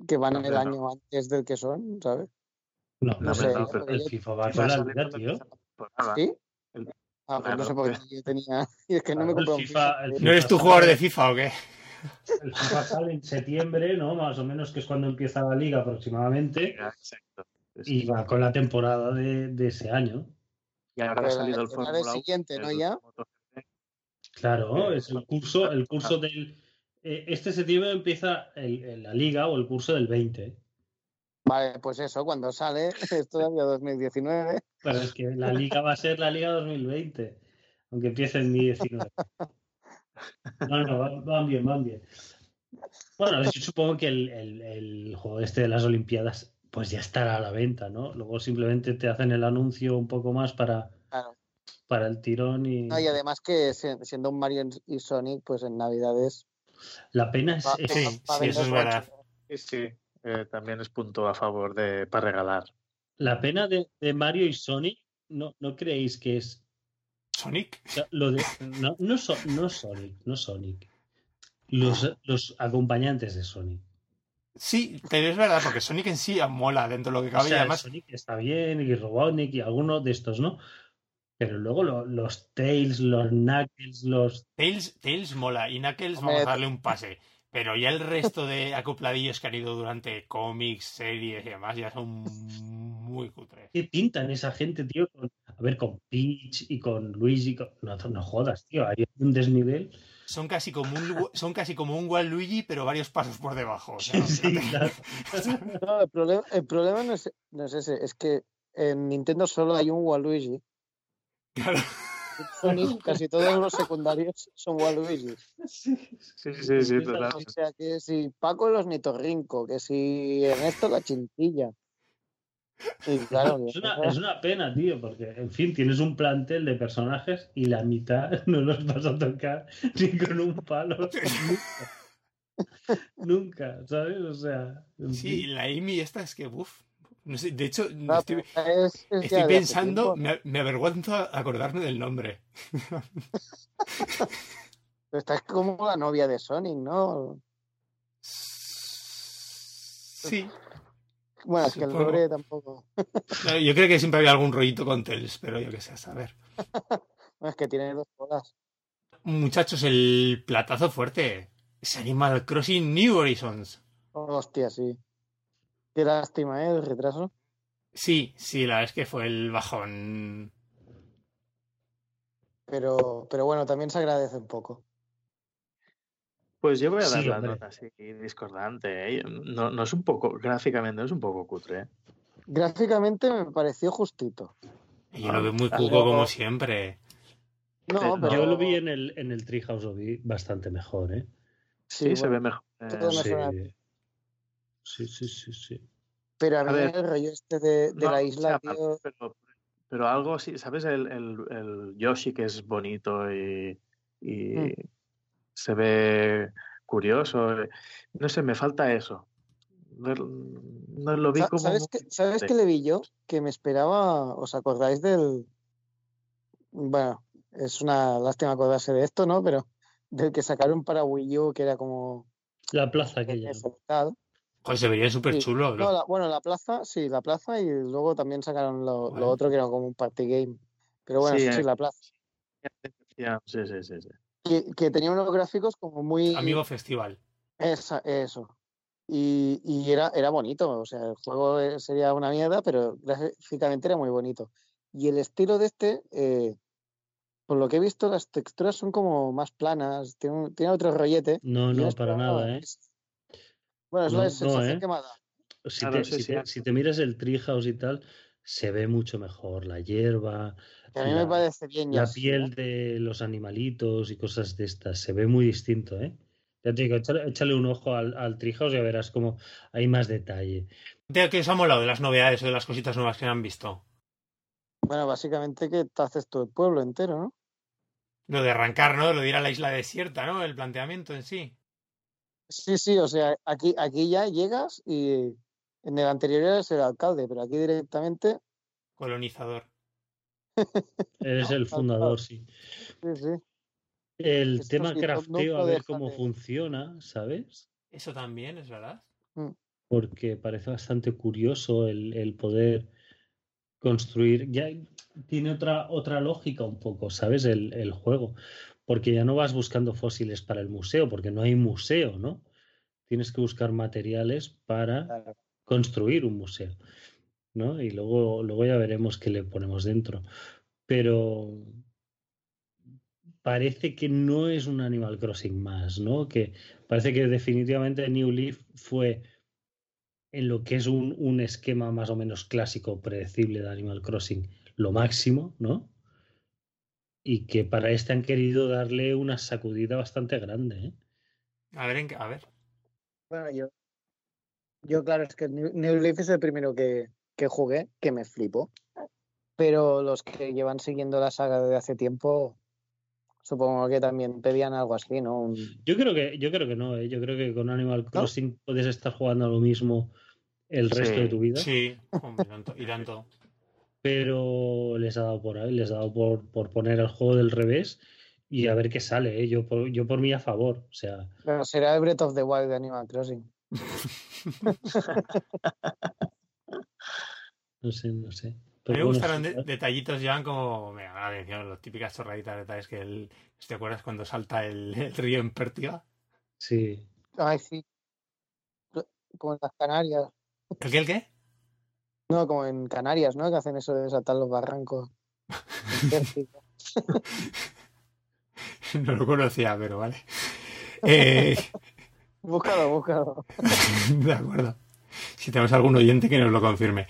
[SPEAKER 3] que van el
[SPEAKER 4] no.
[SPEAKER 3] año antes del que son, ¿sabes?
[SPEAKER 2] No,
[SPEAKER 3] No
[SPEAKER 2] no,
[SPEAKER 3] sé,
[SPEAKER 2] no,
[SPEAKER 3] pero
[SPEAKER 2] el FIFA va con
[SPEAKER 4] a
[SPEAKER 2] la vida, tío.
[SPEAKER 4] temporada.
[SPEAKER 3] ¿Sí?
[SPEAKER 4] El-
[SPEAKER 3] Ah, pues no sé por qué yo tenía. Y es que no me
[SPEAKER 2] el
[SPEAKER 3] compró un
[SPEAKER 2] FIFA-
[SPEAKER 3] FIFA.
[SPEAKER 2] el.
[SPEAKER 1] ¿No eres tú jugador de FIFA o qué?
[SPEAKER 2] El FIFA sale en septiembre, ¿no? Más o menos, que es cuando empieza la liga aproximadamente.
[SPEAKER 4] Exacto.
[SPEAKER 2] Y va con la temporada de, de ese año.
[SPEAKER 4] Y ahora ha
[SPEAKER 3] Pero
[SPEAKER 4] salido el
[SPEAKER 3] la- la
[SPEAKER 4] Fórmula 1,
[SPEAKER 3] siguiente.
[SPEAKER 2] Claro,
[SPEAKER 4] Eh,
[SPEAKER 2] es el curso, el curso del. eh, Este septiembre empieza el- el- la liga o el curso del 20.
[SPEAKER 3] Vale, pues eso, cuando sale, es todavía 2019.
[SPEAKER 2] Pero es que la liga va a ser la liga 2020, aunque empiece en 2019. No, no, van, van bien, van bien. Bueno, supongo que el, el- el juego este de las Olimpiadas pues ya estará a la venta, ¿no? Luego simplemente te hacen el anuncio un poco más para,
[SPEAKER 3] Claro.
[SPEAKER 2] para el tirón y
[SPEAKER 3] No, y además que si- siendo un Mario y Sonic, pues en Navidades.
[SPEAKER 2] la pena es,
[SPEAKER 3] va-
[SPEAKER 2] es-
[SPEAKER 1] Sí,
[SPEAKER 3] va- va a
[SPEAKER 1] sí, eso es
[SPEAKER 3] mucho.
[SPEAKER 1] verdad.
[SPEAKER 4] Sí, sí. Eh, también es punto a favor de para regalar.
[SPEAKER 2] la pena de, de Mario y Sonic, ¿no, no creéis que es
[SPEAKER 1] Sonic.
[SPEAKER 2] lo de no, no, So- no Sonic, no Sonic. Los, los acompañantes de Sonic.
[SPEAKER 1] Sí, pero es verdad, porque Sonic en sí mola dentro de lo que
[SPEAKER 2] O
[SPEAKER 1] cabe y
[SPEAKER 2] sea,
[SPEAKER 1] además
[SPEAKER 2] Sonic está bien, y Robotnik y algunos de estos, ¿no? Pero luego lo- los Tails, los Knuckles, los...
[SPEAKER 1] Tails, Tails mola y Knuckles
[SPEAKER 3] Hombre,
[SPEAKER 1] vamos a darle un pase. Pero ya el resto de acopladillos que han ido durante cómics, series y demás ya son muy cutres.
[SPEAKER 2] ¿Qué pintan esa gente, tío? Con- a ver, con Peach y con Luigi. con- No, no jodas, tío. Hay un desnivel.
[SPEAKER 1] Son casi como un son casi como un Waluigi, pero varios pasos por debajo. o sea,
[SPEAKER 2] Sí, claro.
[SPEAKER 3] No, el problema, el problema no, es, no es ese, es que en Nintendo solo hay un Waluigi.
[SPEAKER 1] claro.
[SPEAKER 3] En Sonic casi todos los secundarios son Waluigi.
[SPEAKER 4] Sí, sí, sí, total.
[SPEAKER 3] O sea, que si Paco el ornitorrinco, que si Ernesto la chintilla. Claro,
[SPEAKER 2] Es una, es una pena, tío, porque, en fin, tienes un plantel de personajes y la mitad no los vas a tocar ni con un palo. Nunca, Nunca, ¿sabes? O sea, en
[SPEAKER 1] Sí, la Amy esta es que, uff. No sé, de hecho, estoy,
[SPEAKER 3] es- es
[SPEAKER 1] pensando, me, me avergüenza acordarme del nombre.
[SPEAKER 3] Pero Esta es como la novia de Sonic, ¿no?
[SPEAKER 1] Sí.
[SPEAKER 3] Bueno, es que el nombre tampoco.
[SPEAKER 1] No, Yo creo que siempre había algún rollito con Tails, pero yo qué sé, a saber.
[SPEAKER 3] No, es que tiene dos colas.
[SPEAKER 1] Muchachos, el platazo fuerte. Es Animal Crossing New Horizons.
[SPEAKER 3] Hostia, sí. Qué lástima, ¿eh? El retraso.
[SPEAKER 1] Sí, sí, la verdad es que fue el bajón.
[SPEAKER 3] Pero, pero bueno, también se agradece un poco.
[SPEAKER 4] Pues yo voy a dar
[SPEAKER 2] Sí,
[SPEAKER 4] la
[SPEAKER 2] hombre.
[SPEAKER 4] nota así discordante. ¿eh? No, no es un poco, gráficamente no es un poco cutre. ¿eh?
[SPEAKER 3] Gráficamente me pareció justito.
[SPEAKER 1] Y yo lo veo muy cuco como siempre.
[SPEAKER 3] No,
[SPEAKER 4] Sí,
[SPEAKER 3] pero
[SPEAKER 2] Yo lo vi en el, en el Treehouse, lo vi bastante mejor, ¿eh?
[SPEAKER 4] Sí, se
[SPEAKER 3] bueno,
[SPEAKER 4] ve mejor. eh,
[SPEAKER 2] Sí, sí, sí, sí. sí.
[SPEAKER 3] Pero a
[SPEAKER 4] A
[SPEAKER 3] mí
[SPEAKER 4] ver,
[SPEAKER 3] el rollo este de, de
[SPEAKER 4] no,
[SPEAKER 3] la isla,
[SPEAKER 4] sea,
[SPEAKER 3] tío,
[SPEAKER 4] pero, pero algo así, ¿sabes? El, el, el Yoshi que es bonito y, y
[SPEAKER 3] Mm.
[SPEAKER 4] Se ve curioso. eh, No sé, me falta eso. No lo vi como.
[SPEAKER 3] ¿Sabes, qué, ¿Sabes qué le vi yo? Que me esperaba, ¿os acordáis del... Bueno, es una lástima acordarse de esto, ¿no? Pero del que sacaron para Wii U, que era como...
[SPEAKER 2] La plaza aquella.
[SPEAKER 1] Joder, se vería súper
[SPEAKER 3] Sí.
[SPEAKER 1] chulo.
[SPEAKER 3] No, la- bueno, la plaza, sí, la plaza y luego también sacaron lo, lo otro que era como un party game. Pero bueno,
[SPEAKER 4] Sí,
[SPEAKER 3] sí,
[SPEAKER 4] eh.
[SPEAKER 3] la plaza.
[SPEAKER 4] Sí, sí, sí, sí.
[SPEAKER 3] Que, que tenía unos gráficos como muy...
[SPEAKER 1] Amigo Festival.
[SPEAKER 3] Esa, eso. Y, y era, era bonito, o sea, el juego eh, sería una mierda, pero gráficamente era muy bonito. Y el estilo de este, eh, por lo que he visto, las texturas son como más planas, tiene, un- tiene otro rollete.
[SPEAKER 2] No, no, para nada, ¿eh?
[SPEAKER 3] es- Bueno, es
[SPEAKER 2] No,
[SPEAKER 3] la
[SPEAKER 2] no,
[SPEAKER 3] sensación
[SPEAKER 2] ¿eh?
[SPEAKER 3] que me ha dado.
[SPEAKER 2] Si,
[SPEAKER 4] Claro,
[SPEAKER 2] te,
[SPEAKER 4] sí,
[SPEAKER 2] si,
[SPEAKER 4] sí.
[SPEAKER 2] te, si te miras el Treehouse y tal, se ve mucho mejor la hierba,
[SPEAKER 3] a mí
[SPEAKER 2] la-
[SPEAKER 3] me parece bien ya
[SPEAKER 2] la
[SPEAKER 3] así,
[SPEAKER 2] piel
[SPEAKER 3] ¿eh?
[SPEAKER 2] de los animalitos y cosas de estas. Se ve muy distinto, ¿eh? Ya te digo, échale, échale un ojo al, al Treehouse y ya verás como hay más detalle.
[SPEAKER 1] ¿De qué os ha molado de las novedades o de las cositas nuevas que han visto?
[SPEAKER 3] Bueno, básicamente que te haces todo el pueblo entero, ¿no?
[SPEAKER 1] Lo de arrancar, ¿no? Lo de ir a la isla desierta, ¿no? El planteamiento en sí.
[SPEAKER 3] Sí, sí, o sea, aquí, aquí ya llegas y en el anterior eres el alcalde, pero aquí directamente,
[SPEAKER 1] Colonizador.
[SPEAKER 2] Eres el fundador, sí.
[SPEAKER 3] sí, sí.
[SPEAKER 2] El
[SPEAKER 3] Esto
[SPEAKER 2] tema
[SPEAKER 3] sí,
[SPEAKER 2] crafteo, a ver cómo
[SPEAKER 3] de-
[SPEAKER 2] funciona, ¿sabes?
[SPEAKER 1] Eso también, es verdad.
[SPEAKER 2] porque parece bastante curioso el, el poder construir. Ya tiene otra, otra lógica un poco, ¿sabes? El, el juego. porque ya no vas buscando fósiles para el museo, porque no hay museo, ¿no? Tienes que buscar materiales para
[SPEAKER 3] Claro.
[SPEAKER 2] Construir un museo, ¿no? Y luego, luego ya veremos qué le ponemos dentro. Pero parece que no es un Animal Crossing más, ¿no? Que parece que definitivamente New Leaf fue en lo que es un, un esquema más o menos clásico, predecible de Animal Crossing, lo máximo, ¿no? Y que para este han querido darle una sacudida bastante grande, ¿eh?
[SPEAKER 1] A ver, en qué- a ver.
[SPEAKER 3] Bueno, yo, yo claro, es que New, Leaf es el primero que, que jugué, que me flipó. Pero los que llevan siguiendo la saga desde hace tiempo, supongo que también pedían algo así, ¿no? Un-
[SPEAKER 2] Yo creo que, yo creo que no, ¿eh? Yo creo que con Animal Crossing puedes estar jugando a lo mismo el resto
[SPEAKER 4] Sí,
[SPEAKER 2] de tu vida.
[SPEAKER 1] Sí, hombre, tanto- y tanto.
[SPEAKER 2] pero les ha dado por ahí, les ha dado por, por poner el juego del revés y a ver qué sale. ¿eh? Yo, por, yo por mí a favor. O sea,
[SPEAKER 3] Bueno, será el Breath of the Wild de Animal Crossing.
[SPEAKER 2] No sé, no sé. Pero
[SPEAKER 1] me
[SPEAKER 2] bueno,
[SPEAKER 1] gustaron
[SPEAKER 2] sí,
[SPEAKER 1] de- detallitos, Joan, como me llama la atención, las típicas chorraditas detalles que el, ¿te acuerdas cuando salta el, el río en pértiga?
[SPEAKER 2] sí.
[SPEAKER 3] Ay, sí. Como en las Canarias.
[SPEAKER 1] ¿El qué, el qué?
[SPEAKER 3] No, como en Canarias, ¿no? Que hacen eso de saltar los barrancos.
[SPEAKER 1] No lo conocía, pero vale. Eh,
[SPEAKER 3] Búscalo, búscalo.
[SPEAKER 1] de acuerdo. Si tenemos algún oyente que nos lo confirme.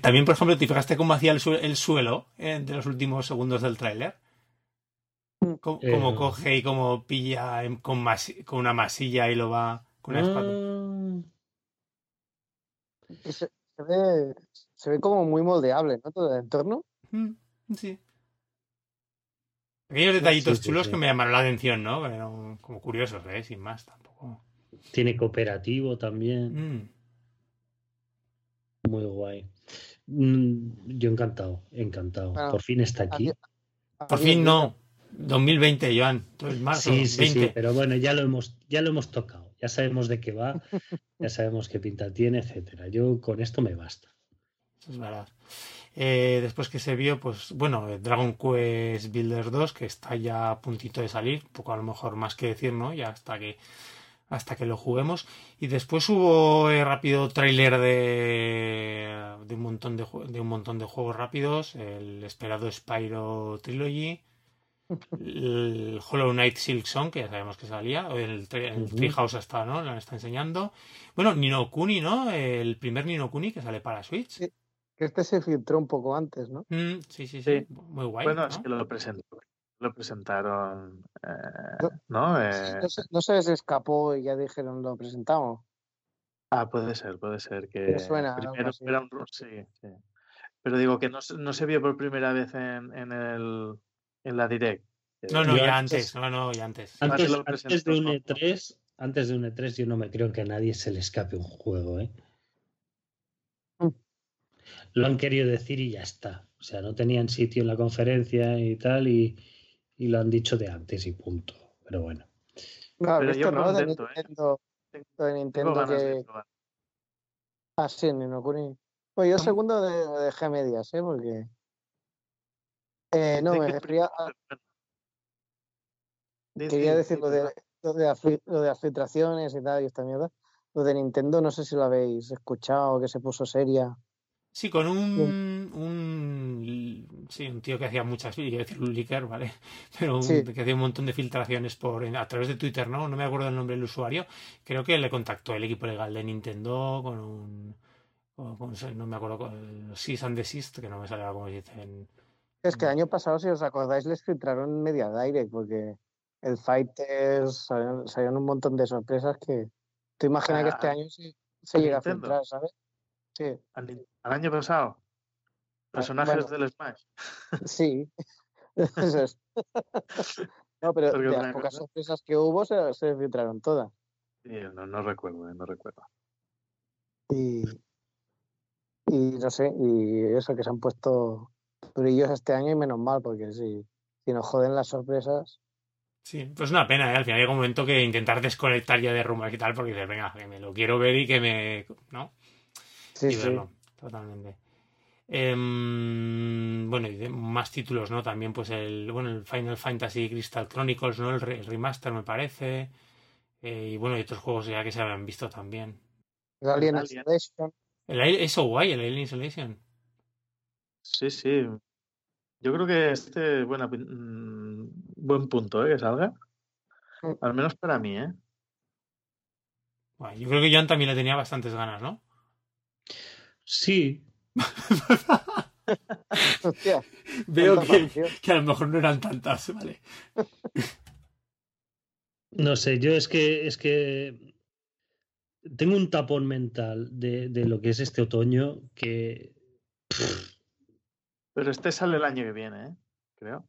[SPEAKER 1] También, por ejemplo, ¿te fijaste cómo hacía el, sue- el suelo eh, de los últimos segundos del tráiler? Cómo,
[SPEAKER 2] Eh,
[SPEAKER 1] cómo
[SPEAKER 2] no.
[SPEAKER 1] coge y cómo pilla en- con, una masilla y lo va con una espada.
[SPEAKER 2] Ah,
[SPEAKER 3] se, se ve, se ve como muy moldeable, ¿no? Todo el entorno.
[SPEAKER 1] Mm, sí. Pequeños detallitos
[SPEAKER 2] Sí, sí,
[SPEAKER 1] chulos
[SPEAKER 2] sí.
[SPEAKER 1] que me llamaron la atención, ¿no? Pero como curiosos, ¿eh? Sin más, tampoco.
[SPEAKER 2] tiene cooperativo también.
[SPEAKER 1] Mm.
[SPEAKER 2] Muy guay. Mm, Yo encantado, encantado.
[SPEAKER 3] Bueno,
[SPEAKER 2] Por fin está aquí.
[SPEAKER 1] Por fin no. 2020, Joan. Entonces, marzo,
[SPEAKER 2] Sí, sí,
[SPEAKER 1] 20.
[SPEAKER 2] sí, pero bueno, ya lo hemos, ya lo hemos tocado. Ya sabemos de qué va, ya sabemos qué pinta tiene, etcétera. Yo con esto me basta.
[SPEAKER 1] Eso es verdad. Eh, después que se vio, pues bueno, eh, Dragon Quest Builders 2, que está ya a puntito de salir, poco a lo mejor más que decir, ¿no? Ya hasta que hasta que lo juguemos. Y después hubo eh, rápido tráiler de, de un montón de, un montón de juegos rápidos, el esperado Spyro Trilogy, el Hollow Knight Silk Song, que ya sabemos que salía, el, el. Treehouse hasta, ¿no? Lo está enseñando. Bueno, Nino Kuni, ¿no? El primer Nino Kuni que sale para Switch.
[SPEAKER 3] Este se filtró un poco antes, ¿no?
[SPEAKER 1] Mm, sí, sí, sí,
[SPEAKER 4] Sí.
[SPEAKER 1] Muy guay.
[SPEAKER 4] bueno,
[SPEAKER 1] ¿no?
[SPEAKER 4] es que lo, presentó, lo presentaron, eh,
[SPEAKER 3] No.
[SPEAKER 4] ¿no? Eh,
[SPEAKER 3] No se, no se les escapó y ya dijeron lo presentamos.
[SPEAKER 4] ah, puede ser, puede ser que
[SPEAKER 3] suena
[SPEAKER 4] primero era un sí, sí. Pero digo que no, se- no se vio por primera vez en, en el en la direct.
[SPEAKER 1] No, no, ya
[SPEAKER 2] antes-
[SPEAKER 1] antes. No, no, ya antes.
[SPEAKER 2] Antes,
[SPEAKER 4] lo
[SPEAKER 2] antes de un
[SPEAKER 4] ¿no?
[SPEAKER 2] E3, antes de un E3, yo no me creo que a nadie se le escape un juego, ¿eh? Lo han querido decir y ya está. O sea, no tenían sitio en la conferencia y tal, y, y lo han dicho de antes y punto. Pero bueno.
[SPEAKER 3] No,
[SPEAKER 4] Pero
[SPEAKER 3] visto,
[SPEAKER 4] yo
[SPEAKER 3] ¿no? De
[SPEAKER 4] contento, ¿eh?
[SPEAKER 3] Nintendo, de Nintendo
[SPEAKER 4] ganas de
[SPEAKER 3] que...
[SPEAKER 4] probar.
[SPEAKER 3] Ah, sí, Nino Kuni. Pues yo segundo de, lo dejé a medias, ¿eh? Porque... Eh, no,
[SPEAKER 4] ¿De
[SPEAKER 3] me refería a... Quería decir lo de, lo, de lo de las filtraciones y tal y esta mierda. Lo de Nintendo, no sé si lo habéis escuchado, que se puso seria.
[SPEAKER 1] Sí, con un, un sí, un tío que hacía muchas, iba a decir un leaker, ¿vale? Pero un-
[SPEAKER 3] Sí.
[SPEAKER 1] que hacía un montón de filtraciones por a través de Twitter, ¿no? No me acuerdo el nombre del usuario. Creo que le contactó el equipo legal de Nintendo con un o con- no me acuerdo con cease and desist, que no me sale ahora cómo se dice en
[SPEAKER 3] Es que el año pasado, si os acordáis, les filtraron media direct, porque el Fighters salieron, salieron un montón de sorpresas que tú imaginas que este
[SPEAKER 4] Ah,
[SPEAKER 3] año se, se llega a filtrar, ¿sabes? Sí,
[SPEAKER 4] al, al año pasado. Personajes
[SPEAKER 3] Ah, bueno.
[SPEAKER 4] del Smash.
[SPEAKER 3] sí. Eso es. No, pero
[SPEAKER 4] Porque
[SPEAKER 3] de
[SPEAKER 4] otra
[SPEAKER 3] las pocas
[SPEAKER 4] cosa-
[SPEAKER 3] sorpresas que hubo, se, se filtraron todas.
[SPEAKER 4] Sí, no, no recuerdo, eh, no recuerdo.
[SPEAKER 3] Y, y no sé, y eso que se han puesto brillos este año y menos mal, porque si, si nos joden las sorpresas.
[SPEAKER 1] Sí, pues una pena, ¿eh? Al final llega un momento que intentar desconectar ya de rumores y tal, porque dices, venga, que me lo quiero ver y que me. ¿No?
[SPEAKER 3] Sí,
[SPEAKER 1] y
[SPEAKER 3] sí.
[SPEAKER 1] verlo, totalmente. Em, bueno, y de más títulos, ¿no? También, pues el, bueno, el Final Fantasy Crystal Chronicles, ¿no? El, re- el remaster, me parece. Eh, y bueno, y otros juegos ya que se habían visto también.
[SPEAKER 3] El Alien. Isolation.
[SPEAKER 1] El, eso guay, el Alien Isolation.
[SPEAKER 4] Sí, sí. Yo creo que este buena, mm, buen punto, ¿eh? Que salga.
[SPEAKER 3] Mm.
[SPEAKER 4] Al menos para mí, ¿eh?
[SPEAKER 1] Guay, Yo creo que Joan también le tenía bastantes ganas, ¿no?
[SPEAKER 2] Sí,
[SPEAKER 3] Hostia,
[SPEAKER 1] Veo que, que a lo mejor no eran tantas, ¿vale?
[SPEAKER 2] no sé, yo es que es que tengo un tapón mental de, de lo que es este otoño que
[SPEAKER 4] Pero este sale el año que viene, ¿eh? Creo.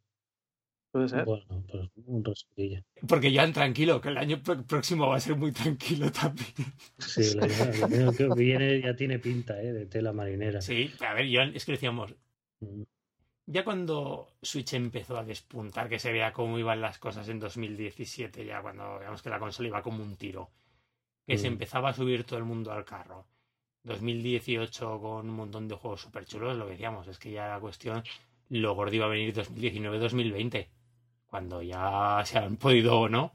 [SPEAKER 4] Puede ser.
[SPEAKER 2] bueno, pues un rosquillo.
[SPEAKER 1] Porque Joan, tranquilo, que el año pr- próximo va a ser muy tranquilo también.
[SPEAKER 2] Sí, el año, el año que viene ya tiene pinta, ¿eh? De tela marinera.
[SPEAKER 1] Sí, a ver, Joan, es que decíamos,
[SPEAKER 2] Mm.
[SPEAKER 1] ya cuando Switch empezó a despuntar, que se vea cómo iban las cosas en 2017, ya cuando digamos que la consola iba como un tiro, que se
[SPEAKER 2] Mm.
[SPEAKER 1] empezaba a subir todo el mundo al carro. 2018 con un montón de juegos súper chulos, lo que decíamos, es que ya la cuestión, lo gordo iba a venir 2019-2020, cuando ya se han podido o no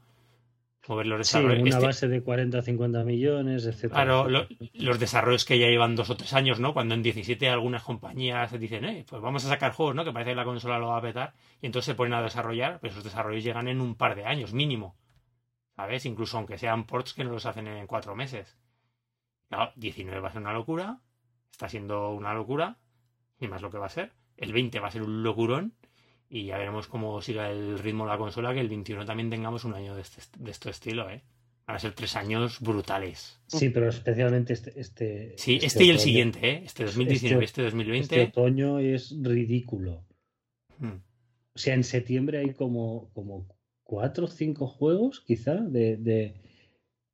[SPEAKER 1] mover los
[SPEAKER 2] Sí,
[SPEAKER 1] desarrollos.
[SPEAKER 2] una
[SPEAKER 1] Este-
[SPEAKER 2] base de 40 50 millones, etcétera.
[SPEAKER 1] Claro, lo- los desarrollos que ya llevan dos o tres años, ¿no? Cuando en 17 algunas compañías dicen, eh, pues vamos a sacar juegos, ¿no? Que parece que la consola lo va a petar. Y entonces se ponen a desarrollar, pero esos desarrollos llegan en un par de años, mínimo. ¿Sabes? Incluso aunque sean ports que no los hacen en cuatro meses. Claro, 19 va a ser una locura. Está siendo una locura. Y más lo que va a ser. El 20 va a ser un locurón. Y ya veremos cómo siga el ritmo de la consola. Que el 21 también tengamos un año de este, de este estilo, ¿eh? Van a ser tres años brutales.
[SPEAKER 2] Sí, pero especialmente este. este
[SPEAKER 1] Sí, este, y el siguiente, ¿eh? Este 2019, este, 2020.
[SPEAKER 2] Este otoño es ridículo.
[SPEAKER 1] Mm.
[SPEAKER 2] O sea, en septiembre hay como, como cuatro o cinco juegos, quizá, de, de,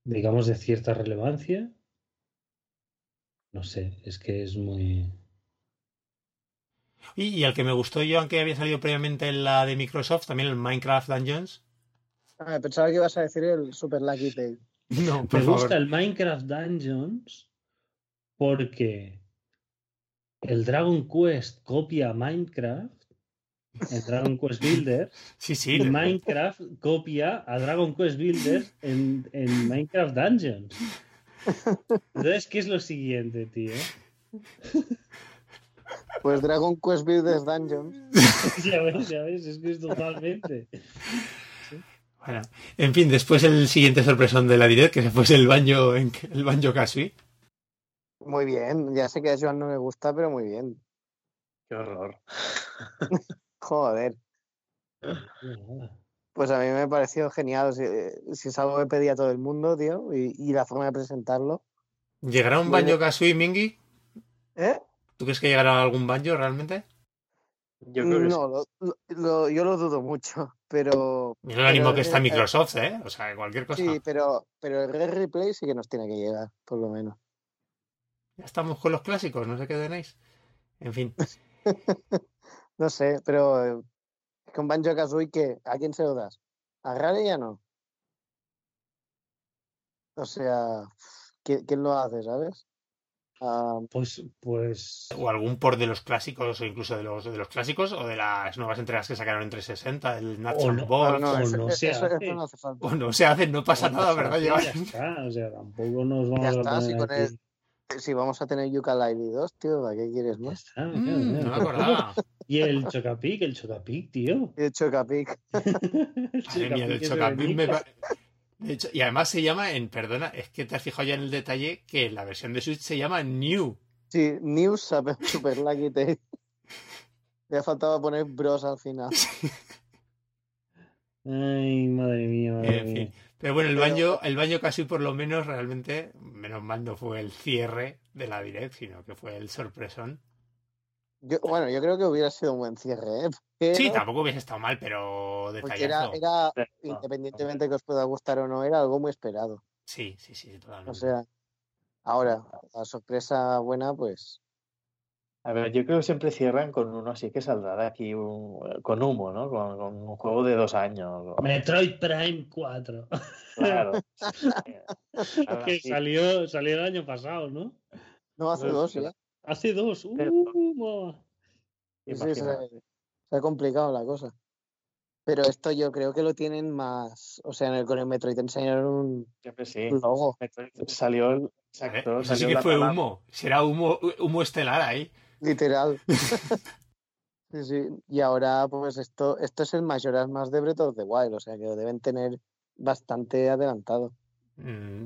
[SPEAKER 2] digamos, de cierta relevancia. No sé, es que es muy.
[SPEAKER 1] Y, y el que me gustó yo, aunque había salido previamente en la de Microsoft, también el Minecraft Dungeons.
[SPEAKER 3] Ah, pensaba que ibas a decir el Super Lucky Day.
[SPEAKER 1] No, por
[SPEAKER 2] Me
[SPEAKER 1] favor.
[SPEAKER 2] gusta el Minecraft Dungeons porque el Dragon Quest copia a Minecraft, el Dragon Quest Builder,
[SPEAKER 1] Sí, sí.
[SPEAKER 2] y
[SPEAKER 1] le-
[SPEAKER 2] Minecraft copia a Dragon Quest Builder en, en Minecraft Dungeons. Entonces, ¿qué es lo siguiente, tío?
[SPEAKER 3] Pues Dragon Quest Builders Dungeons.
[SPEAKER 2] ya ves, ya ves, es que es totalmente.
[SPEAKER 1] Bueno, en fin, después el siguiente sorpresón de la Direct, que se fue el baño, en, el banjo Kazooie.
[SPEAKER 3] Muy bien, ya sé que a Joan no me gusta, pero muy bien.
[SPEAKER 4] Qué horror.
[SPEAKER 3] Joder, pues a mí me pareció genial. Si, si es algo que pedía todo el mundo, tío, y, y la forma de presentarlo.
[SPEAKER 1] ¿Llegará un banjo Kazooie, Mingy?
[SPEAKER 3] ¿Eh?
[SPEAKER 1] ¿Tú crees que llegará algún banjo realmente?
[SPEAKER 4] Yo creo que
[SPEAKER 3] no, lo- lo- lo- yo lo dudo mucho, pero
[SPEAKER 1] Mira el ánimo que está Microsoft, ¿eh? O sea, cualquier cosa.
[SPEAKER 3] sí, pero, pero el Red Replay sí que nos tiene que llegar, por lo menos.
[SPEAKER 1] Ya estamos con los clásicos, no sé qué tenéis. En fin.
[SPEAKER 3] No sé, pero eh, con Banjo Kazooie, ¿qué? ¿A quién se lo das? ¿A Rare ya no? O sea, ¿quién, quién lo hace, sabes? Ah,
[SPEAKER 2] Pues, pues.
[SPEAKER 1] O algún por de los clásicos, o incluso de los, de los clásicos, o de las nuevas entregas que sacaron en 360, el Nuts
[SPEAKER 2] O no, o no se hace.
[SPEAKER 3] eso no hace falta.
[SPEAKER 1] O no se hace, no pasa nada, ¿verdad?
[SPEAKER 2] Ya está, o sea, tampoco nos vamos
[SPEAKER 3] Ya
[SPEAKER 2] a
[SPEAKER 3] está, si
[SPEAKER 2] poner
[SPEAKER 3] con el- Si vamos a tener Yooka-Laylee 2, tío, ¿para qué quieres más?
[SPEAKER 2] está,
[SPEAKER 1] Mm, no me acordaba.
[SPEAKER 2] Y el Chocapic, el Chocapic, tío.
[SPEAKER 3] Y el Chocapic.
[SPEAKER 2] El
[SPEAKER 1] Madre mía, del
[SPEAKER 2] es
[SPEAKER 1] Chocapic me. De hecho, y además se llama, en perdona, es que te has fijado ya en el detalle que la versión de Switch se llama New.
[SPEAKER 3] Sí, News Super, Super Lucky Day. Le ha faltado poner bros al final.
[SPEAKER 2] Ay, madre mía, madre
[SPEAKER 1] En fin.
[SPEAKER 2] mía.
[SPEAKER 1] Pero bueno, el
[SPEAKER 3] Pero-
[SPEAKER 1] baño, el baño casi por lo menos realmente, menos mal no fue el cierre de la Direct, sino que fue el sorpresón.
[SPEAKER 3] Yo, bueno, yo creo que hubiera sido un buen cierre, ¿eh? Pero-
[SPEAKER 1] Sí, tampoco hubiese estado mal, pero
[SPEAKER 3] era,
[SPEAKER 1] detallazo.
[SPEAKER 3] era,
[SPEAKER 4] Pero-
[SPEAKER 3] independientemente que os pueda gustar o no, era algo muy esperado.
[SPEAKER 1] Sí, sí, sí, totalmente.
[SPEAKER 3] O sea, ahora, la sorpresa buena, pues.
[SPEAKER 4] A ver, yo creo que siempre cierran con uno así que saldrá de aquí un- con humo, ¿no? Con, con un juego de dos años.
[SPEAKER 2] Metroid Prime 4.
[SPEAKER 4] Claro.
[SPEAKER 2] que salió, salió el año pasado, ¿no?
[SPEAKER 3] No hace dos, ¿eh?
[SPEAKER 2] Hace dos.
[SPEAKER 4] Pero-
[SPEAKER 2] Uh,
[SPEAKER 3] Sí, sí, se, ha complicado la cosa. Pero esto yo creo que lo tienen más. O sea, en el, con el Metroid te enseñaron un
[SPEAKER 4] sí.
[SPEAKER 3] logo,
[SPEAKER 4] Salió el.
[SPEAKER 1] Eh,
[SPEAKER 4] Exacto.
[SPEAKER 1] Sí que fue humo. Será humo, humo estelar ahí.
[SPEAKER 3] literal. Sí, sí. Y ahora, pues esto, esto es el Majora's más de Breath of the Wild, o sea que lo deben tener bastante adelantado.
[SPEAKER 1] Mm.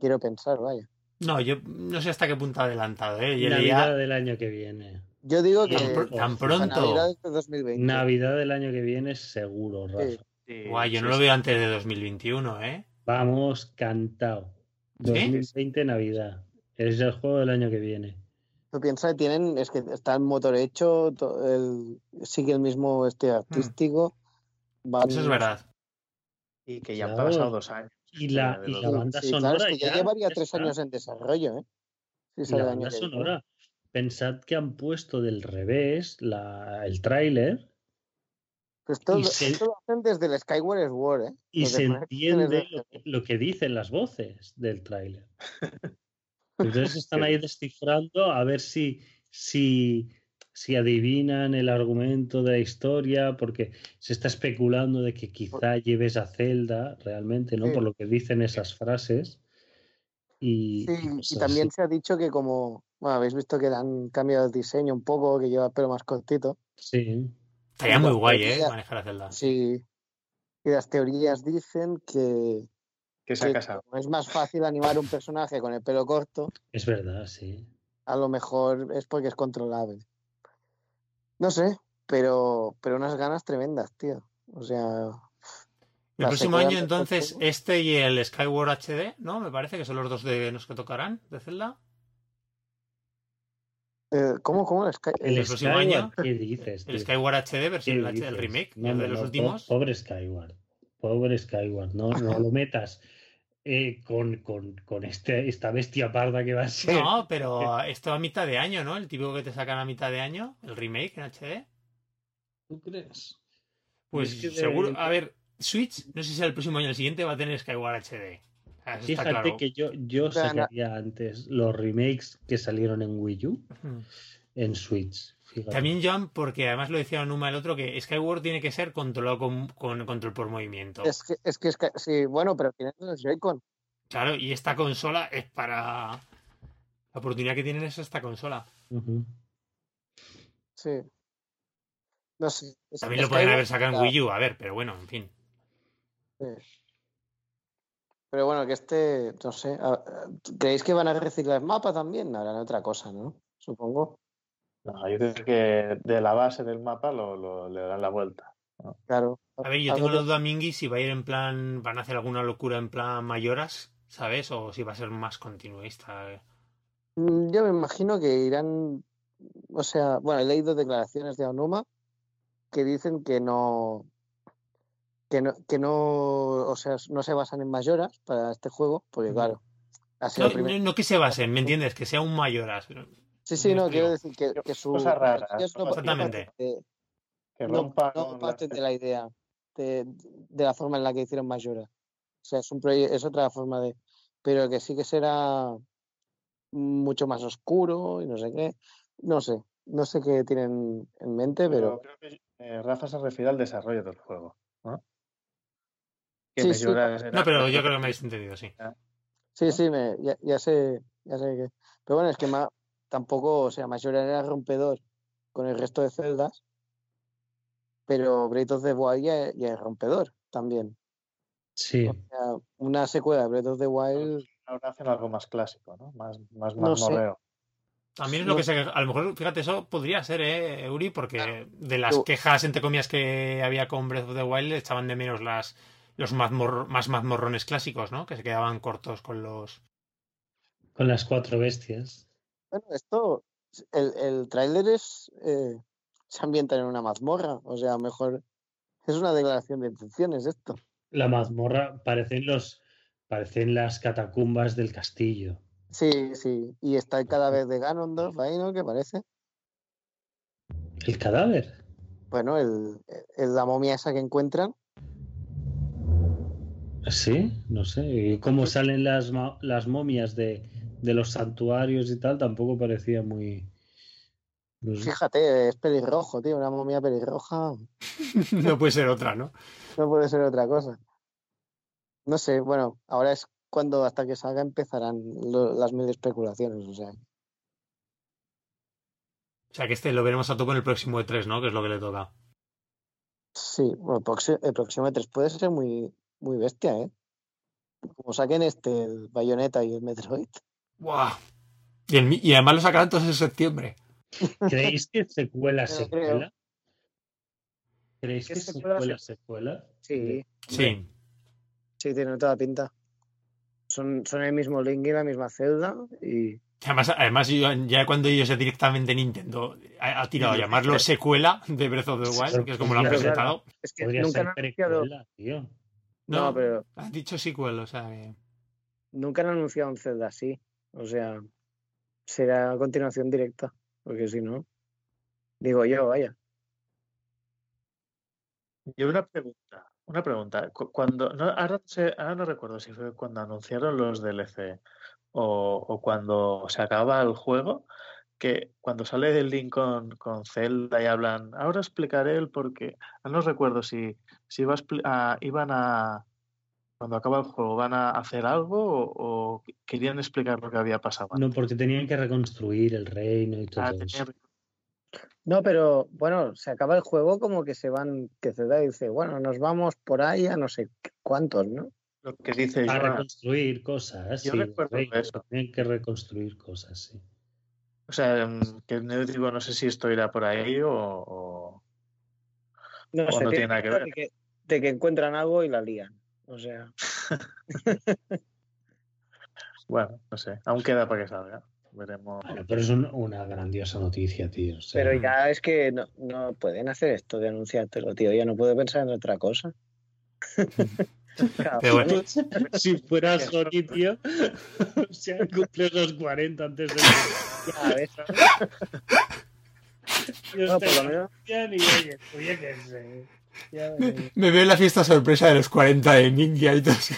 [SPEAKER 3] Quiero pensar, vaya.
[SPEAKER 1] No, yo no sé hasta qué punto adelantado, ¿eh? Yo
[SPEAKER 2] Navidad del año que viene.
[SPEAKER 3] Yo digo que
[SPEAKER 1] tan, pr- tan
[SPEAKER 3] la
[SPEAKER 1] pronto.
[SPEAKER 3] Navidad de 2020.
[SPEAKER 2] Navidad del año que viene seguro, Rafa.
[SPEAKER 3] Sí.
[SPEAKER 4] Sí,
[SPEAKER 1] Guay, yo
[SPEAKER 4] sí,
[SPEAKER 1] no lo
[SPEAKER 4] sí.
[SPEAKER 1] veo antes de 2021, ¿eh?
[SPEAKER 2] Vamos, cantado.
[SPEAKER 1] ¿Sí?
[SPEAKER 2] 2020 Navidad. Es el juego del año que viene.
[SPEAKER 3] Tú piensas que tienen, es que está el motor hecho, el, sigue el mismo este artístico. van-
[SPEAKER 1] Hmm. Eso es verdad.
[SPEAKER 4] Y que ya han pasado dos años.
[SPEAKER 2] Y la, y la banda
[SPEAKER 3] sí,
[SPEAKER 2] sonora
[SPEAKER 3] claro, es que ya,
[SPEAKER 2] ya
[SPEAKER 3] llevaría tres
[SPEAKER 2] está.
[SPEAKER 3] años en desarrollo, ¿eh? Sí,
[SPEAKER 2] la banda sonora. Pensad que han puesto del revés la, el tráiler y
[SPEAKER 3] lo-
[SPEAKER 2] se-
[SPEAKER 3] esto lo hacen desde el Skyward Sword, ¿eh?
[SPEAKER 2] y se entiende lo, lo que dicen las voces del tráiler. Entonces están ahí descifrando a ver si, si, si adivinan el argumento de la historia, porque se está especulando de que quizá lleves a Zelda realmente, ¿no?
[SPEAKER 3] Sí.
[SPEAKER 2] Por lo que dicen esas frases. Y,
[SPEAKER 3] Sí,
[SPEAKER 2] y
[SPEAKER 3] y también
[SPEAKER 2] así.
[SPEAKER 3] se ha dicho que como, bueno, habéis visto que le han cambiado el diseño un poco, que lleva el pelo más cortito.
[SPEAKER 2] Sí.
[SPEAKER 1] Estaría muy guay, ¿eh? Manejar a Zelda.
[SPEAKER 3] Sí. Y las teorías dicen que,
[SPEAKER 4] Que se ha
[SPEAKER 3] que
[SPEAKER 4] casado.
[SPEAKER 3] como es más fácil animar un personaje con el pelo corto,
[SPEAKER 2] Es verdad, sí.
[SPEAKER 3] a lo mejor es porque es controlable. No sé, pero, pero unas ganas tremendas, tío. O sea,
[SPEAKER 1] El próximo año, entonces, este y el Skyward HD, ¿no? Me parece que son los dos de los que tocarán de Zelda.
[SPEAKER 3] eh, ¿cómo, cómo? El Sky-
[SPEAKER 2] El
[SPEAKER 1] el próximo
[SPEAKER 2] Skyward,
[SPEAKER 1] año,
[SPEAKER 2] ¿qué dices?
[SPEAKER 1] El? Skyward HD,
[SPEAKER 2] ¿Qué
[SPEAKER 1] versión HD, el remake,
[SPEAKER 2] No,
[SPEAKER 1] el
[SPEAKER 2] no,
[SPEAKER 1] de los
[SPEAKER 2] no,
[SPEAKER 1] últimos.
[SPEAKER 2] Pobre Skyward. Pobre Skyward. No, no lo metas eh, con, con, con este, esta bestia parda que va a ser.
[SPEAKER 1] No, pero esto a mitad de año, ¿no? El típico que te sacan a mitad de año, el remake en HD.
[SPEAKER 2] ¿Tú crees?
[SPEAKER 1] Pues
[SPEAKER 2] Es que de-
[SPEAKER 1] seguro, a ver, Switch, no sé si el próximo año el siguiente va a tener Skyward HD. Eso está
[SPEAKER 2] Fíjate
[SPEAKER 1] claro.
[SPEAKER 2] que yo, yo sacaría antes los remakes que salieron en Wii U en Switch. Fíjate.
[SPEAKER 1] También John, porque además lo decía Numa el otro, que Skyward tiene que ser controlado con, con control por movimiento.
[SPEAKER 3] Es que, es que, es que- sí, bueno, pero tienes los Joy-Con.
[SPEAKER 1] Claro, y esta consola es para... La oportunidad que tienen es esta consola.
[SPEAKER 3] Sí. No sé. es-
[SPEAKER 1] También lo
[SPEAKER 3] Skyward
[SPEAKER 1] pueden haber sacado en Wii U, a ver, pero bueno, en fin.
[SPEAKER 3] sí. Pero bueno, que este, no sé. ¿Creéis que van a reciclar mapa también? Harán otra cosa, ¿no? Supongo.
[SPEAKER 4] No, yo creo que de la base del mapa lo, lo- le dan la vuelta.
[SPEAKER 3] Claro.
[SPEAKER 1] A ver, yo tengo la duda, Mingy, si va a ir en plan... Van a hacer alguna locura en plan mayoras, ¿sabes? O si va a ser más continuista.
[SPEAKER 3] Mm, Yo me imagino que irán, o sea, bueno, he leído declaraciones de Onuma que dicen que no, que no, que no, o sea, no se basan en mayoras para este juego, porque claro, ha sido
[SPEAKER 1] No,
[SPEAKER 3] el primer-
[SPEAKER 1] no- no que se basen, ¿me entiendes? Que sea un mayoras.
[SPEAKER 3] Sí, sí, no, quiero decir que, que su
[SPEAKER 4] Cosas raras,
[SPEAKER 3] no, no
[SPEAKER 1] Exactamente.
[SPEAKER 4] Que
[SPEAKER 3] no-
[SPEAKER 4] rompa
[SPEAKER 3] no parten de la idea de, de la forma en la que hicieron Mayora. O sea, es un proye- es otra forma de, pero que sí que será mucho más oscuro y no sé qué, no sé, no sé qué tienen en mente, pero
[SPEAKER 4] Pero creo que eh, Rafa se refiere al desarrollo del juego. ¿no? Que
[SPEAKER 3] Sí, sí.
[SPEAKER 1] No, pero yo creo que me habéis entendido, sí.
[SPEAKER 3] Sí, sí, me, ya, ya sé, ya sé que. Pero bueno, es que ma- tampoco, o sea, Majora era rompedor con el resto de celdas, pero Breath of the Wild ya, ya es rompedor también.
[SPEAKER 2] Sí.
[SPEAKER 3] O sea, una secuela de Breath of the Wild,
[SPEAKER 4] Ahora hacen algo más clásico, ¿no? Más, más
[SPEAKER 3] No sé.
[SPEAKER 4] mazmorreo.
[SPEAKER 1] También es
[SPEAKER 3] No
[SPEAKER 1] lo que se... A lo mejor, fíjate, eso podría ser, ¿eh, Euri? Porque de las
[SPEAKER 3] Yo-
[SPEAKER 1] quejas, entre comillas, que había con Breath of the Wild, echaban de menos las los mazmor- más mazmorrones clásicos, ¿no? Que se quedaban cortos con los...
[SPEAKER 2] Con las cuatro bestias.
[SPEAKER 3] Bueno, esto, el, el tráiler es, eh, se ambienta en una mazmorra, o sea, mejor es una declaración de intenciones esto.
[SPEAKER 2] La mazmorra parecen los parecen las catacumbas del castillo.
[SPEAKER 3] Sí, sí, y está el cadáver de Ganondorf ahí, ¿no? Que parece.
[SPEAKER 2] El cadáver.
[SPEAKER 3] Bueno, el, el- la momia esa que encuentran.
[SPEAKER 2] Sí, no sé. ¿Y cómo salen las, las momias de, de los santuarios y tal tampoco parecía muy. no sé.
[SPEAKER 3] Fíjate, es pelirrojo, tío, una momia pelirroja.
[SPEAKER 1] no puede ser otra, ¿no?
[SPEAKER 3] No puede ser otra cosa. No sé, bueno, ahora es cuando hasta que salga empezarán lo- las mil especulaciones, o sea.
[SPEAKER 1] O sea que este lo veremos a tope en el próximo E3, ¿no? Que es lo que le toca.
[SPEAKER 3] Sí, bueno, el proxi- el próximo E3 puede ser muy, muy bestia, ¿eh? Como saquen este, el Bayonetta y el Metroid.
[SPEAKER 1] ¡Buah! Y, el mi- y además lo sacarán todos en septiembre.
[SPEAKER 2] ¿Creéis que secuela, secuela? ¿Creéis
[SPEAKER 3] ¿Qué
[SPEAKER 2] que
[SPEAKER 3] secuela,
[SPEAKER 2] secuela, secuela?
[SPEAKER 3] Sí,
[SPEAKER 1] Sí.
[SPEAKER 3] sí, tiene toda pinta. Son, son el mismo Link y la misma Zelda y
[SPEAKER 1] Además, además yo- ya cuando ellos directamente Nintendo ha, ha tirado a llamarlo secuela de Breath of the Wild, que es como lo han
[SPEAKER 2] Claro,
[SPEAKER 1] presentado.
[SPEAKER 3] es que
[SPEAKER 2] Podría
[SPEAKER 3] nunca
[SPEAKER 2] ser
[SPEAKER 3] han anunciado,
[SPEAKER 2] precuela, tío.
[SPEAKER 1] No,
[SPEAKER 3] no, pero
[SPEAKER 1] has dicho sequel, o sea que...
[SPEAKER 3] nunca han anunciado un Zelda así. O sea, será a continuación directa, porque si no, digo yo, vaya.
[SPEAKER 4] Y una pregunta, una pregunta. Cu- Cuando, no, ahora, ahora no recuerdo si fue cuando anunciaron los DLC o, o cuando se acaba el juego, que cuando sale el link con, con Zelda y hablan, ahora explicaré el por qué. Ah, No recuerdo si, si iba a a- iban a, cuando acaba el juego, van a hacer algo o, o querían explicar lo que había pasado.
[SPEAKER 2] No, porque tenían que reconstruir el reino y todo
[SPEAKER 4] Ah,
[SPEAKER 2] eso.
[SPEAKER 4] tenía-
[SPEAKER 3] No, pero bueno, se acaba el juego como que se van, que Zelda dice, bueno, nos vamos por ahí a no sé cuántos, ¿no?
[SPEAKER 4] lo que dice
[SPEAKER 2] A reconstruir cosas,
[SPEAKER 4] Yo
[SPEAKER 2] sí.
[SPEAKER 4] recuerdo
[SPEAKER 2] reino,
[SPEAKER 4] eso.
[SPEAKER 2] Tenían que reconstruir cosas, sí.
[SPEAKER 4] O sea, mm, que no digo, no sé si esto irá por ahí o- o...
[SPEAKER 3] No
[SPEAKER 4] O
[SPEAKER 3] sé,
[SPEAKER 4] no
[SPEAKER 3] tiene
[SPEAKER 4] tiene nada que ver.
[SPEAKER 3] De que, de que encuentran algo y la lían. O sea,
[SPEAKER 4] Bueno, no sé, aún queda para que salga. Veremos.
[SPEAKER 2] Bueno, pero es un- una grandiosa noticia, tío. o sea,
[SPEAKER 3] pero ya es que no, no pueden hacer esto de anunciártelo, tío. Ya no puedo pensar en otra cosa.
[SPEAKER 1] Pero bueno,
[SPEAKER 2] si fuera Sony, tío, o sea, cumple los 40 antes de
[SPEAKER 3] ya ves.
[SPEAKER 2] Ellos
[SPEAKER 3] No, por lo menos-
[SPEAKER 2] anuncian y oye, oye, que sé. Ya
[SPEAKER 1] me veo en la fiesta sorpresa de los 40 de Ninja y todo eso.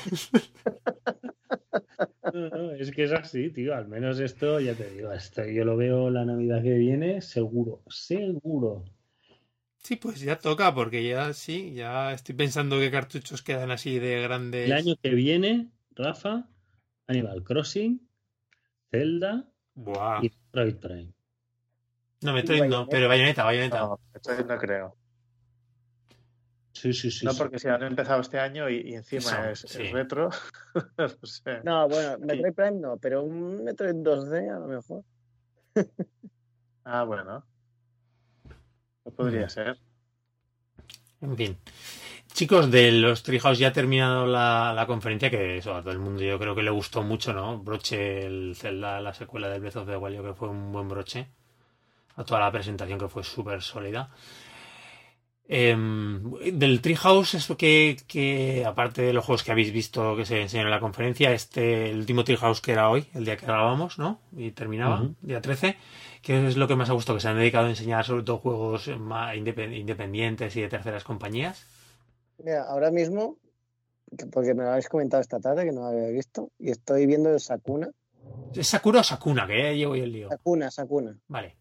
[SPEAKER 2] No, no, es que es así, tío. Al menos esto, ya te digo, esto yo lo veo la Navidad que viene, seguro, seguro.
[SPEAKER 1] Sí, pues ya toca, porque ya sí, ya estoy pensando qué cartuchos quedan así de grandes.
[SPEAKER 2] El año que viene, Rafa, Animal Crossing, Zelda
[SPEAKER 1] Buah.
[SPEAKER 2] y Metroid Prime.
[SPEAKER 1] No, Metroid no, pero Bayonetta, Bayonetta.
[SPEAKER 4] No, esto no creo.
[SPEAKER 2] Sí, sí, sí.
[SPEAKER 4] No,
[SPEAKER 2] sí.
[SPEAKER 4] porque si han empezado este año y, y encima
[SPEAKER 1] Eso,
[SPEAKER 4] es,
[SPEAKER 1] sí.
[SPEAKER 4] es retro. no sé.
[SPEAKER 3] No, bueno, Metroid Prime no, pero un Metroid 2D a lo mejor.
[SPEAKER 4] Ah, bueno. No podría
[SPEAKER 2] Mm.
[SPEAKER 4] ser.
[SPEAKER 1] En fin. Chicos, de los Treehouse ya ha terminado la, la conferencia, que eso a todo el mundo yo creo que le gustó mucho, ¿no? Broche, el Zelda, la secuela del Breath of the Wild, yo creo que fue un buen broche. A toda la presentación que fue súper sólida. Em, del Treehouse, es que, que aparte de los juegos que habéis visto que se enseñaron en la conferencia, este, el último Treehouse que era hoy, el día que grabamos, ¿no? Y terminaba, día 13, que es lo que más ha gustado, que se han dedicado a enseñar sobre todo juegos más independ- independientes y de terceras compañías.
[SPEAKER 3] Mira, ahora mismo, que- porque me lo habéis comentado esta tarde que no lo había visto, y estoy viendo el Sakuna.
[SPEAKER 1] ¿Es Sakura o Sakuna? Que ya llevo yo el lío.
[SPEAKER 3] Sakuna, Sakuna.
[SPEAKER 1] Vale.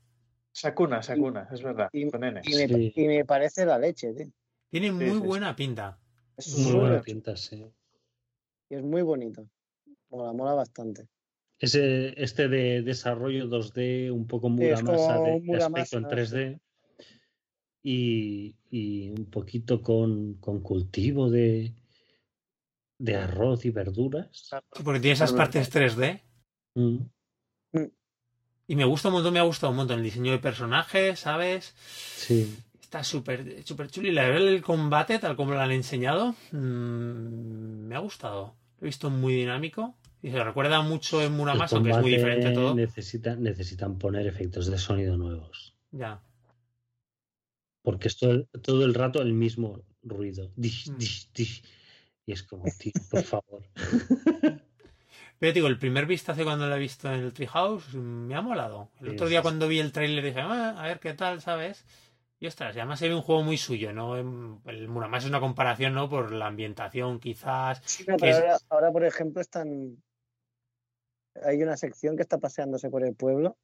[SPEAKER 4] Sakuna, Sakuna, es verdad.
[SPEAKER 3] Y-
[SPEAKER 4] Con N.
[SPEAKER 3] Y me,
[SPEAKER 2] Sí.
[SPEAKER 3] y me parece la leche, tío.
[SPEAKER 1] Tiene muy
[SPEAKER 4] sí, sí.
[SPEAKER 1] buena pinta.
[SPEAKER 3] Es
[SPEAKER 2] Muy buena pinta, sí.
[SPEAKER 3] y es muy bonito. Mola, mola bastante.
[SPEAKER 2] Ese, este de desarrollo 2D, un poco Muramasa de, de aspecto en
[SPEAKER 3] sí.
[SPEAKER 2] 3D. Y, y un poquito con, con cultivo de, de arroz y verduras.
[SPEAKER 1] Porque tiene esas
[SPEAKER 4] Es
[SPEAKER 1] partes 3D.
[SPEAKER 2] Mm.
[SPEAKER 1] Y me gusta un montón, me ha gustado un montón el diseño de personajes, ¿sabes?
[SPEAKER 2] Sí.
[SPEAKER 1] Está súper súper chulo. Y la verdad, el combate, tal como lo han enseñado, mm, me ha gustado. Lo he visto muy dinámico. Y se recuerda mucho en Muramasa, aunque es muy diferente todo.
[SPEAKER 2] Necesitan, necesitan poner efectos de sonido nuevos.
[SPEAKER 1] Ya.
[SPEAKER 2] Porque es todo el, todo el rato el mismo ruido. Dish,
[SPEAKER 1] Mm.
[SPEAKER 2] dish, dish. Y es como, tío, por favor.
[SPEAKER 1] Pero digo, el primer vistazo cuando lo he visto en el Treehouse me ha molado. El
[SPEAKER 2] Sí,
[SPEAKER 1] otro día
[SPEAKER 2] sí.
[SPEAKER 1] cuando vi el trailer dije, "Ah, a ver qué tal, ¿sabes? Y ostras, y además se ve un juego muy suyo, ¿no? Em, El Muramasa es una comparación, ¿no? Por la ambientación, quizás.
[SPEAKER 3] Sí, no,
[SPEAKER 1] que
[SPEAKER 3] pero
[SPEAKER 1] es-
[SPEAKER 3] ahora, ahora, por ejemplo, están. hay una sección que está paseándose por el pueblo,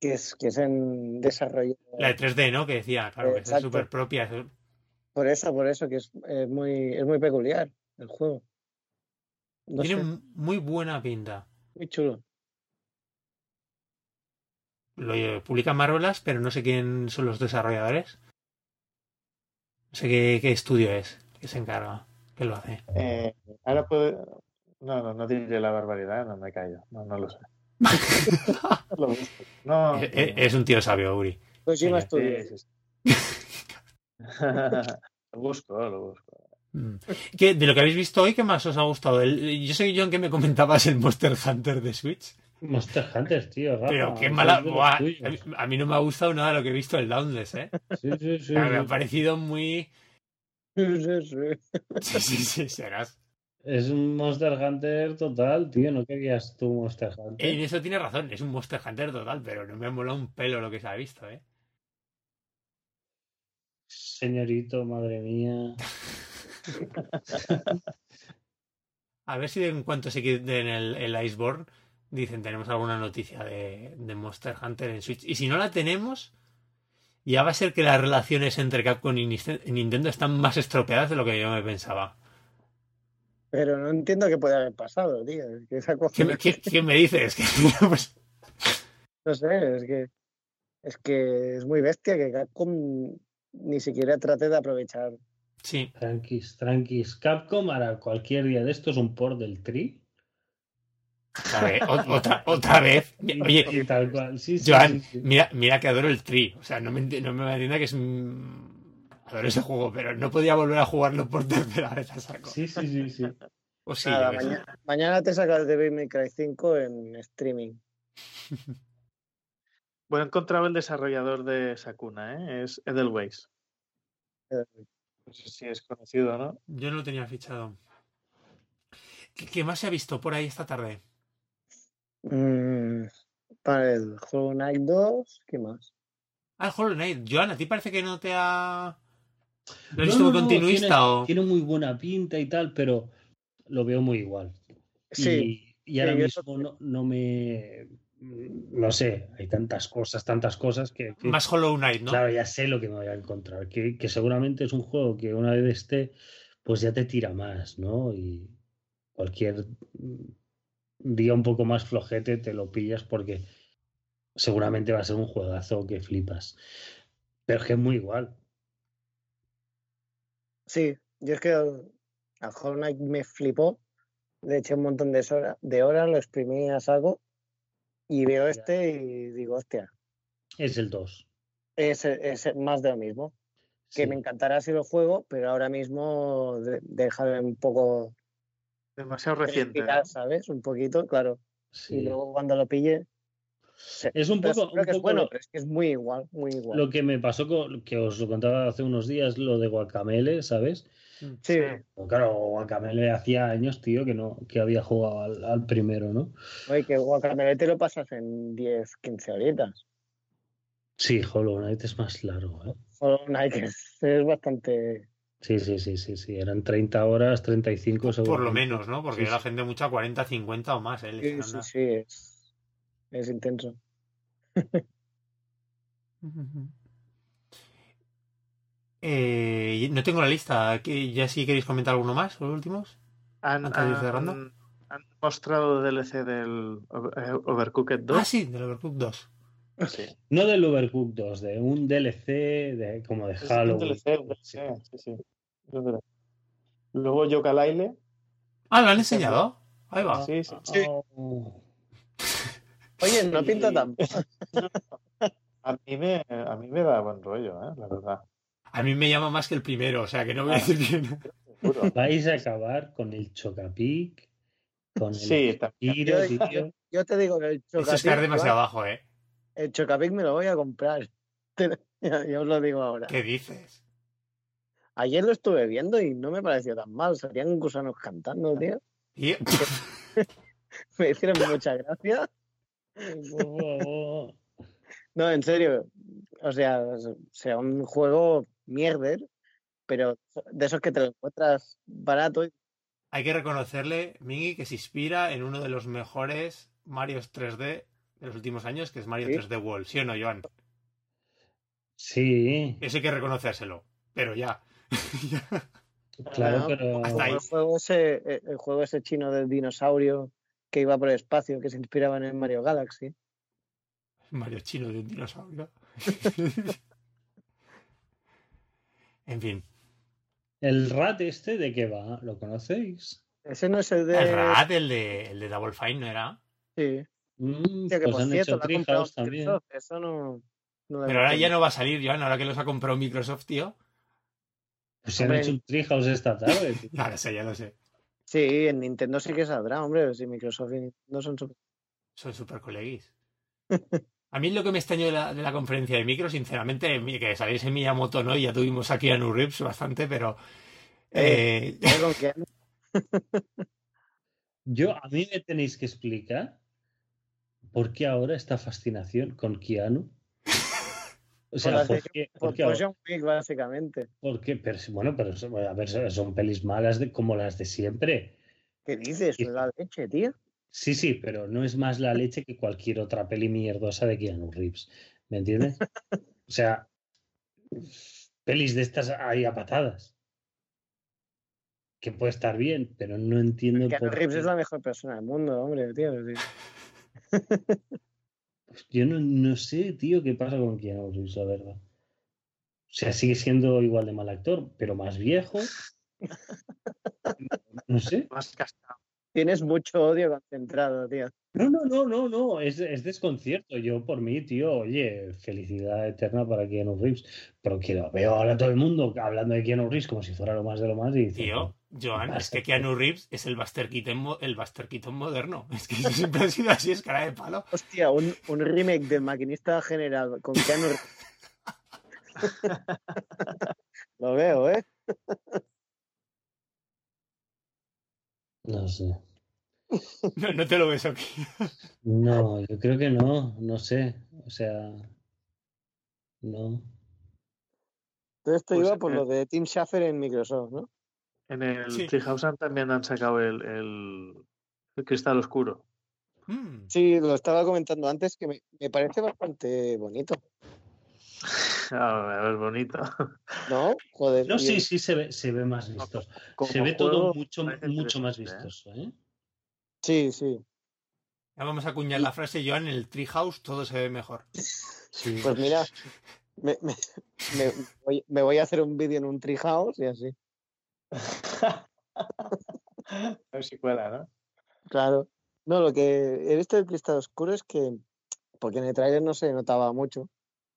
[SPEAKER 3] que es, que es en desarrollo.
[SPEAKER 1] La de 3D, ¿no? Que decía, claro, que es súper propia.
[SPEAKER 3] Por eso, por eso, que es, es muy, es muy peculiar el juego. No
[SPEAKER 1] Tiene
[SPEAKER 3] sé,
[SPEAKER 1] muy buena pinta.
[SPEAKER 3] muy chulo.
[SPEAKER 1] Lo eh, publica Marvelas, pero no sé quién son los desarrolladores. No sé qué, qué estudio es que se encarga, que lo hace.
[SPEAKER 4] Eh, ahora puede. No, no, no diré la barbaridad, no me callo. No, no lo sé. No,
[SPEAKER 1] Eh, eh, Es un tío sabio, Uri.
[SPEAKER 3] Studios.
[SPEAKER 4] sí, sí. lo busco, lo busco.
[SPEAKER 1] Mm. ¿Qué- de lo que habéis visto hoy, ¿qué más os ha gustado? El- yo sé, John, que me comentabas el Monster Hunter de Switch.
[SPEAKER 2] Monster Hunter, tío. Rafa,
[SPEAKER 1] Pero qué mala. Buah, a, mí, a mí no me ha gustado nada lo que he visto el Downless, ¿eh?
[SPEAKER 2] Sí, sí, sí.
[SPEAKER 1] me ha parecido muy.
[SPEAKER 3] Sí, sí.
[SPEAKER 1] Sí, sí, sí, serás.
[SPEAKER 2] Es un Monster Hunter total, tío. ¿No querías tú Monster Hunter?
[SPEAKER 1] En eso tiene razón, es un Monster Hunter total, pero no me ha molado un pelo lo que se ha visto, ¿eh?
[SPEAKER 2] Señorito, madre mía.
[SPEAKER 1] A ver si en cuanto se quiten el, el Iceborne, dicen tenemos alguna noticia de, de Monster Hunter en Switch. Y si no la tenemos, ya va a ser que las relaciones entre Capcom y Nintendo están más estropeadas de lo que yo me pensaba.
[SPEAKER 3] Pero no entiendo qué puede haber pasado, tío. Es que esa cosa-
[SPEAKER 1] ¿Qué, me- qué- qué me dices? Pues,
[SPEAKER 3] No sé, es que es que es muy bestia que Capcom ni siquiera trate de aprovechar.
[SPEAKER 1] Sí,
[SPEAKER 2] Tranquis, tranquis. Capcom hará cualquier día de estos un port del Tri.
[SPEAKER 1] otra vez. o- Otra, otra vez. Oye,
[SPEAKER 2] Y tal cual. Sí, sí,
[SPEAKER 1] Joan,
[SPEAKER 2] sí, sí.
[SPEAKER 1] mira, mira que adoro el Tree. O sea, no me, no me entienda que es. Adoro ese juego, pero no podía volver a jugarlo por tercera vez a saco.
[SPEAKER 2] Sí, sí, sí, sí.
[SPEAKER 1] O sí,
[SPEAKER 3] Nada, mañana, mañana te sacas de May Cry 5 en streaming.
[SPEAKER 4] Bueno, he encontrado el desarrollador de Sakuna, ¿eh? es Edelweiss. No sé si es conocido, ¿no?
[SPEAKER 1] Yo no lo tenía fichado. ¿Qué, qué más se ha visto por ahí esta tarde?
[SPEAKER 3] Mm, para el Hollow Knight 2, ¿qué más?
[SPEAKER 1] Ah, el Hollow Knight. Joan, ¿a ti parece que no te ha. ¿Lo has
[SPEAKER 2] No,
[SPEAKER 1] visto
[SPEAKER 2] no,
[SPEAKER 1] muy
[SPEAKER 2] no,
[SPEAKER 1] continuista
[SPEAKER 2] tiene,
[SPEAKER 1] o.?
[SPEAKER 2] tiene muy buena pinta y tal, pero lo veo muy igual.
[SPEAKER 3] Sí,
[SPEAKER 2] Y, y ahora
[SPEAKER 3] sí, yo eso-
[SPEAKER 2] mismo no, no me. No sé, hay tantas cosas, tantas cosas que. que-
[SPEAKER 1] Más Hollow Knight, ¿no?
[SPEAKER 2] Claro, ya sé lo que me voy a encontrar. Que, que seguramente es un juego que una vez esté, pues ya te tira más, ¿no? Y cualquier mm, día un poco más flojete te lo pillas porque seguramente va a ser un juegazo que flipas. Pero es que es muy igual.
[SPEAKER 3] sí. Yo es que al, al Hollow Knight me flipó. Le eché un montón de, hora- de horas, lo exprimí a saco. Y veo este y digo, hostia,
[SPEAKER 2] Es el 2.
[SPEAKER 3] es, es más de lo mismo. Que me encantará si lo juego, pero ahora mismo de- déjame un poco
[SPEAKER 4] Demasiado reciente.
[SPEAKER 3] ¿sabes? Un poquito, claro.
[SPEAKER 2] Sí.
[SPEAKER 3] Y luego cuando lo pille. se-
[SPEAKER 2] Es un poco,
[SPEAKER 3] seguro
[SPEAKER 2] un
[SPEAKER 3] que es bueno,
[SPEAKER 2] lo-
[SPEAKER 3] pero es que es muy igual, muy igual.
[SPEAKER 2] lo que me pasó con, que os lo contaba hace unos días, lo de Guacamele, ¿sabes?
[SPEAKER 3] Sí,
[SPEAKER 2] Pues claro, Guacamele hacía años, tío, que no, que había jugado al, al primero, ¿no?
[SPEAKER 3] oye, que Guacamele te lo pasas en 10, 15 horitas.
[SPEAKER 2] Sí, Hollow Knight es más largo, ¿eh?
[SPEAKER 3] Hollow Knight es, es bastante.
[SPEAKER 2] Sí, sí, sí, sí, sí. Eran 30 horas, 35
[SPEAKER 1] Por lo menos, ¿no? Porque
[SPEAKER 2] Sí,
[SPEAKER 1] la
[SPEAKER 2] sí.
[SPEAKER 1] gente mucha 40, 50 o más, ¿eh?
[SPEAKER 3] Sí, sí, sí, es, es intenso.
[SPEAKER 1] Eh, no tengo la lista. ¿Qué- ¿Ya si queréis comentar alguno más, los últimos?
[SPEAKER 4] Han,
[SPEAKER 1] Antes de ir cerrando.
[SPEAKER 4] han- han mostrado DLC del eh, Overcooked 2.
[SPEAKER 1] Ah, sí, del Overcooked 2.
[SPEAKER 4] Sí.
[SPEAKER 2] No del Overcooked 2, de un DLC de, como de
[SPEAKER 4] Es un
[SPEAKER 2] Halloween.
[SPEAKER 4] DLC, un DLC, sí, sí. Es. Luego.
[SPEAKER 1] Ah, ¿lo han enseñado? Ahí va.
[SPEAKER 4] Sí, sí.
[SPEAKER 3] Sí.
[SPEAKER 2] Oh.
[SPEAKER 3] Oye, no pinta tan.
[SPEAKER 4] A mí me, a mí me da buen rollo, ¿eh? la verdad.
[SPEAKER 1] A mí me llama más que el primero, o sea que no voy a decir bien.
[SPEAKER 2] Vais a acabar con el Chocapic, con el
[SPEAKER 4] Sí.
[SPEAKER 2] Giro,
[SPEAKER 3] Yo,
[SPEAKER 2] tío.
[SPEAKER 3] yo te digo que el
[SPEAKER 1] Eso es
[SPEAKER 3] Chocapic,
[SPEAKER 1] caer demasiado abajo, ¿eh?
[SPEAKER 3] el Chocapic me lo voy a comprar. Ya os lo digo ahora.
[SPEAKER 1] ¿Qué dices?
[SPEAKER 3] Ayer lo estuve viendo y no me pareció tan mal. Salían gusanos cantando, tío.
[SPEAKER 1] Y-
[SPEAKER 3] Me hicieron mucha gracia. No, en serio. O sea, sea un juego mierder, pero de esos que te lo encuentras barato.
[SPEAKER 1] hay que reconocerle, Mingy, que se inspira en uno de los mejores Marios 3D de los últimos años, que es Mario
[SPEAKER 3] Sí.
[SPEAKER 1] 3D World. ¿Sí o no, Joan?
[SPEAKER 2] Sí,
[SPEAKER 1] Eso hay que reconocérselo. Pero ya.
[SPEAKER 2] claro, pero
[SPEAKER 3] como
[SPEAKER 1] Hasta ahí.
[SPEAKER 3] el juego ese, el juego ese chino del dinosaurio que iba por el espacio, que se inspiraba en el Mario Galaxy.
[SPEAKER 1] Mario chino de un dinosaurio. en fin.
[SPEAKER 2] el rat este de qué va, ¿lo conocéis?
[SPEAKER 3] Ese no es el de.
[SPEAKER 1] El Rat, el de, el de Double Fine, ¿no era?
[SPEAKER 3] Sí.
[SPEAKER 2] Mm,
[SPEAKER 3] Hostia, que
[SPEAKER 2] pues
[SPEAKER 3] por
[SPEAKER 2] han
[SPEAKER 3] cierto,
[SPEAKER 2] hecho
[SPEAKER 3] lo ha
[SPEAKER 2] también.
[SPEAKER 3] Eso no. no
[SPEAKER 1] Pero ahora ya no va a salir, Joan, ahora que los ha comprado Microsoft, tío.
[SPEAKER 2] Pues se han hecho un Treehouse esta tarde. tío.
[SPEAKER 1] Lo sé, ya lo sé.
[SPEAKER 3] Sí, en Nintendo sí que saldrá, hombre. Si Microsoft y Nintendo son super-
[SPEAKER 1] Son súper coleguis. A mí lo que me extrañó de la, de la conferencia de micro, sinceramente, que saliese Miyamoto, ¿no? Ya tuvimos aquí a Reeves bastante, pero... eh,
[SPEAKER 3] ¿Sabes con quién?
[SPEAKER 2] Yo, a mí me tenéis que explicar por qué ahora esta fascinación con Keanu. O sea, ¿por qué?
[SPEAKER 3] Por,
[SPEAKER 2] por qué
[SPEAKER 3] por
[SPEAKER 2] ahora?
[SPEAKER 3] John Wick, básicamente.
[SPEAKER 2] ¿Por qué? Pero, bueno, pero son- a ver, son- pelis malas de, como las de siempre.
[SPEAKER 3] ¿Qué dices?
[SPEAKER 2] Sí.
[SPEAKER 3] Es la leche, tío.
[SPEAKER 2] Sí, sí, pero no es más la leche que cualquier otra peli mierdosa de Keanu Reeves. ¿Me entiendes? O sea, pelis de estas hay a patadas. Que puede estar bien, pero no entiendo
[SPEAKER 3] Keanu
[SPEAKER 2] por
[SPEAKER 3] Reeves
[SPEAKER 2] qué.
[SPEAKER 3] es la mejor persona del mundo, hombre, tío. sí.
[SPEAKER 2] Yo no, no sé, tío, qué pasa con Keanu Reeves, la verdad. O sea, sigue siendo igual de mal actor, pero más viejo. No sé.
[SPEAKER 4] Más cascado.
[SPEAKER 3] Tienes mucho odio concentrado, tío.
[SPEAKER 2] No, no, no, no, no, es, es desconcierto. Yo por mí, tío, oye, felicidad eterna para Keanu Reeves. Pero que lo veo ahora todo el mundo hablando de Keanu Reeves como si fuera lo más de lo más y dice,
[SPEAKER 1] Tío, Joan, es que Keanu Reeves es el Buster Keaton, el Buster Keaton moderno. Es que siempre ha sido así, es cara de palo.
[SPEAKER 3] Hostia, un, un remake del Maquinista General con Keanu Reeves. Lo veo, ¿eh?
[SPEAKER 2] No sé.
[SPEAKER 1] No, no te lo ves aquí.
[SPEAKER 2] No, yo creo que no, no sé. O sea, no.
[SPEAKER 3] Todo esto
[SPEAKER 4] Pues,
[SPEAKER 3] iba por
[SPEAKER 4] eh,
[SPEAKER 3] lo de Tim Schafer en Microsoft, ¿no?
[SPEAKER 4] En el
[SPEAKER 1] Sí.
[SPEAKER 4] También han sacado el, el, el cristal oscuro.
[SPEAKER 1] Mm,
[SPEAKER 3] Sí, lo estaba comentando antes que me, me parece bastante bonito,
[SPEAKER 4] A ver, bonito.
[SPEAKER 3] ¿no? Joder.
[SPEAKER 2] No, sí, sí, se ve, se ve más vistoso.
[SPEAKER 4] Como
[SPEAKER 2] Se ve
[SPEAKER 4] juego,
[SPEAKER 2] todo mucho, mucho más
[SPEAKER 4] ¿eh?
[SPEAKER 2] vistoso, ¿eh?
[SPEAKER 3] Sí, sí.
[SPEAKER 1] Ya vamos a acuñar la frase, Joan, en el Treehouse todo se ve mejor.
[SPEAKER 2] Sí.
[SPEAKER 3] Pues mira, me, me- me voy, me voy a hacer un vídeo en un treehouse y así.
[SPEAKER 4] A ver si cuela, ¿no?
[SPEAKER 3] Claro. No, lo que he visto del cristal oscuro es que, porque en el trailer no se notaba mucho,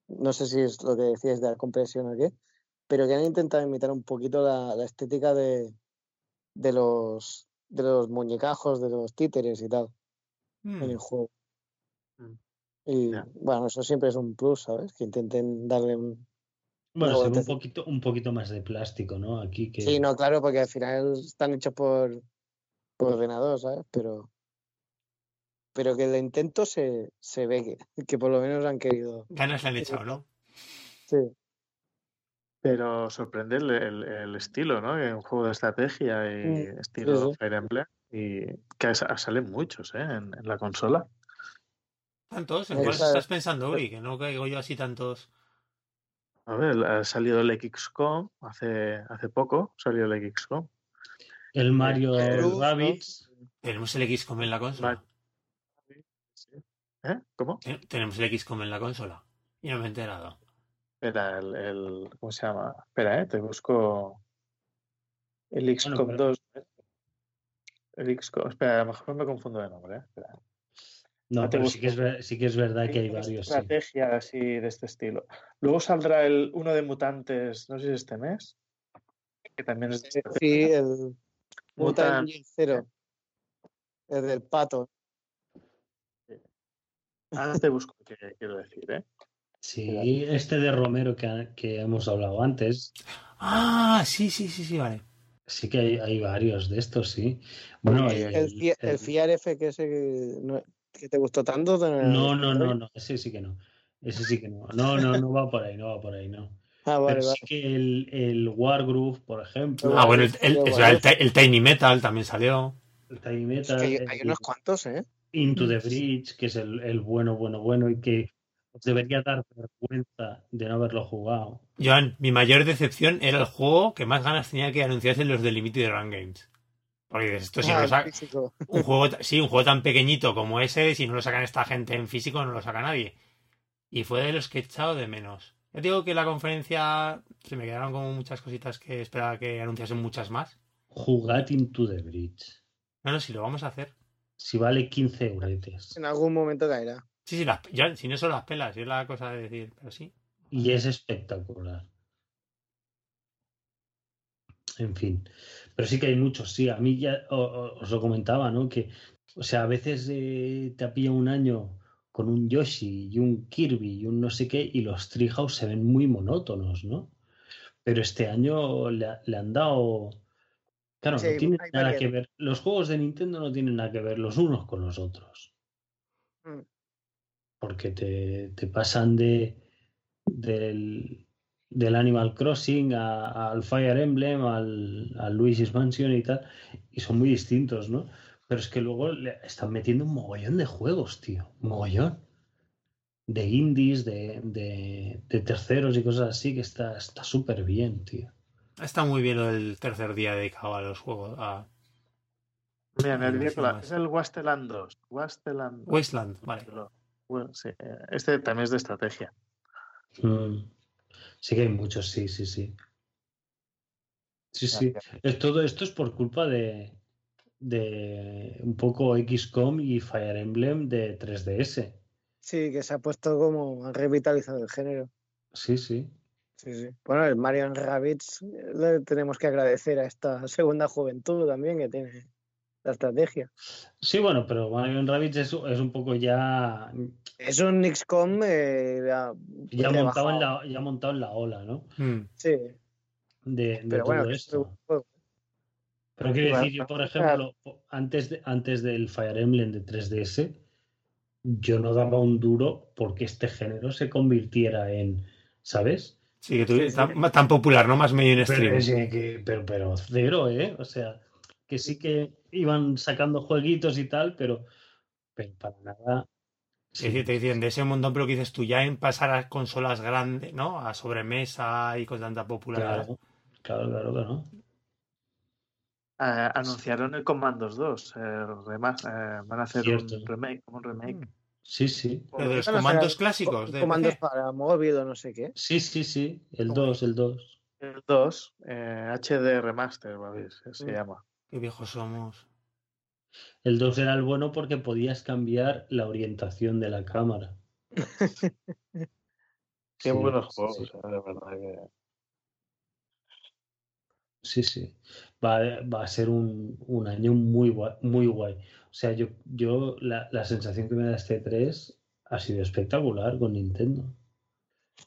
[SPEAKER 3] no sé si es lo que decías de la compresión o qué, pero que han intentado imitar un poquito la, la estética de, de los de los muñecajos, de los títeres y tal
[SPEAKER 1] Mm,
[SPEAKER 3] en el juego.
[SPEAKER 4] Mm.
[SPEAKER 3] Y bueno, eso siempre es un plus, ¿sabes? Que intenten darle un...
[SPEAKER 2] Bueno, un poquito, un poquito más de plástico, ¿no? Aquí que.
[SPEAKER 3] Sí, no, claro, porque al final están hechos por, por ordenador, ¿sabes? Pero, pero que el intento se, se ve que, que por lo menos han querido.
[SPEAKER 1] Ganas le han echado, ¿no?
[SPEAKER 3] Sí,
[SPEAKER 4] Pero sorprende el, el- el estilo, ¿no? Un juego de estrategia y estilo
[SPEAKER 3] sí, sí.
[SPEAKER 4] Fire Emblem. Y que sa- salen muchos, ¿eh? En, en la consola.
[SPEAKER 1] ¿Tantos? ¿En cuáles estás pensando, Uri? Que no caigo yo así tantos.
[SPEAKER 4] A ver, ha salido el XCOM hace, hace poco, salió el XCOM.
[SPEAKER 2] El Mario
[SPEAKER 3] Cruz, ¿no?
[SPEAKER 2] Rabbids.
[SPEAKER 1] Tenemos el XCOM en la consola.
[SPEAKER 4] ¿Eh? ¿Cómo?
[SPEAKER 1] Ten- Tenemos el XCOM en la consola. Y no me he enterado.
[SPEAKER 4] Espera, el, el- ¿cómo se llama? Espera, ¿eh? Te busco el XCOM
[SPEAKER 2] pero-
[SPEAKER 4] 2. ¿eh? El XCOM, espera, a lo mejor me confundo de nombre, ¿eh? Espera.
[SPEAKER 2] No,
[SPEAKER 4] te
[SPEAKER 2] pero sí que, es, sí que es verdad que hay varios. sí.
[SPEAKER 4] Estrategia así de este estilo. Luego saldrá el uno de mutantes, no sé si este mes. Que también es de
[SPEAKER 3] sí, el Mutant
[SPEAKER 4] Mutant-
[SPEAKER 3] Engine Zero, el del pato.
[SPEAKER 4] Ahora te busco qué quiero decir, ¿eh?
[SPEAKER 2] Sí, este de Romero que, que hemos hablado antes.
[SPEAKER 1] Ah, sí, sí, sí, sí, vale.
[SPEAKER 2] Sí que hay, hay varios de estos, sí. Bueno,
[SPEAKER 3] El, el, el
[SPEAKER 2] el-
[SPEAKER 3] FIARF que, ese que, no- que te gustó tanto.
[SPEAKER 2] No, no, no, no, ese sí que no. Ese sí que no. No, no, no va por ahí, no va por ahí, no.
[SPEAKER 3] Ah, vale,
[SPEAKER 2] Pero
[SPEAKER 3] vale.
[SPEAKER 2] sí que el, el Wargroove, por ejemplo,
[SPEAKER 1] Ah, bueno, el, el- el, Tiny Metal también salió.
[SPEAKER 2] el Tiny
[SPEAKER 3] Es
[SPEAKER 2] Metal,
[SPEAKER 3] que hay,
[SPEAKER 2] el
[SPEAKER 3] hay unos cuantos, ¿eh?
[SPEAKER 2] Into the Bridge, que es el, el bueno, bueno, bueno, y que os debería dar vergüenza de no haberlo jugado.
[SPEAKER 1] Joan, mi mayor decepción era el juego que más ganas tenía que anunciarse en los de Limited Run Games. Porque dices, esto si no
[SPEAKER 3] Ah,
[SPEAKER 1] lo
[SPEAKER 3] el
[SPEAKER 1] sa-
[SPEAKER 3] físico.
[SPEAKER 1] un juego, sí, un juego tan pequeñito como ese, si no lo sacan esta gente en físico, no lo saca nadie. Y fue de los que he echado de menos. Ya digo que la conferencia se me quedaron como muchas cositas que esperaba que anunciasen muchas más.
[SPEAKER 2] Jugad Into the Bridge.
[SPEAKER 1] No, no, si lo vamos a hacer.
[SPEAKER 2] Si vale 15 euretes.
[SPEAKER 3] En algún momento caerá.
[SPEAKER 1] Sí, sí, las, ya, si no son las pelas, es la cosa de decir, pero sí.
[SPEAKER 2] Y es espectacular. En fin. Pero sí que hay muchos, sí. A mí ya o- o- os lo comentaba, ¿no? Que, o sea, a veces eh, te pilla un año con un Yoshi y un Kirby y un no sé qué, y los Treehouse se ven muy monótonos, ¿no? Pero este año le, le han dado. Claro,
[SPEAKER 3] Sí,
[SPEAKER 2] no tienen nada
[SPEAKER 3] variedad.
[SPEAKER 2] que ver. Los juegos de Nintendo no tienen nada que ver los unos con los otros.
[SPEAKER 3] Mm.
[SPEAKER 2] Porque te, te pasan de del, del Animal Crossing a- al Fire Emblem, al, al Luigi's Mansion y tal, y son muy distintos, ¿no? Pero es que luego le están metiendo un mogollón de juegos, tío, un mogollón. De indies, de, de, de terceros y cosas así, que está está súper bien, tío.
[SPEAKER 1] Está muy bien lo del tercer día dedicado a los juegos. A
[SPEAKER 4] Mira, me olvidé la- es el Wasteland 2. Wasteland 2.
[SPEAKER 1] Wasteland, vale.
[SPEAKER 4] Lo- bueno, sí, eh, este también es de estrategia.
[SPEAKER 2] Mm. Sí que hay muchos, sí, sí, sí. Sí, sí. Es, todo esto es por culpa de, de un poco XCOM y Fire Emblem de 3DS.
[SPEAKER 3] Sí, que se ha puesto como ha revitalizado el género.
[SPEAKER 2] Sí, sí.
[SPEAKER 3] Sí, sí. Bueno, el Marion Rabbits eh, le tenemos que agradecer a esta segunda juventud también que tiene la estrategia.
[SPEAKER 2] Sí, bueno, pero Mario Rabbids es, es un poco ya,
[SPEAKER 3] Es un XCOM eh, ya,
[SPEAKER 2] ya, montado en la, ya montado en la ola, ¿no?
[SPEAKER 1] Mm.
[SPEAKER 3] Sí,
[SPEAKER 2] De, de
[SPEAKER 3] pero
[SPEAKER 2] todo
[SPEAKER 3] bueno,
[SPEAKER 2] esto. Pero quiero decir, yo, por
[SPEAKER 3] claro.
[SPEAKER 2] ejemplo, antes, de, antes del Fire Emblem de 3DS, yo no daba un duro porque este género se convirtiera en, ¿sabes?
[SPEAKER 1] Sí, que tú,
[SPEAKER 3] Sí, sí.
[SPEAKER 1] Tan, popular, ¿no? Más mainstream.
[SPEAKER 2] Pero, es que- pero, pero cero, ¿eh? O sea, que sí que iban sacando jueguitos y tal, pero, pero para nada.
[SPEAKER 1] Sí, sí, te dicen de ese montón, pero que dices tú, ya en pasar a consolas grandes, ¿no? A sobremesa y con tanta popularidad.
[SPEAKER 2] Claro, claro, claro, claro.
[SPEAKER 4] Eh, anunciaron el Commandos 2. eh, remas- eh, van a hacer
[SPEAKER 2] Cierto.
[SPEAKER 4] un remake, como un remake.
[SPEAKER 2] Sí, sí.
[SPEAKER 1] Pero de los comandos
[SPEAKER 3] sacar
[SPEAKER 1] clásicos.
[SPEAKER 3] co-
[SPEAKER 1] De
[SPEAKER 3] comandos
[SPEAKER 1] PC.
[SPEAKER 3] para móvil o no sé qué.
[SPEAKER 2] Sí, sí, sí. El
[SPEAKER 3] Como
[SPEAKER 2] 2, el 2.
[SPEAKER 4] El 2, eh, HD Remaster, ¿vale? se, se
[SPEAKER 3] Mm.
[SPEAKER 4] llama.
[SPEAKER 1] Qué viejos somos.
[SPEAKER 2] El 2 era el bueno porque podías cambiar la orientación de la cámara.
[SPEAKER 4] Qué
[SPEAKER 2] Sí,
[SPEAKER 4] buenos juegos,
[SPEAKER 2] sí.
[SPEAKER 4] eh, de verdad. que-
[SPEAKER 2] Sí, sí. Va, va a ser un, un año muy guay, muy guay. O sea, yo, yo la, la sensación que me da este 3 ha sido espectacular con Nintendo. O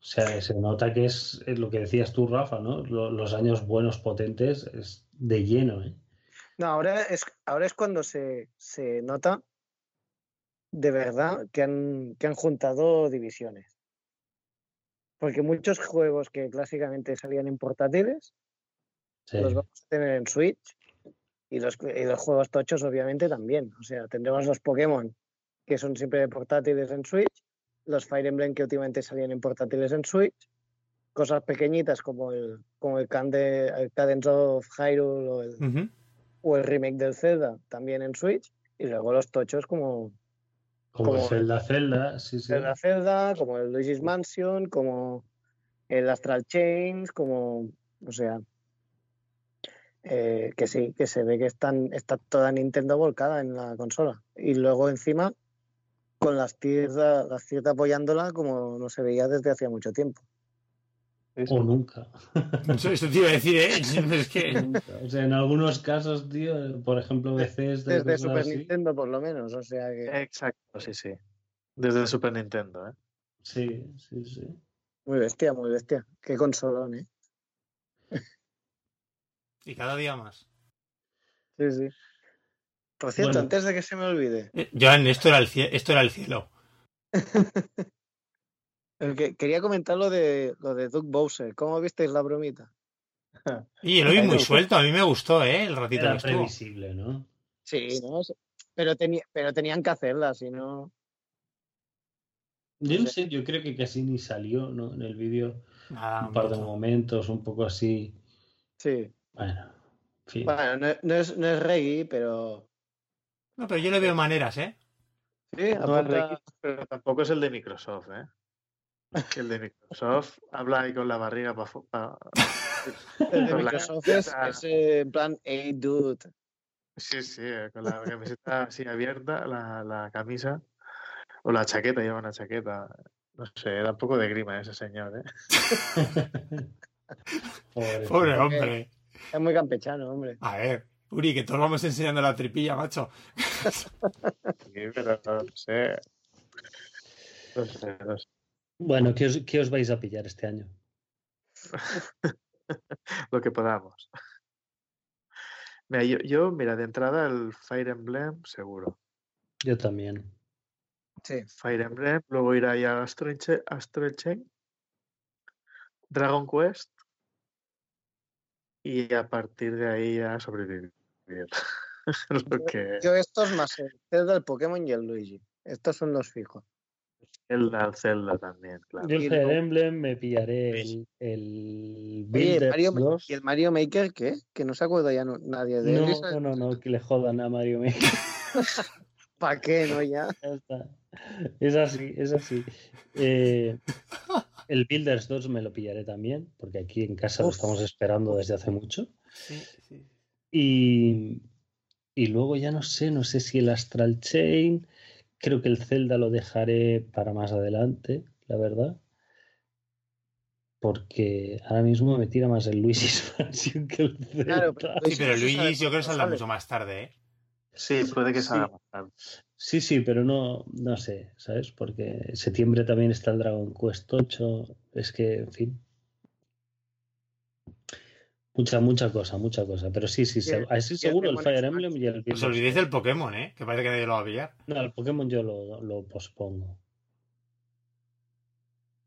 [SPEAKER 2] sea, se nota que es, es lo que decías tú, Rafa, ¿no? Lo- los años buenos, potentes, es de lleno, ¿eh?
[SPEAKER 3] No, ahora es, ahora es cuando se, se nota de verdad que han, que han juntado divisiones. Porque muchos juegos que clásicamente salían en portátiles
[SPEAKER 2] Sí.
[SPEAKER 3] los vamos a tener en Switch y los, y los juegos tochos obviamente también. O sea, tendremos los Pokémon que son siempre de portátiles en Switch, los Fire Emblem que últimamente salían en portátiles en Switch, cosas pequeñitas como el, como el, Cande- el Cadence of Hyrule o el, o el remake del Zelda también en Switch y luego los tochos como
[SPEAKER 2] Como el
[SPEAKER 3] como-
[SPEAKER 2] Zelda, Zelda, sí, sí.
[SPEAKER 3] Zelda Zelda, como el Luigi's Mansion, como el Astral Chains, como, o sea, eh, que sí, que se ve que están, está toda Nintendo volcada en la consola. Y luego encima con las tiers, las tiers apoyándola como no se veía desde hacía mucho tiempo.
[SPEAKER 4] Sí.
[SPEAKER 2] O nunca.
[SPEAKER 1] Eso, eso te iba a decir, ¿eh? Es que.
[SPEAKER 2] O sea, en algunos casos, tío, por ejemplo, veces de
[SPEAKER 3] Desde
[SPEAKER 2] cosas
[SPEAKER 3] Super
[SPEAKER 2] así.
[SPEAKER 3] Nintendo por lo menos, o sea que
[SPEAKER 4] Exacto, sí, sí. Desde Super Nintendo, ¿eh?
[SPEAKER 2] Sí, sí, sí.
[SPEAKER 3] muy bestia, muy bestia. Qué consolón, ¿eh?
[SPEAKER 1] Y cada día más.
[SPEAKER 3] Sí, sí. Por cierto,
[SPEAKER 2] Bueno.
[SPEAKER 3] antes de que se me olvide,
[SPEAKER 1] Eh, Joan, esto era el, esto era el cielo.
[SPEAKER 3] El que, quería comentar lo de lo de Doug Bowser. ¿Cómo visteis la bromita?
[SPEAKER 1] Y lo vi muy suelto, a mí me gustó, ¿eh? El ratito
[SPEAKER 2] Era
[SPEAKER 1] que estuvo.
[SPEAKER 2] previsible, ¿no?
[SPEAKER 3] Sí, ¿no? Pero, tenía, pero tenían que hacerla, si no.
[SPEAKER 2] Yo no sé, yo creo que casi ni salió, ¿no? En el vídeo un par de momentos, un poco así.
[SPEAKER 3] Sí.
[SPEAKER 2] Bueno, fin.
[SPEAKER 3] Bueno, no, no es, no es reggae, pero.
[SPEAKER 1] No, pero yo le veo maneras, ¿eh?
[SPEAKER 3] Sí,
[SPEAKER 4] No es
[SPEAKER 3] apunta-
[SPEAKER 4] Reiki, pero tampoco es el de Microsoft, ¿eh? Que el de Microsoft habla ahí con la barriga para...
[SPEAKER 3] el de Microsoft es, eh, en plan, hey, dude.
[SPEAKER 4] Sí, sí, eh, con la camiseta así abierta, la, la camisa, o la chaqueta, lleva una chaqueta. No sé, da un poco de grima ese señor, ¿eh?
[SPEAKER 2] Pobre.
[SPEAKER 1] Pobre hombre.
[SPEAKER 3] Es muy campechano, hombre.
[SPEAKER 1] A ver, Uri, que todos vamos enseñando la tripilla, macho.
[SPEAKER 4] Sí, pero no sé. No sé, no sé.
[SPEAKER 2] Bueno, ¿qué os, qué os vais a pillar este año?
[SPEAKER 4] Lo que podamos. Mira, yo, yo, mira, de entrada el Fire Emblem, seguro.
[SPEAKER 2] Yo también.
[SPEAKER 3] Sí.
[SPEAKER 4] Fire Emblem, luego irá ya Astral Chain, Astral Chain, Dragon Quest y a partir de ahí ya sobrevivir. Lo que
[SPEAKER 3] Yo estos más el Zelda, el Pokémon y el Luigi. Estos son los fijos.
[SPEAKER 4] Zelda, el Zelda también, claro.
[SPEAKER 2] Yo el Fire Emblem me pillaré el, el
[SPEAKER 3] Oye, ¿y el
[SPEAKER 2] Builders
[SPEAKER 3] Mario,
[SPEAKER 2] 2.
[SPEAKER 3] ¿y el Mario Maker qué? Que no se acuerda ya no- nadie de él.
[SPEAKER 2] No, no, no, no, que le jodan a Mario Maker.
[SPEAKER 3] ¿Para qué, no? Ya.
[SPEAKER 2] Ya está. Es así, es así. Eh, el Builders 2 me lo pillaré también, porque aquí en casa lo estamos esperando desde hace mucho.
[SPEAKER 1] Sí, sí.
[SPEAKER 2] Y, y luego ya no sé, no sé si el Astral Chain, creo que el Zelda lo dejaré para más adelante, la verdad. Porque ahora mismo me tira más el Luigi's Mansion que el Zelda.
[SPEAKER 3] Claro, pero
[SPEAKER 1] Sí, pero
[SPEAKER 3] Eso
[SPEAKER 1] Luigi
[SPEAKER 3] sabe
[SPEAKER 1] yo creo que saldrá mucho más tarde, ¿eh?
[SPEAKER 4] Sí, puede que
[SPEAKER 2] Sí.
[SPEAKER 4] salga más tarde.
[SPEAKER 2] Sí, sí, pero no, no sé, ¿sabes? Porque en septiembre también está el Dragon Quest 8. Es que, en fin. Mucha, mucha cosa, mucha cosa. Pero sí, sí, se- así seguro el Fire Emblem y el
[SPEAKER 1] os olvidéis
[SPEAKER 2] 2.
[SPEAKER 1] del Pokémon, ¿eh? Que parece que nadie lo va a pillar.
[SPEAKER 2] No, el Pokémon yo lo, lo pospongo.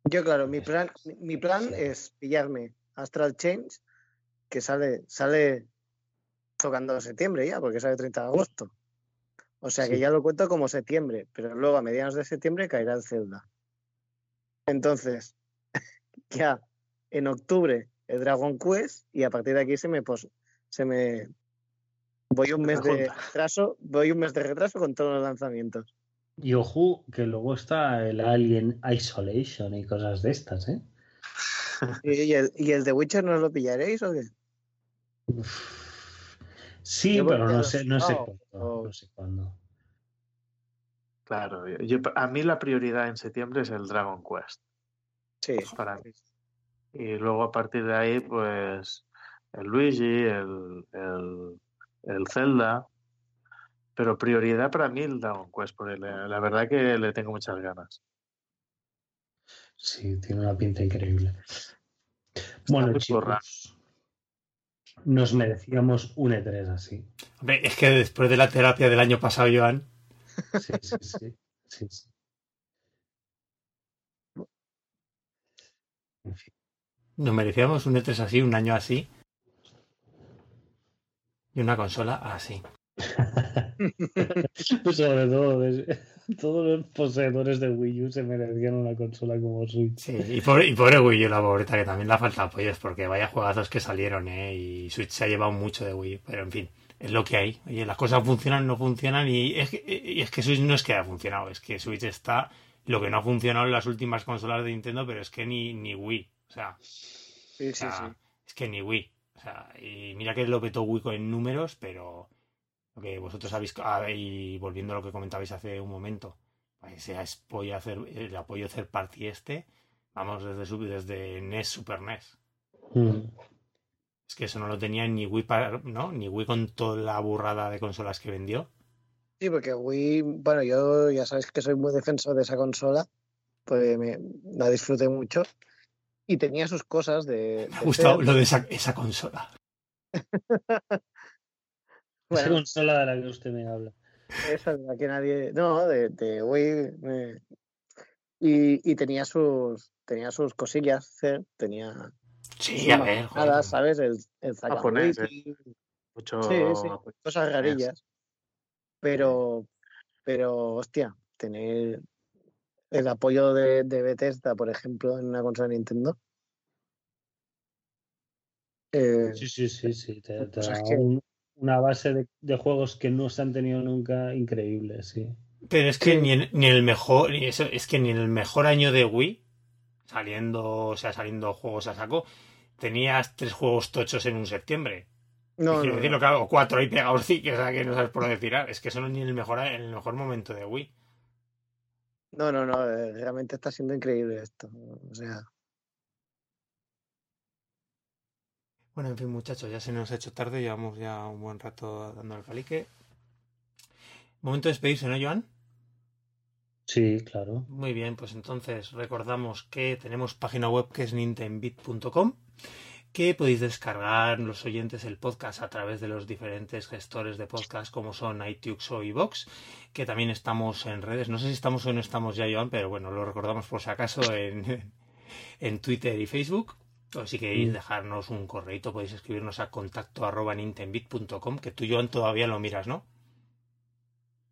[SPEAKER 3] Yo, claro, mi plan, mi- mi plan es pillarme Astral Change, que sale, sale tocando septiembre ya, porque sale 30 de agosto. O sea que
[SPEAKER 2] Sí.
[SPEAKER 3] ya lo cuento como septiembre, pero luego a mediados de septiembre caerá el Zelda. Entonces, ya en octubre el Dragon Quest y a partir de aquí se me pos- se me voy un mes de retraso, voy un mes de retraso con todos los lanzamientos.
[SPEAKER 2] Y ojo, que luego está el Alien Isolation y cosas de estas, ¿eh?
[SPEAKER 3] ¿Y el, y el de Witcher no lo pillaréis o qué?
[SPEAKER 2] Sí,
[SPEAKER 3] Yo
[SPEAKER 2] pero no sé, no sé cuándo. No sé cuándo.
[SPEAKER 4] Claro, yo- yo- a mí la prioridad en septiembre es el Dragon Quest,
[SPEAKER 3] Sí.
[SPEAKER 4] para mí. Y luego a partir de ahí, pues el Luigi, el, el, el Zelda. Pero prioridad para mí el Dragon Quest, porque la, la verdad que le tengo muchas ganas.
[SPEAKER 2] Sí, tiene una pinta increíble. Bueno, chicos. Nos merecíamos un E3 así.
[SPEAKER 1] Hombre, es que después de la terapia del año pasado, Joan,
[SPEAKER 2] Sí, sí, sí. sí, sí. En fin.
[SPEAKER 1] nos merecíamos un E3 así, un año así. Y una consola así.
[SPEAKER 2] Sobre todo, todos los poseedores de Wii U se merecían una consola como Switch.
[SPEAKER 1] Sí, y pobre, y pobre Wii U, la pobreta, que también le falta apoyos, porque vaya juegazos que salieron, ¿eh? Y Switch se ha llevado mucho de Wii U, pero en fin, es lo que hay. Oye, las cosas funcionan, no funcionan, y es que, y es que Switch no es que haya funcionado, es que Switch está lo que no ha funcionado en las últimas consolas de Nintendo, pero es que ni, ni Wii, o sea,
[SPEAKER 3] Sí,
[SPEAKER 1] o
[SPEAKER 3] sí,
[SPEAKER 1] sea,
[SPEAKER 3] sí.
[SPEAKER 1] es que ni Wii. O sea, y mira que lo petó Wii en números, pero lo que vosotros habéis. ah, y volviendo a lo que comentabais hace un momento, ese apoyo, hacer, el apoyo third party este, vamos desde, desde NES, Super NES.
[SPEAKER 2] Mm.
[SPEAKER 1] Es que eso no lo tenía ni Wii, para, ¿no? Ni Wii con toda la burrada de consolas que vendió.
[SPEAKER 3] Sí, porque Wii, bueno, yo ya sabes que soy muy defensor de esa consola, pues me, la disfruté mucho. Y tenía sus cosas de.
[SPEAKER 1] Me ha gustado
[SPEAKER 3] ser-
[SPEAKER 1] lo de esa, esa consola.
[SPEAKER 2] Esa
[SPEAKER 3] Bueno,
[SPEAKER 2] consola de la que usted me habla.
[SPEAKER 3] esa de la que nadie. No, de, de Wii. me-
[SPEAKER 6] Y, y tenía sus tenía sus cosillas, ¿eh? tenía
[SPEAKER 1] Sí, a ver.
[SPEAKER 6] majadas, ¿sabes? El, el
[SPEAKER 4] Japonés, Mucho...
[SPEAKER 6] Sí, sí, cosas rarillas. Pero, pero, hostia, tener el apoyo de, de Bethesda, por ejemplo, en una consola de Nintendo. eh,
[SPEAKER 2] Sí, sí, sí, sí. Te, te
[SPEAKER 6] Pues es
[SPEAKER 2] da un- una base de, de juegos que no se han tenido nunca increíble, sí.
[SPEAKER 1] Pero es que ni en, ni el mejor, ni eso, es que ni en el mejor año de Wii, saliendo, o sea, saliendo juegos a saco, tenías tres juegos tochos en un septiembre.
[SPEAKER 6] no,
[SPEAKER 1] Quiero
[SPEAKER 6] no,
[SPEAKER 1] decir,
[SPEAKER 6] no.
[SPEAKER 1] lo que hago, cuatro ahí pegados, sí, que, o sea, que no sabes por dónde tirar. Es que eso no es ni en el mejor, el mejor momento de Wii.
[SPEAKER 6] No, no, no, eh, realmente está siendo increíble esto. O sea,
[SPEAKER 1] Bueno, en fin, muchachos, ya se nos ha hecho tarde, llevamos ya un buen rato dando el palique. Momento de despedirse, ¿no, Joan?
[SPEAKER 2] Sí, claro.
[SPEAKER 1] Muy bien, pues entonces recordamos que tenemos página web que es nintendbit.com, que podéis descargar los oyentes el podcast a través de los diferentes gestores de podcast como son iTunes o iVoox, que también estamos en redes. No sé si estamos o no estamos ya, Joan, pero bueno, lo recordamos por si acaso en, en Twitter y Facebook. O si queréis
[SPEAKER 2] Mm.
[SPEAKER 1] dejarnos un correito, podéis escribirnos a contacto arroba nintendbit.com, que tú, Joan, todavía lo miras, ¿no?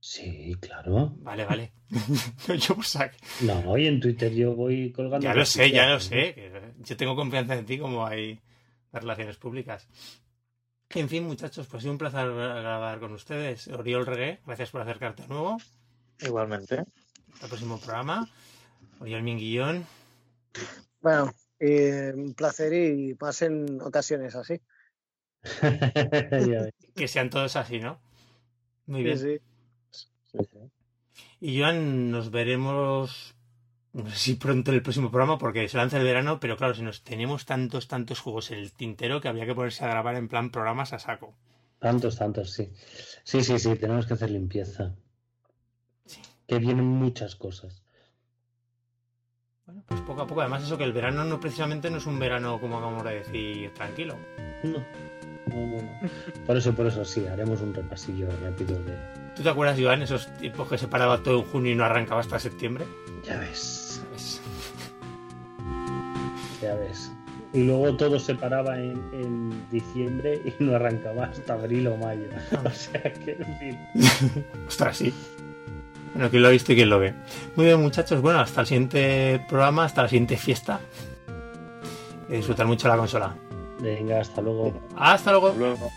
[SPEAKER 2] Sí, claro.
[SPEAKER 1] Vale, vale. Yo por sac-
[SPEAKER 2] No, y en Twitter yo voy colgando.
[SPEAKER 1] Ya lo sé, ya lo sé. Yo tengo confianza en ti como hay las relaciones públicas. En fin, muchachos, pues ha sido un placer grabar con ustedes. Oriol Regué, gracias por acercarte de nuevo.
[SPEAKER 4] Igualmente.
[SPEAKER 1] Hasta el próximo programa. Oriol Minguillón.
[SPEAKER 6] bueno, eh, un placer y más en ocasiones así.
[SPEAKER 1] Que sean todos así, ¿no? Muy
[SPEAKER 6] Sí,
[SPEAKER 1] bien.
[SPEAKER 6] sí.
[SPEAKER 2] Sí, sí.
[SPEAKER 1] Y Joan, nos veremos, no sé si pronto en el próximo programa, porque se lanza el verano, pero claro, si nos tenemos tantos, tantos juegos en el tintero que habría que ponerse a grabar en plan programas a saco.
[SPEAKER 2] Tantos, tantos, sí. Sí, sí, sí, tenemos que hacer limpieza.
[SPEAKER 1] Sí.
[SPEAKER 2] Que vienen muchas cosas.
[SPEAKER 1] Bueno, pues poco a poco. Además, eso que el verano no precisamente no es un verano, como acabamos de decir, tranquilo.
[SPEAKER 2] No, no, no, no. Por eso, por eso, sí, haremos un repasillo rápido de.
[SPEAKER 1] ¿Tú te acuerdas, Joan, esos tiempos que se paraba todo en junio y no arrancaba hasta septiembre?
[SPEAKER 2] Ya ves,
[SPEAKER 1] Pues,
[SPEAKER 2] ya ves. Y luego todo se paraba en, en diciembre y no arrancaba hasta abril o mayo. O sea que, en fin.
[SPEAKER 1] ostras, sí. Bueno, quien lo ha visto y quien lo ve. Muy bien, muchachos. Bueno, hasta el siguiente programa, hasta la siguiente fiesta. Y disfrutar mucho la consola.
[SPEAKER 2] Venga, hasta luego.
[SPEAKER 1] Hasta luego.
[SPEAKER 4] Luego.